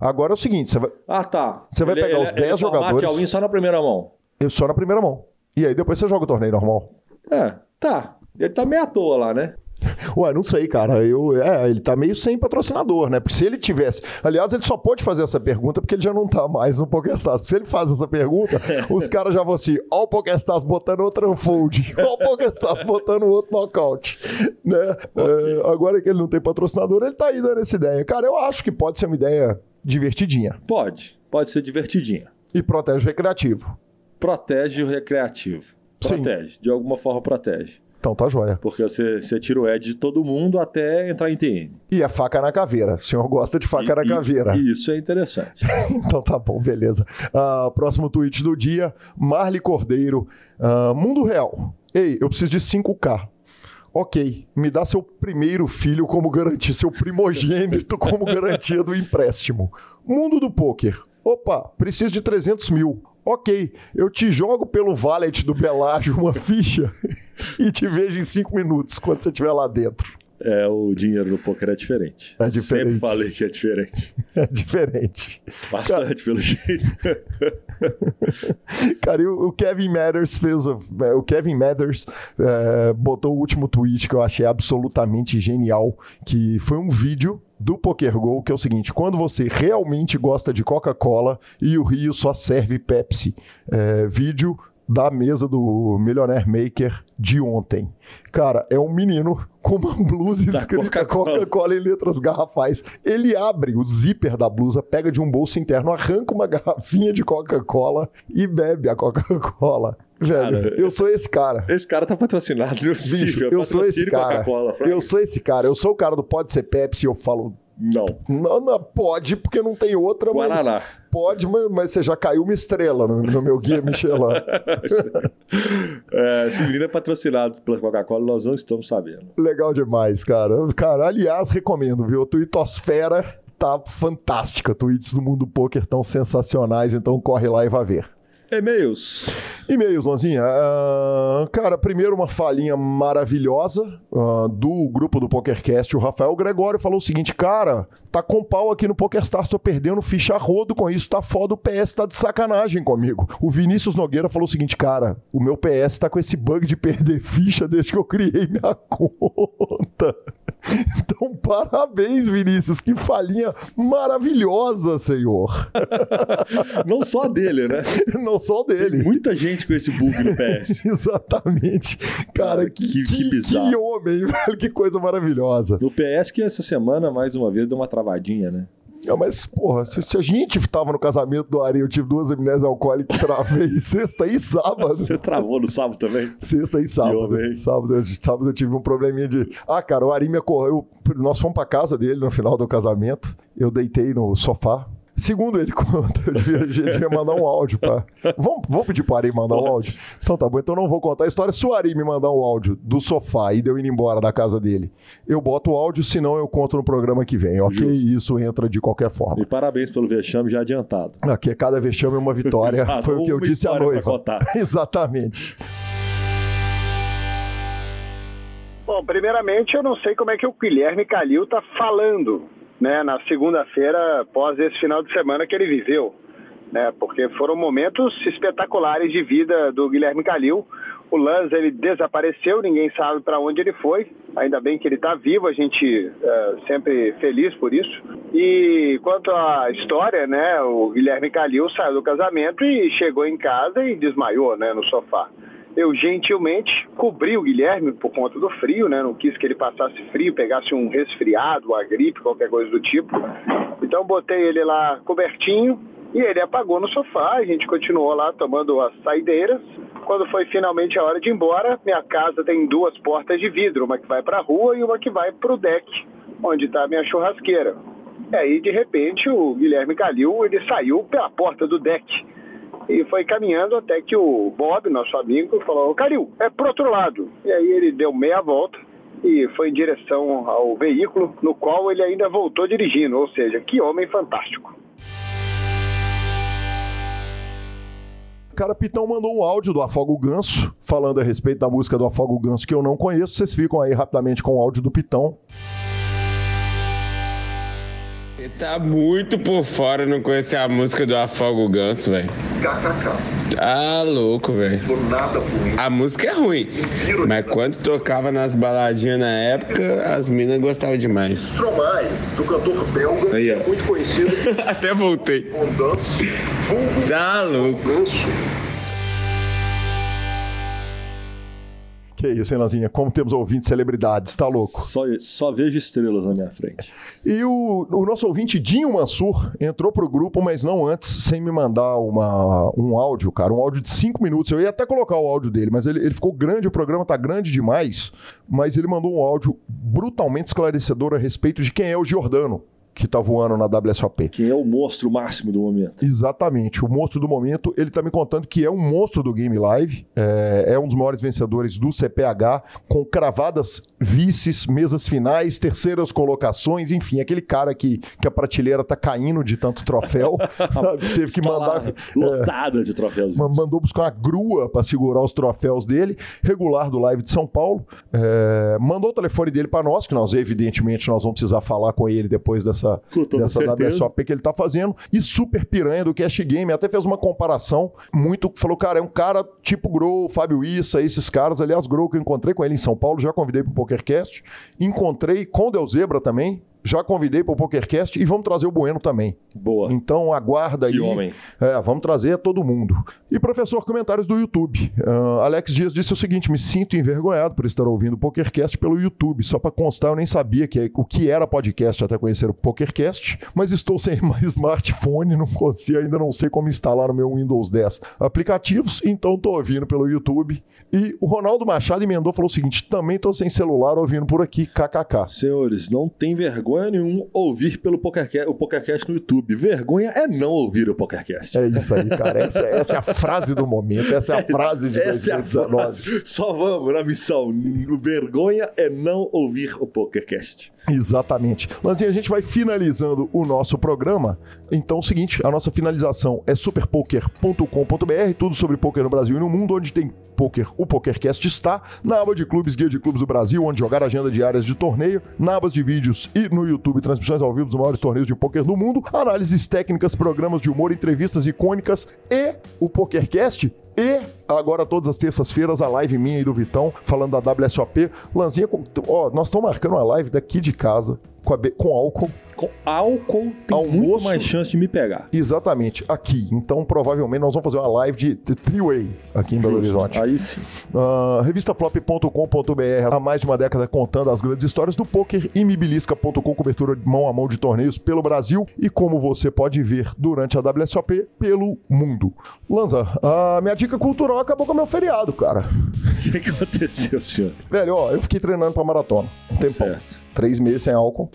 Agora é o seguinte, você vai Ah, tá. Você vai pegar os 10 só mate jogadores. all-in só na primeira mão. só na primeira mão. E aí depois você joga o torneio normal. É, tá. Ele tá meio à toa lá, né? Ué, não sei, cara. Eu, é, ele tá meio sem patrocinador, né? Porque se ele tivesse. Aliás, ele só pode fazer essa pergunta porque ele já não tá mais no PokerStars. Porque se ele faz essa pergunta, os caras já vão assim: ó, o PokerStars botando outro unfold, ó, o PokerStars botando outro knockout. Né? É, agora que ele não tem patrocinador, ele tá aí dando essa ideia. Cara, eu acho que pode ser uma ideia divertidinha. Pode. Pode ser divertidinha. E protege o recreativo. Protege o recreativo. Sim. Protege. De alguma forma protege. Então tá joia. Porque você, você tira o edge de todo mundo até entrar em TN. E a faca na caveira. O senhor gosta de faca E- na e- caveira. e Isso é interessante. Então tá bom, beleza. Ah, próximo tweet do dia, Marli Cordeiro. Ah, mundo real. Ei, eu preciso de 5K. Ok, me dá seu primeiro filho como garantia, seu primogênito como garantia do empréstimo. Mundo do pôquer. Opa, preciso de 300 mil. Ok, eu te jogo pelo valet do Belágio uma ficha e te vejo em 5 minutos quando você estiver lá dentro. É, o dinheiro no poker é diferente. É diferente. Sempre falei que é diferente. É diferente. Bastante, pelo jeito. Cara, e o Kevin Mathers fez. é, O Kevin Mathers é, botou o último tweet que eu achei absolutamente genial, que foi um vídeo do PokerGo, que é o seguinte: quando você realmente gosta de Coca-Cola e o Rio só serve Pepsi. É, vídeo da mesa do Millionaire Maker de ontem. Cara, é um menino com uma blusa Da escrita Coca-Cola. Coca-Cola em letras garrafais. Ele abre o zíper da blusa, pega de um bolso interno, arranca uma garrafinha de Coca-Cola e bebe a Coca-Cola. Velho, Cara, eu sou esse cara. Esse cara tá patrocinado, Bicho, eu sou esse cara. Eu sou esse cara. Eu sou o cara do pode ser Pepsi. Eu falo, Não. não, não pode porque não tem outra, mas Guaraná. pode, mas, mas você já caiu uma estrela no, no meu guia Michelin. É, esse menino é patrocinado pela Coca-Cola, nós não estamos sabendo. Legal demais, cara. Cara, aliás, recomendo, viu? A Twittosfera tá fantástica. Tweets do Mundo Poker tão sensacionais, então corre lá e vá ver. E-mails. E-mails, Lonzinha. Ah, cara, primeiro uma falinha maravilhosa ah, do grupo do PokerCast. O Rafael Gregório falou o seguinte: Cara, tá com pau aqui no PokerStars, tô perdendo ficha rodo com isso, tá foda, o PS tá de sacanagem comigo. O Vinícius Nogueira falou o seguinte: Cara, o meu PS tá com esse bug de perder ficha desde que eu criei minha conta. Então, parabéns, Vinícius. Que falinha maravilhosa, senhor. Não só dele, né? Não só o Tem dele. muita gente com esse bug no PS. Exatamente. Cara, Cara, que, que- que, que bizarro. que homem, velho. Que coisa maravilhosa. No PS que essa semana, mais uma vez, deu uma travadinha, né? É, mas, porra, se, se a gente tava no casamento do Ari, eu tive duas amnésias alcoólicas, travei sexta e sábado. Você travou no sábado também? Sexta e sábado. Sábado, eu- sábado eu tive um probleminha de. Ah, cara, o Ari me acorreu. Nós fomos pra casa dele no final do casamento. Eu deitei no sofá. Segundo ele conta, eu devia, a gente devia mandar um áudio pra. Vamos, vamos pedir pro Ari mandar um áudio? Então tá bom, então não vou contar a história. Se o Ari me mandar um áudio do sofá e deu indo embora da casa dele, eu boto o áudio, senão eu conto no programa que vem, ok? Justo. Isso entra de qualquer forma. E parabéns pelo vexame já adiantado. Aqui é cada vexame é uma vitória. Exato, Foi o que eu disse à noiva. Exatamente. Bom, primeiramente, eu não sei como é que o Guilherme Calil está falando, né, na segunda-feira, após esse final de semana que ele viveu, né, porque foram momentos espetaculares de vida do Guilherme Calil. O Lanza, ele desapareceu, ninguém sabe para onde ele foi, ainda bem que ele está vivo, a gente é, sempre feliz por isso. E quanto à história, né, o Guilherme Calil saiu do casamento e chegou em casa e desmaiou, né, no sofá. Eu gentilmente cobri o Guilherme por conta do frio, né? Não quis que ele passasse frio, pegasse um resfriado, uma gripe, qualquer coisa do tipo. Então botei ele lá cobertinho e ele apagou no sofá. A gente continuou lá tomando as saideiras. Quando foi finalmente a hora de ir embora, minha casa tem duas portas de vidro, uma que vai para a rua e uma que vai para o deck, onde está a minha churrasqueira. E aí, de repente, o Guilherme Calil ele saiu pela porta do deck. E foi caminhando até que o Bob, nosso amigo, falou: Calil, é pro outro lado. E aí ele deu meia volta e foi em direção ao veículo, no qual ele ainda voltou dirigindo. Ou seja, que homem fantástico. Cara, Pitão mandou um áudio do Afogo Ganso, falando a respeito da música do Afogo Ganso que eu não conheço. Vocês ficam aí rapidamente com o áudio do Pitão. Ele tá muito por fora não conhecer a música do Afogo Ganso, velho. KKK. Tá louco, velho. Nada ruim. A música é ruim, mas quando tocava nas baladinhas na época, as minas gostavam demais. Stromae, do cantor belga, Aí, muito conhecido Até voltei. com Tá louco. ganso. Que isso, hein, Lanzinha? Como temos ouvintes celebridades, tá louco? Só, só vejo estrelas na minha frente. E o, o nosso ouvinte Dinho Mansur entrou pro grupo, mas não antes, sem me mandar uma, um áudio, cara. Um áudio de cinco minutos. Eu ia até colocar o áudio dele, mas ele, ele ficou grande, o programa tá grande demais. Mas ele mandou um áudio brutalmente esclarecedor a respeito de quem é o Giordano, que tá voando na WSOP. Quem é o monstro máximo do momento? Exatamente, o monstro do momento. Ele tá me contando que é um monstro do Game Live, é, é um dos maiores vencedores do CPH, com cravadas vices, mesas finais, terceiras colocações, enfim, aquele cara que, que a prateleira tá caindo de tanto troféu, sabe? Teve que mandar. lotada de troféus. Ma- Mandou buscar uma grua para segurar os troféus dele, regular do live de São Paulo. É, mandou o telefone dele para nós, que nós, evidentemente, nós vamos precisar falar com ele depois dessa, Dessa certeza. WSOP que ele tá fazendo. E super piranha do Cash Game. Até fez uma comparação muito. Falou, cara, é um cara tipo Grow, Fábio Issa, esses caras. Aliás, Grow que eu encontrei com ele em São Paulo, já convidei pro PokerCast. Encontrei com o Del Zebra também. Já convidei pro PokerCast e vamos trazer o Bueno também. Boa. Então aguarda Que aí. homem. É, vamos trazer todo mundo. E professor, comentários do YouTube. Ah, Alex Dias disse o seguinte: me sinto envergonhado por estar ouvindo o PokerCast pelo YouTube. Só para constar, eu nem sabia que, o que era podcast até conhecer o PokerCast, mas estou sem mais smartphone, não consigo, ainda não sei como instalar no meu Windows 10 aplicativos, então estou ouvindo pelo YouTube. E o Ronaldo Machado emendou falou o seguinte: também estou sem celular ouvindo por aqui, kkk. Senhores, não tem vergonha nenhum ouvir pelo PokerCast, o PokerCast no YouTube. Vergonha é não ouvir o PokerCast. É isso aí, cara. Essa, essa é a frase do momento, essa é a frase de Essa é a 2019. frase. Só vamos na missão. Vergonha é não ouvir o PokerCast. Exatamente. Lanzinha, a gente vai finalizando o nosso programa. Então, é o seguinte, a nossa finalização é superpoker.com.br, tudo sobre poker no Brasil e no mundo, onde tem poker, o PokerCast está, na aba de clubes, guia de clubes do Brasil, onde jogar agenda diárias de torneio, na abas de vídeos e no YouTube, transmissões ao vivo dos maiores torneios de poker do mundo, análises técnicas, programas de humor, entrevistas icônicas e o PokerCast e agora, todas as terças-feiras, a live minha e do Vitão, falando da WSOP. Lanzinha, ó, nós estamos marcando uma live daqui de casa, com, a com álcool. Com álcool tem Almoço. muito mais chance de me pegar. Exatamente, aqui. Então, provavelmente, nós vamos fazer uma live de de three-way aqui em Belo Justo. Horizonte. Aí sim. Uh, revistaflop.com.br há mais de uma década contando as grandes histórias do poker e mibilisca.com, cobertura de mão a mão de torneios pelo Brasil e como você pode ver durante a WSOP pelo mundo. Lanza, a minha dica cultural acabou com o meu feriado, cara. O que que aconteceu, senhor? Velho, ó, eu fiquei treinando pra maratona. Um tempão. Certo. Três meses sem álcool.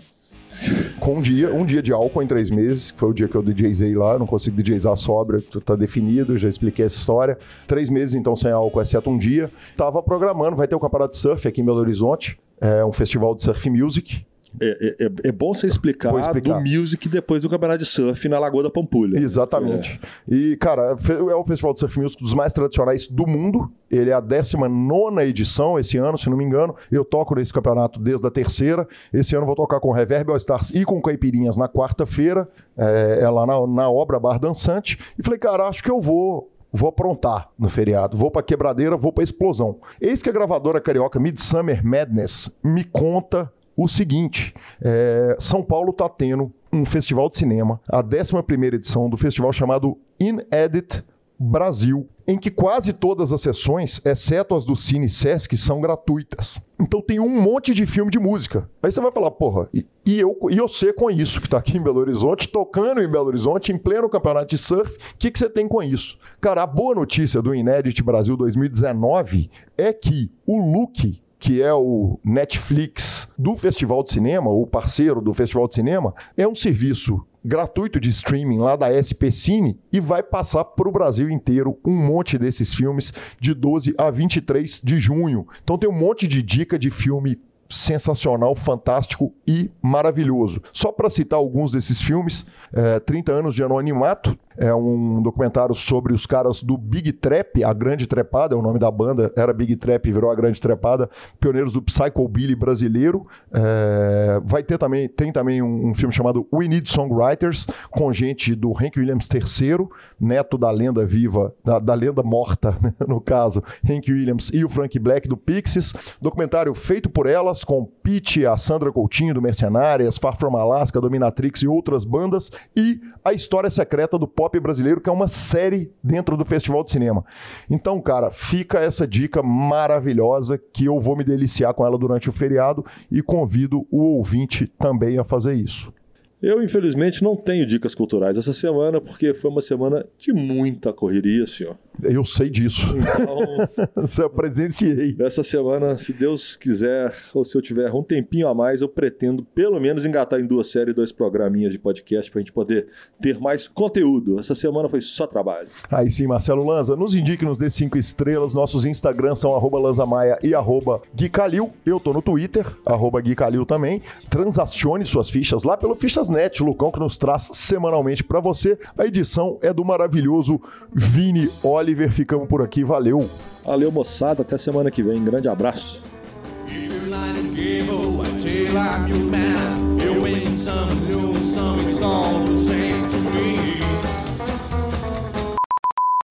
Com um dia, um dia de álcool em três meses, que foi o dia que eu DJzei lá, não consigo DJzar sobra, tá definido, já expliquei essa história. Três meses então sem álcool, exceto um dia. Tava programando, vai ter o campeonato de surf aqui em Belo Horizonte, é um festival de surf music. É, é- é- é bom você explicar, explicar. do Music depois do campeonato de surf na Lagoa da Pampulha. Exatamente. E, cara, é o festival de surf music dos mais tradicionais do mundo. Ele é a 19 edição esse ano, se não me engano. Eu toco nesse campeonato desde a terceira. Esse ano vou tocar com Reverb All Stars e com Caipirinhas na quarta-feira, é, é lá na, na obra Bar Dançante. E falei, cara, acho que eu vou. Vou aprontar no feriado. Vou pra quebradeira, vou pra explosão. Eis que a gravadora carioca Midsummer Madness me conta o seguinte: é, São Paulo está tendo um festival de cinema, a 11 edição do festival chamado In Edit Brasil, em que quase todas as sessões, exceto as do Cine Sesc, são gratuitas. Então tem um monte de filme de música. Aí você vai falar, porra, e, e eu, e você com isso, que tá aqui em Belo Horizonte, tocando em Belo Horizonte, em pleno campeonato de surf, o que, que você tem com isso? Cara, a boa notícia do Inédit Brasil 2019 é que o Luke que é o Netflix do Festival de Cinema, o parceiro do Festival de Cinema, é um serviço gratuito de streaming lá da SP Cine e vai passar para o Brasil inteiro um monte desses filmes de 12 a 23 de junho. Então tem um monte de dica de filme sensacional, fantástico e maravilhoso. Só para citar alguns desses filmes, é, 30 anos de anonimato, é um documentário sobre os caras do Big Trap, a Grande Trepada, é o nome da banda, era Big Trap e virou a Grande Trepada, pioneiros do Psychobilly brasileiro. É, vai ter também, tem também um, um, filme chamado We Need Songwriters, com gente do Hank Williams III, neto da lenda viva, da, da lenda morta, né, no caso, Hank Williams e o Frank Black do Pixies. Documentário feito por elas, com Pete, a Sandra Coutinho do Mercenárias, Far From Alaska, Dominatrix e outras bandas, e a história secreta do pop brasileiro, que é uma série dentro do Festival de Cinema. Então, cara, fica essa dica maravilhosa que eu vou me deliciar com ela durante o feriado e convido o ouvinte também a fazer isso. Eu, infelizmente, não tenho dicas culturais essa semana, porque foi uma semana de muita correria, senhor. Eu sei disso. Então, eu presenciei. Essa semana, se Deus quiser, ou se eu tiver um tempinho a mais, eu pretendo pelo menos engatar em duas séries, dois programinhas de podcast para a gente poder ter mais conteúdo. Essa semana foi só trabalho. Aí sim, Marcelo Lanza, nos indique, nos dê cinco estrelas. Nossos Instagrams são arroba lanzamaia e arroba Guicalil. Eu tô no Twitter, arroba Guicalil também. Transacione suas fichas lá pelo Fichas.net, Lucão, que nos traz semanalmente para você. A edição é do maravilhoso Vini Oli Oliver, ficamos por aqui. Valeu. Valeu, moçada. Até semana que vem. Grande abraço.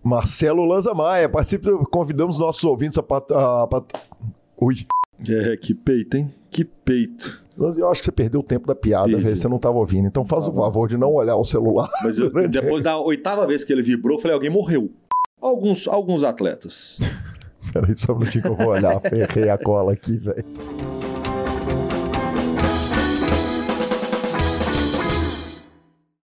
Marcelo Lanza Maia, participe, convidamos nossos ouvintes a, pat... a pat... Ui. É, que peito, hein? Que peito. Eu acho que você perdeu o tempo da piada, velho. Você não estava ouvindo. Então faz o favor de não olhar o celular. Mas eu, depois da oitava vez que ele vibrou, eu falei, alguém morreu. Alguns, alguns atletas. Peraí, só um minutinho que eu vou olhar. Ferrei a cola aqui, velho.